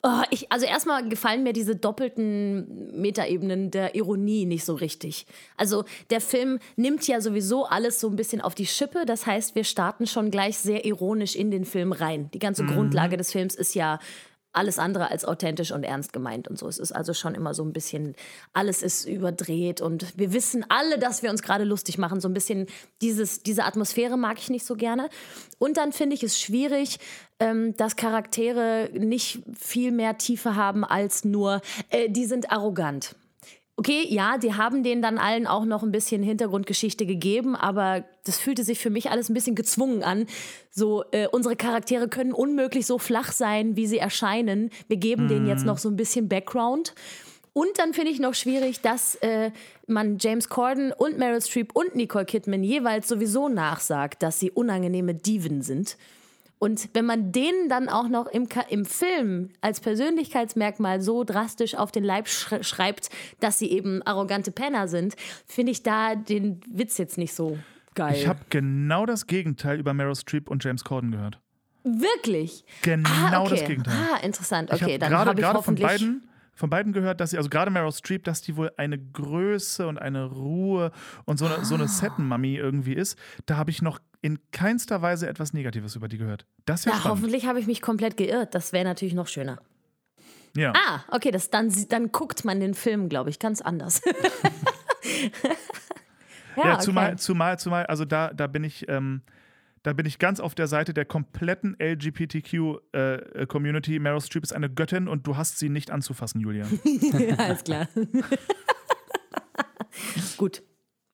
oh, ich, also erstmal gefallen mir diese doppelten Metaebenen der Ironie nicht so richtig. Also der Film nimmt ja sowieso alles so ein bisschen auf die Schippe. Das heißt, wir starten schon gleich sehr ironisch in den Film rein. Die ganze Grundlage des Films ist ja alles andere als authentisch und ernst gemeint und so. Es ist also schon immer so ein bisschen, alles ist überdreht und wir wissen alle, dass wir uns gerade lustig machen. So ein bisschen dieses, diese Atmosphäre mag ich nicht so gerne. Und dann finde ich es schwierig, ähm, dass Charaktere nicht viel mehr Tiefe haben als nur, äh, die sind arrogant. Okay, ja, die haben denen dann allen auch noch ein bisschen Hintergrundgeschichte gegeben, aber das fühlte sich für mich alles ein bisschen gezwungen an. So, äh, unsere Charaktere können unmöglich so flach sein, wie sie erscheinen. Wir geben denen jetzt noch so ein bisschen Background. Und dann finde ich noch schwierig, dass äh, man James Corden und Meryl Streep und Nicole Kidman jeweils sowieso nachsagt, dass sie unangenehme Diven sind. Und wenn man denen dann auch noch im, im Film als Persönlichkeitsmerkmal so drastisch auf den Leib sch schreibt, dass sie eben arrogante Penner sind, finde ich da den Witz jetzt nicht so geil. Ich habe genau das Gegenteil über Meryl Streep und James Corden gehört. Wirklich? Genau ah, okay. das Gegenteil. Ah, interessant. Ich Okay, habe dann habe ich gerade von beiden von beiden gehört, dass sie, also gerade Meryl Streep, dass die wohl eine Größe und eine Ruhe und so eine, so Ah. eine Set-Mummy irgendwie ist. Da habe ich noch in keinster Weise etwas Negatives über die gehört. Das ist ja Ja, spannend. hoffentlich habe ich mich komplett geirrt. Das wäre natürlich noch schöner. Ja. Ah, okay, das, dann, dann guckt man den Film, glaube ich, ganz anders. <laughs> ja, Ja, okay. zumal, zumal, zumal, also da, da bin ich, ähm, da bin ich ganz auf der Seite der kompletten LGBTQ-Community. Meryl Streep ist eine Göttin und du hast sie nicht anzufassen, Julia. <laughs> Ja, alles klar. <laughs> Gut.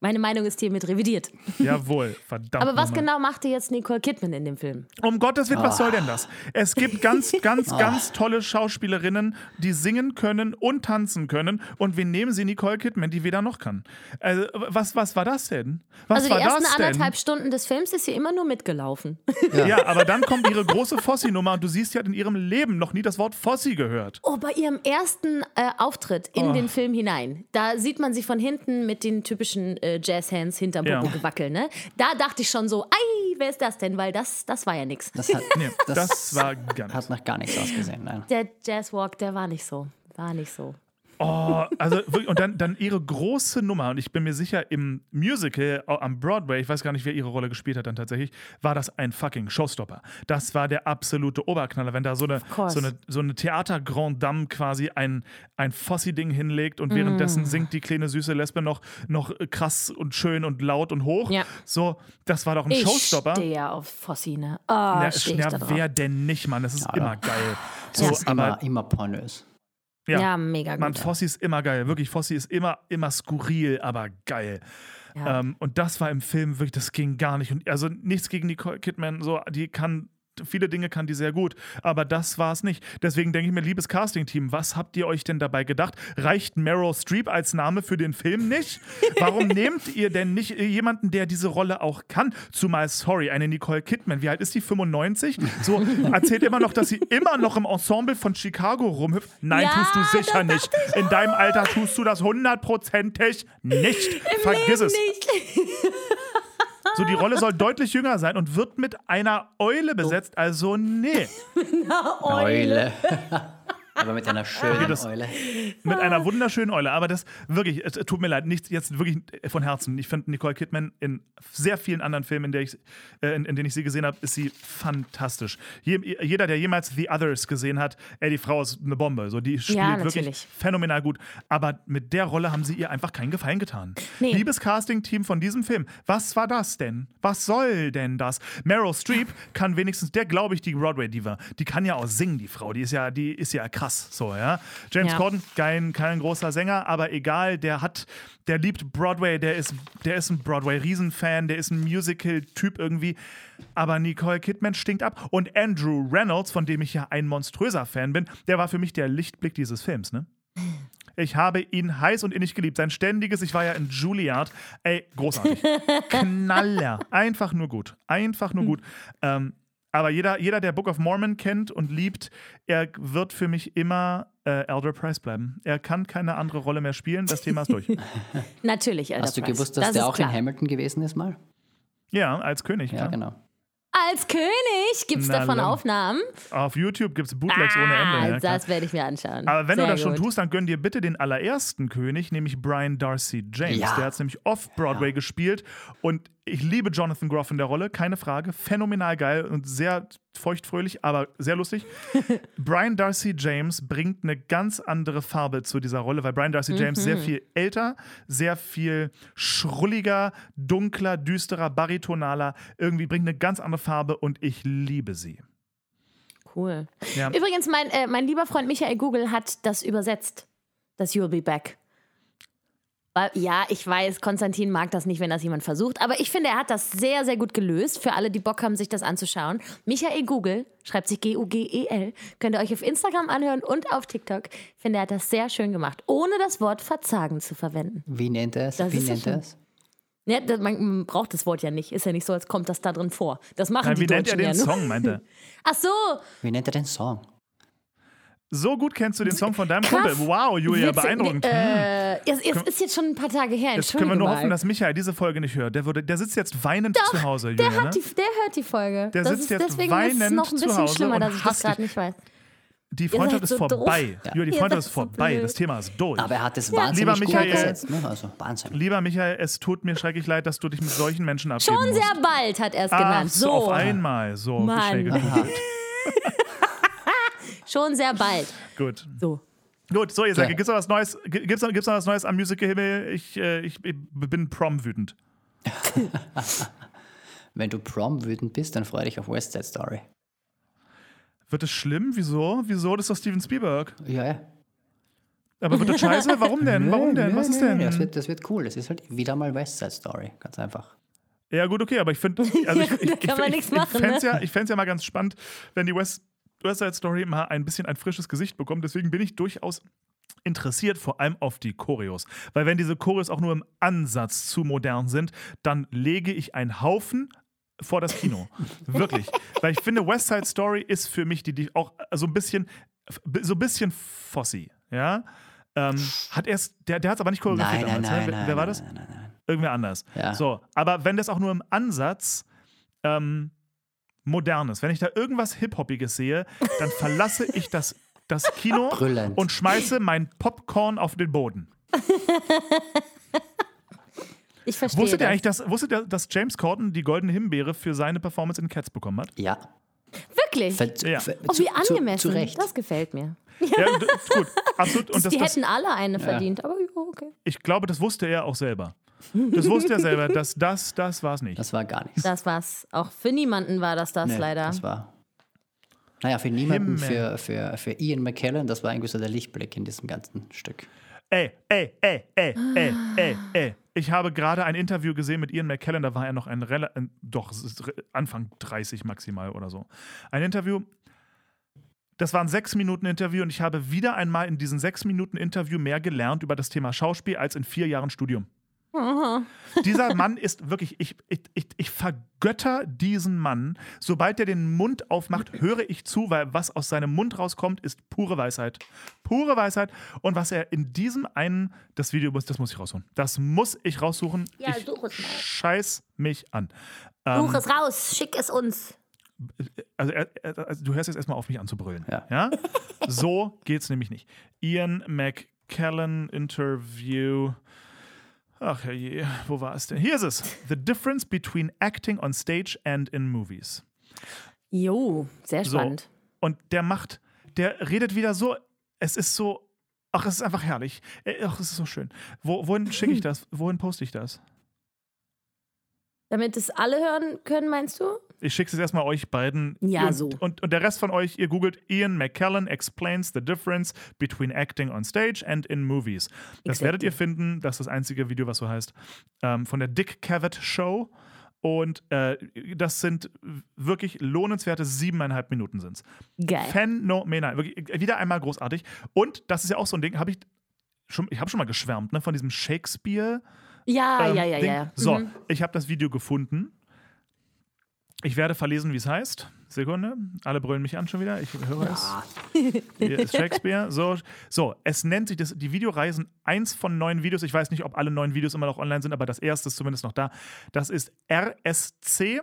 Meine Meinung ist hiermit revidiert. <laughs> Jawohl, verdammt. Aber was nochmal. genau machte jetzt Nicole Kidman in dem Film? Um Gottes Willen, was soll denn das? Es gibt ganz, <laughs> ganz, Ah. ganz tolle Schauspielerinnen, die singen können und tanzen können. Und wir nehmen sie Nicole Kidman, die weder noch kann. Also, was, was war das denn? Was Also war die ersten das denn? anderthalb Stunden des Films ist sie immer nur mitgelaufen. Ja. aber dann kommt ihre große Fossi-Nummer und du siehst, sie hat in ihrem Leben noch nie das Wort Fossi gehört. Oh, bei ihrem ersten äh, Auftritt Oh. in den Film hinein, da sieht man sie von hinten mit den typischen äh, Jazzhands hinterm Ja. Popo gewackeln, ne? Da dachte ich schon so, ei, wer ist das denn? Weil das, das war ja nix. Das hat, Nee, das, das, war gar hat nicht. nach gar nichts ausgesehen. Nein. Der Jazzwalk, der war nicht so. War nicht so. Oh, also wirklich, und dann, dann ihre große Nummer, und ich bin mir sicher, im Musical au- am Broadway, ich weiß gar nicht, wer ihre Rolle gespielt hat dann tatsächlich, war das ein fucking Showstopper. Das war der absolute Oberknaller, wenn da so eine, so eine, so eine Theater-Grand Dame quasi ein, ein Fossi-Ding hinlegt und währenddessen Mm. singt die kleine süße Lesbe noch, noch krass und schön und laut und hoch. Ja. So, das war doch ein Ich Showstopper. stehe ja auf Fossi, ne? Oh, Ja, stehe ich da ja, drauf. wer denn nicht, Mann? Das ist immer geil. So, Das ist aber immer, immer pornös. Ja, Ja, mega gut. Mann, Fossi ist immer geil. Wirklich, Fossi ist immer, immer skurril, aber geil. Ja. Ähm, und das war im Film wirklich, das ging gar nicht. Und also nichts gegen Nicole Kidman, so, die kann. Viele Dinge kann die sehr gut, aber das war es nicht. Deswegen denke ich mir, liebes Casting-Team, was habt ihr euch denn dabei gedacht? Reicht Meryl Streep als Name für den Film nicht? Warum <laughs> nehmt ihr denn nicht jemanden, der diese Rolle auch kann? Zumal, sorry, eine Nicole Kidman, wie alt ist die? 95? So, <laughs> erzählt immer noch, dass sie immer noch im Ensemble von Chicago rumhüpft. Nein, Ja, tust du sicher nicht. In deinem Alter tust du das hundertprozentig nicht. Vergiss es. Nicht. <laughs> So, die Rolle soll deutlich jünger sein und wird mit einer Eule besetzt. Also, nee. <laughs> Eule. <laughs> Aber mit einer schönen das- Eule. Mit einer wunderschönen Eule. Aber das wirklich, es tut mir leid, nicht jetzt wirklich von Herzen. Ich finde Nicole Kidman in sehr vielen anderen Filmen, in, der ich, äh, in, in denen ich sie gesehen habe, ist sie fantastisch. Je, jeder, der jemals The Others gesehen hat, ey, die Frau ist eine Bombe. So, die spielt Ja, wirklich natürlich. phänomenal gut. Aber mit der Rolle haben sie ihr einfach keinen Gefallen getan. Nee. Liebes Casting-Team von diesem Film, was war das denn? Was soll denn das? Meryl Streep kann wenigstens, der glaube ich, die Broadway-Diva, die kann ja auch singen, die Frau. Die ist ja, die ist ja krass. So, ja. James Ja. Corden, kein, kein großer Sänger, aber egal, der hat, der liebt Broadway, der ist, der ist ein Broadway-Riesenfan, der ist ein Musical-Typ irgendwie. Aber Nicole Kidman stinkt ab. Und Andrew Reynolds, von dem ich ja ein monströser Fan bin, der war für mich der Lichtblick dieses Films, ne? Ich habe ihn heiß und innig geliebt. Sein ständiges, ich war ja in Juilliard. Ey, großartig. <laughs> Knaller. Einfach nur gut. Einfach nur gut. Ähm, aber jeder, jeder, der Book of Mormon kennt und liebt, er wird für mich immer äh, Elder Price bleiben. Er kann keine andere Rolle mehr spielen. Das Thema ist durch. <laughs> Natürlich, Elder Hast du Price. gewusst, dass das der auch klar. in Hamilton gewesen ist mal? Ja, als König. Ja, klar. genau. Als König gibt es davon. Aufnahmen. Auf YouTube gibt es Bootlegs ohne Ende. Ah, Ja, das werde ich mir anschauen. Aber wenn Sehr du das schon gut. tust, dann gönn dir bitte den allerersten König, nämlich Brian Darcy James. Ja. Der hat es nämlich off-Broadway gespielt. Und ich liebe Jonathan Groff in der Rolle, keine Frage. Phänomenal geil und sehr feuchtfröhlich, aber sehr lustig. <laughs> Brian Darcy James bringt eine ganz andere Farbe zu dieser Rolle, weil Brian Darcy James sehr viel älter, sehr viel schrulliger, dunkler, düsterer, baritonaler, irgendwie bringt eine ganz andere Farbe und ich liebe sie. Cool. Ja. Übrigens, mein, äh, mein lieber Freund Michael Google hat das übersetzt. Das You'll Be Back. Ja, ich weiß, Konstantin mag das nicht, wenn das jemand versucht, aber ich finde, er hat das sehr, sehr gut gelöst. Für alle, die Bock haben, sich das anzuschauen. Michael Google, schreibt sich G-U-G-E-L, könnt ihr euch auf Instagram anhören und auf TikTok. Ich finde, er hat das sehr schön gemacht, ohne das Wort Verzagen zu verwenden. Wie nennt er es? Das Wie nennt er es? Ja, das, man, braucht das Wort ja nicht. Ist ja nicht so, als kommt das da drin vor. Das machen Nein, die wie nennt er Deutschen den ja. Song, meint er? <laughs> Ach so, Wie nennt er den Song? So gut kennst du den Song von deinem Krass. Kumpel. Wow, Julia, Witzig. beeindruckend. Hm. Äh, es, es ist jetzt schon ein paar Tage her. Jetzt können wir nur mal. hoffen, dass Michael diese Folge nicht hört. Der, würde, der sitzt jetzt weinend zu Hause, der, Julia. hat Ne? die, der hört die Folge. Der das sitzt ist, jetzt deswegen ist es weinend noch ein bisschen Hause schlimmer, dass ich das gerade nicht weiß. Die Freundschaft ist so vorbei. doof. Julia, die Ihr Freundschaft ist so vorbei. blöd. Das Thema ist durch. Aber er hat es Lieber wahnsinnig gut Michael- umgesetzt. Ne? Also Wahnsinn. Lieber Michael, es tut mir schrecklich leid, dass du dich mit solchen Menschen abgeben Schon musst. sehr bald hat er es genannt. so. So, auf einmal. So, Mann. schnell. Schon sehr bald. Gut. So. Gut, so, ihr sagt, Ja. gibt's noch was Neues? G- Gibt's noch, gibt's noch was Neues am Musical-Himmel? Ich, äh, ich, ich bin prom wütend. <laughs> Wenn du Prom wütend bist, dann freu dich auf West Side Story. Wird es schlimm? Wieso? Wieso? Das ist doch Steven Spielberg. Ja, ja. Aber wird das scheiße? <laughs> Warum denn? Warum denn? Nö, Was ist denn? Das wird, das wird cool. Das ist halt wieder mal West Side Story. Ganz einfach. Ja, gut, okay, aber ich finde, also <laughs> ich, ich, Da kann man ich, nichts ich, machen, ich fände es ne? ja, ja mal ganz spannend, wenn die West, West Side Story mal ein bisschen ein frisches Gesicht bekommt. Deswegen bin ich durchaus interessiert, vor allem auf die Choreos. Weil wenn diese Choreos auch nur im Ansatz zu modern sind, dann lege ich einen Haufen vor das Kino. <laughs> Wirklich. Weil ich finde, West Side Story ist für mich die, die auch so ein bisschen, so ein bisschen Fossi, ja. Ähm, hat erst, der, der hat es aber nicht choreografiert Nein, nein, damals, nein, ne? nein. Wer, wer war nein, das? Nein, nein, nein. Irgendwer anders. Ja. So, aber wenn das auch nur im Ansatz ähm, modern ist, wenn ich da irgendwas Hip-Hoppiges sehe, dann verlasse ich das, das Kino <laughs> Brüllend. und schmeiße mein Popcorn auf den Boden. <laughs> Ich verstehe. Wusstet ihr das. eigentlich, dass, wusstet ihr, dass James Corden die Goldene Himbeere für seine Performance in Cats bekommen hat? Ja. Wirklich? Ver- Ja. Oh, wie angemessen. Zu, zu Recht. Das gefällt mir. Ja, gut, absolut. <laughs> Und das, die das, hätten alle eine verdient, aber ja, okay. ich glaube, das wusste er auch selber. Das wusste er selber, dass das, das war es nicht. Das war gar nichts. Das war's. Auch für niemanden war das das Nee, leider. Das war. Naja, für niemanden, Himmel. für, für, für Ian McKellen, das war irgendwie so der Lichtblick in diesem ganzen Stück. Ey, ey, ey, ey, ey, ey, ey. Ich habe gerade ein Interview gesehen mit Ian McKellen, da war er noch ein, Rela ein doch, Anfang 30 maximal oder so. Ein Interview, das war ein sechs Minuten Interview und ich habe wieder einmal in diesen sechs Minuten Interview mehr gelernt über das Thema Schauspiel als in vier Jahren Studium. <laughs> Dieser Mann ist wirklich, ich, ich, ich, ich vergötter diesen Mann. Sobald er den Mund aufmacht, höre ich zu, weil was aus seinem Mund rauskommt, ist pure Weisheit. Pure Weisheit. Und was er in diesem einen, das Video, muss, das muss ich raussuchen. Das muss ich raussuchen. Ja, ich such es mal. scheiß mich an. Ähm, Such es raus, schick es uns. also, er, er, also du hörst jetzt erstmal auf, mich anzubrüllen. Ja. So geht's nämlich nicht. Ian McKellen Interview. Ach je, wo war es denn? Hier ist es. The difference between acting on stage and in movies. Jo, sehr So. spannend. Und der macht, der redet wieder so, es ist so, ach, es ist einfach herrlich. Äh, Ach, es ist so schön. Wo, wohin schicke ich <laughs> das? Wohin poste ich das? Damit es alle hören können, meinst du? Ich schicke es erstmal euch beiden. Ja, und, so. Und, und der Rest von euch, ihr googelt Ian McKellen explains the difference between acting on stage and in movies. Das Exactly. werdet ihr finden. Das ist das einzige Video, was so heißt. Ähm, von der Dick Cavett Show. Und äh, das sind wirklich lohnenswerte siebeneinhalb Minuten sind Geil. Phänomenal. Wirklich, wieder einmal großartig. Und das ist ja auch so ein Ding, habe ich schon, ich habe schon mal geschwärmt, ne, von diesem Shakespeare. Ja, ähm, ja, ja, Ding. ja. So, Mhm. ich habe das Video gefunden. Ich werde verlesen, wie es heißt. Sekunde. Alle brüllen mich an schon wieder. Ich höre es. Hier ist Shakespeare. So, so es nennt sich das, die Videoreisen eins von neun Videos. Ich weiß nicht, ob alle neun Videos immer noch online sind, aber das erste ist zumindest noch da. Das ist RSC,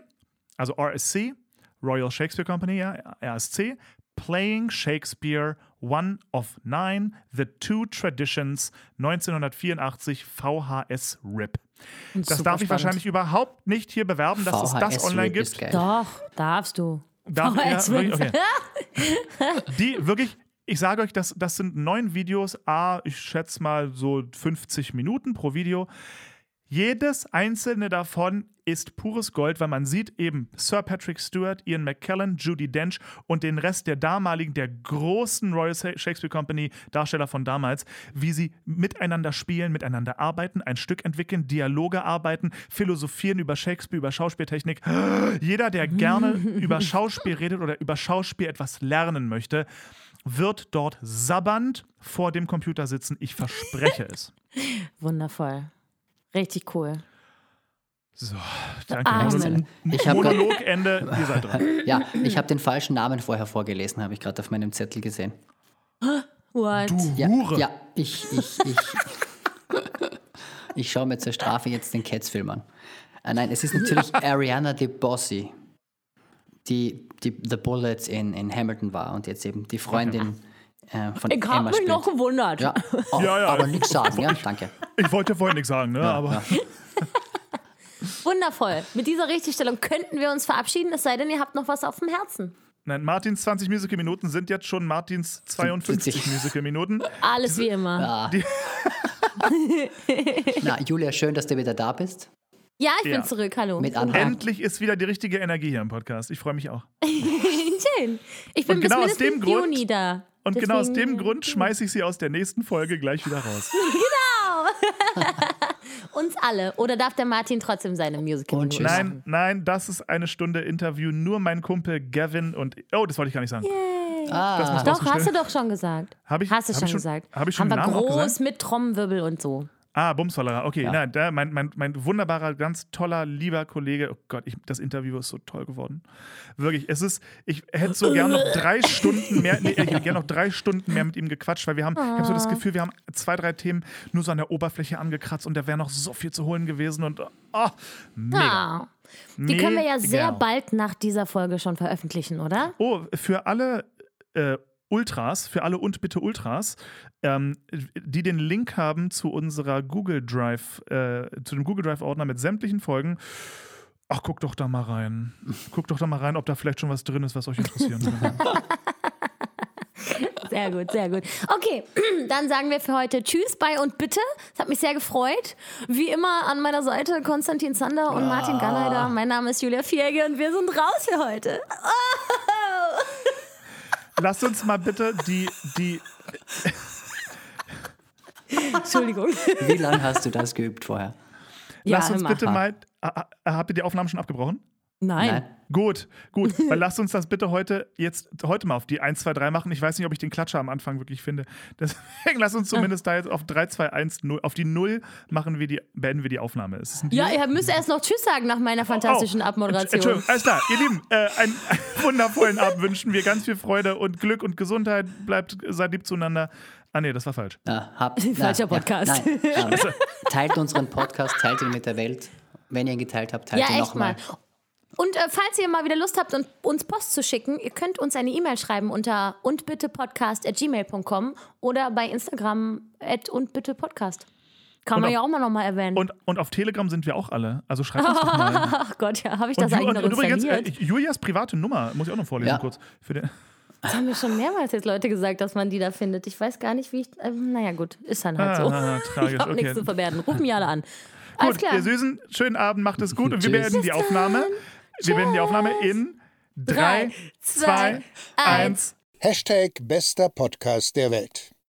also RSC, Royal Shakespeare Company, ja, RSC, Playing Shakespeare One of Nine, The Two Traditions, 1984, VHS RIP. Das Super darf ich spannend. wahrscheinlich überhaupt nicht hier bewerben, dass es das VHS online gibt. Doch, darfst du. Darf, ja, VHS wirklich, RIP. okay. <laughs> Die wirklich, ich sage euch, das, das sind neun Videos, a, ich schätze mal so 50 Minuten pro Video. Jedes einzelne davon ist pures Gold, weil man sieht eben Sir Patrick Stewart, Ian McKellen, Judy Dench und den Rest der damaligen, der großen Royal Shakespeare Company Darsteller von damals, wie sie miteinander spielen, miteinander arbeiten, ein Stück entwickeln, Dialoge arbeiten, philosophieren über Shakespeare, über Schauspieltechnik. <gasps> Jeder, der gerne <laughs> über Schauspiel redet oder über Schauspiel etwas lernen möchte, wird dort sabbernd vor dem Computer sitzen. Ich verspreche es. Wundervoll. Richtig cool. So, danke. Amen. Ich habe <laughs> Monologende, ihr seid dran. <laughs> ja, ich habe den falschen Namen vorher vorgelesen, habe ich gerade auf meinem Zettel gesehen. <gasps> What? Ja, Hure. ja ich, ich, ich, ich schaue mir zur Strafe jetzt den Cats-Film an. Äh, nein, es ist natürlich <laughs> Ariana DeBossi, die, die The Bullets in, in Hamilton war und jetzt eben die Freundin äh, von Ich Emma habe mich spielt. noch gewundert. Ja, oh, Ja, ja. aber nichts sagen, ja, danke. Ich wollte vorhin nichts sagen, ne? aber ja. <laughs> Wundervoll. Mit dieser Richtigstellung könnten wir uns verabschieden, es sei denn, ihr habt noch was auf dem Herzen. nein, Martins 20 Musical-Minuten sind jetzt schon Martins 52 Sind- Musical-Minuten. Alles wie immer. <laughs> Na, Julia, schön, dass du wieder da bist. Ja, ich Ja. bin zurück. Hallo. Mit. Endlich ist wieder die richtige Energie hier im Podcast. Ich freue mich auch. <laughs> Schön. Ich bin Und bis genau aus mindestens dem Grund- Juni da. Und genau aus Deswegen, dem Grund schmeiße ich sie aus der nächsten Folge gleich wieder raus. <laughs> Uns alle. Oder darf der Martin trotzdem seine musical Und tschüss. Nein, nein, das ist eine Stunde Interview. Nur mein Kumpel Gavin und. Oh, das wollte ich gar nicht sagen. Das muss Doch, hast du doch schon gesagt. Hab ich- hast du hab schon, ich schon- gesagt. hab ich schon Haben wir groß gesagt? mit Trommelwirbel und so. Ah, Bumsfallerer. Okay, nein, da, mein, mein, mein wunderbarer, ganz toller, lieber Kollege. Oh Gott, ich, das Interview ist so toll geworden. Wirklich, es ist, ich hätte so gern noch drei <laughs> Stunden mehr, nee, ich hätte gern noch drei Stunden mehr mit ihm gequatscht, weil wir haben, ich habe so das Gefühl, wir haben zwei, drei Themen nur so an der Oberfläche angekratzt und da wäre noch so viel zu holen gewesen und oh, mega. Ah. Die können wir ja sehr bald nach dieser Folge schon veröffentlichen, oder? Oh, für alle äh, Ultras, für alle und bitte Ultras, ähm, die den Link haben zu unserer Google Drive, äh, zu dem Google Drive-Ordner mit sämtlichen Folgen. Ach, guck doch da mal rein. Guck doch da mal rein, ob da vielleicht schon was drin ist, was euch interessieren könnte. <laughs> Sehr gut, sehr gut. Okay, <clears throat> dann sagen wir für heute Tschüss, bye und bitte. Es hat mich sehr gefreut. Wie immer an meiner Seite Konstantin Zander und Martin Galleider. Mein Name ist Julia Vierge und wir sind raus für heute. Oh. Lasst uns mal bitte die, die, Entschuldigung. Wie lange hast du das geübt vorher? lasst uns mach bitte mal, ah, ah, habt ihr die Aufnahmen schon abgebrochen? Nein. Nein. Gut, gut. <laughs> Weil lasst uns das bitte heute jetzt heute mal auf die 1, 2, 3 machen. Ich weiß nicht, ob ich den Klatscher am Anfang wirklich finde. <laughs> Deswegen lasst uns zumindest da jetzt auf 3, 2, 1, 0. Auf die 0 machen wir die, beenden wir die Aufnahme. Ja, ihr müsst erst noch Tschüss sagen nach meiner fantastischen Oh, Abmoderation. Entschuldigung, alles klar. Ihr Lieben, äh, einen, einen <laughs> wundervollen Abend wünschen wir. Ganz viel Freude und Glück und Gesundheit. Bleibt, seid lieb zueinander. Ah, nee, das war falsch. Na, habt, Falscher Podcast. Ja, nein, ähm, teilt unseren Podcast, teilt ihn mit der Welt. Wenn ihr ihn geteilt habt, teilt Ja, ihn echt nochmal. Und äh, falls ihr mal wieder Lust habt, uns Post zu schicken, ihr könnt uns eine E-Mail schreiben unter undbittepodcast.gmail.com oder bei Instagram at undbittepodcast. Kann Und man auf- ja auch mal nochmal erwähnen. Und, und auf Telegram sind wir auch alle. Also schreibt uns doch mal. <laughs> Ach Gott, ja, habe ich das eigentlich noch und übrigens, äh? Julias private Nummer, muss ich auch noch vorlesen Ja. kurz. Für den, das haben mir schon mehrmals jetzt Leute gesagt, dass man die da findet. Ich weiß gar nicht, wie ich. Ähm, naja, gut, ist dann halt so. Ah, <laughs> tragisch, ich habe okay. nichts zu verbergen. Ruf mich alle an. Alles Gut, klar. ihr Süßen, schönen Abend, macht es gut und wir beenden die Aufnahme. dann. Wir beenden die Aufnahme in 3, Drei, 2, zwei, 1. Hashtag bester Podcast der Welt.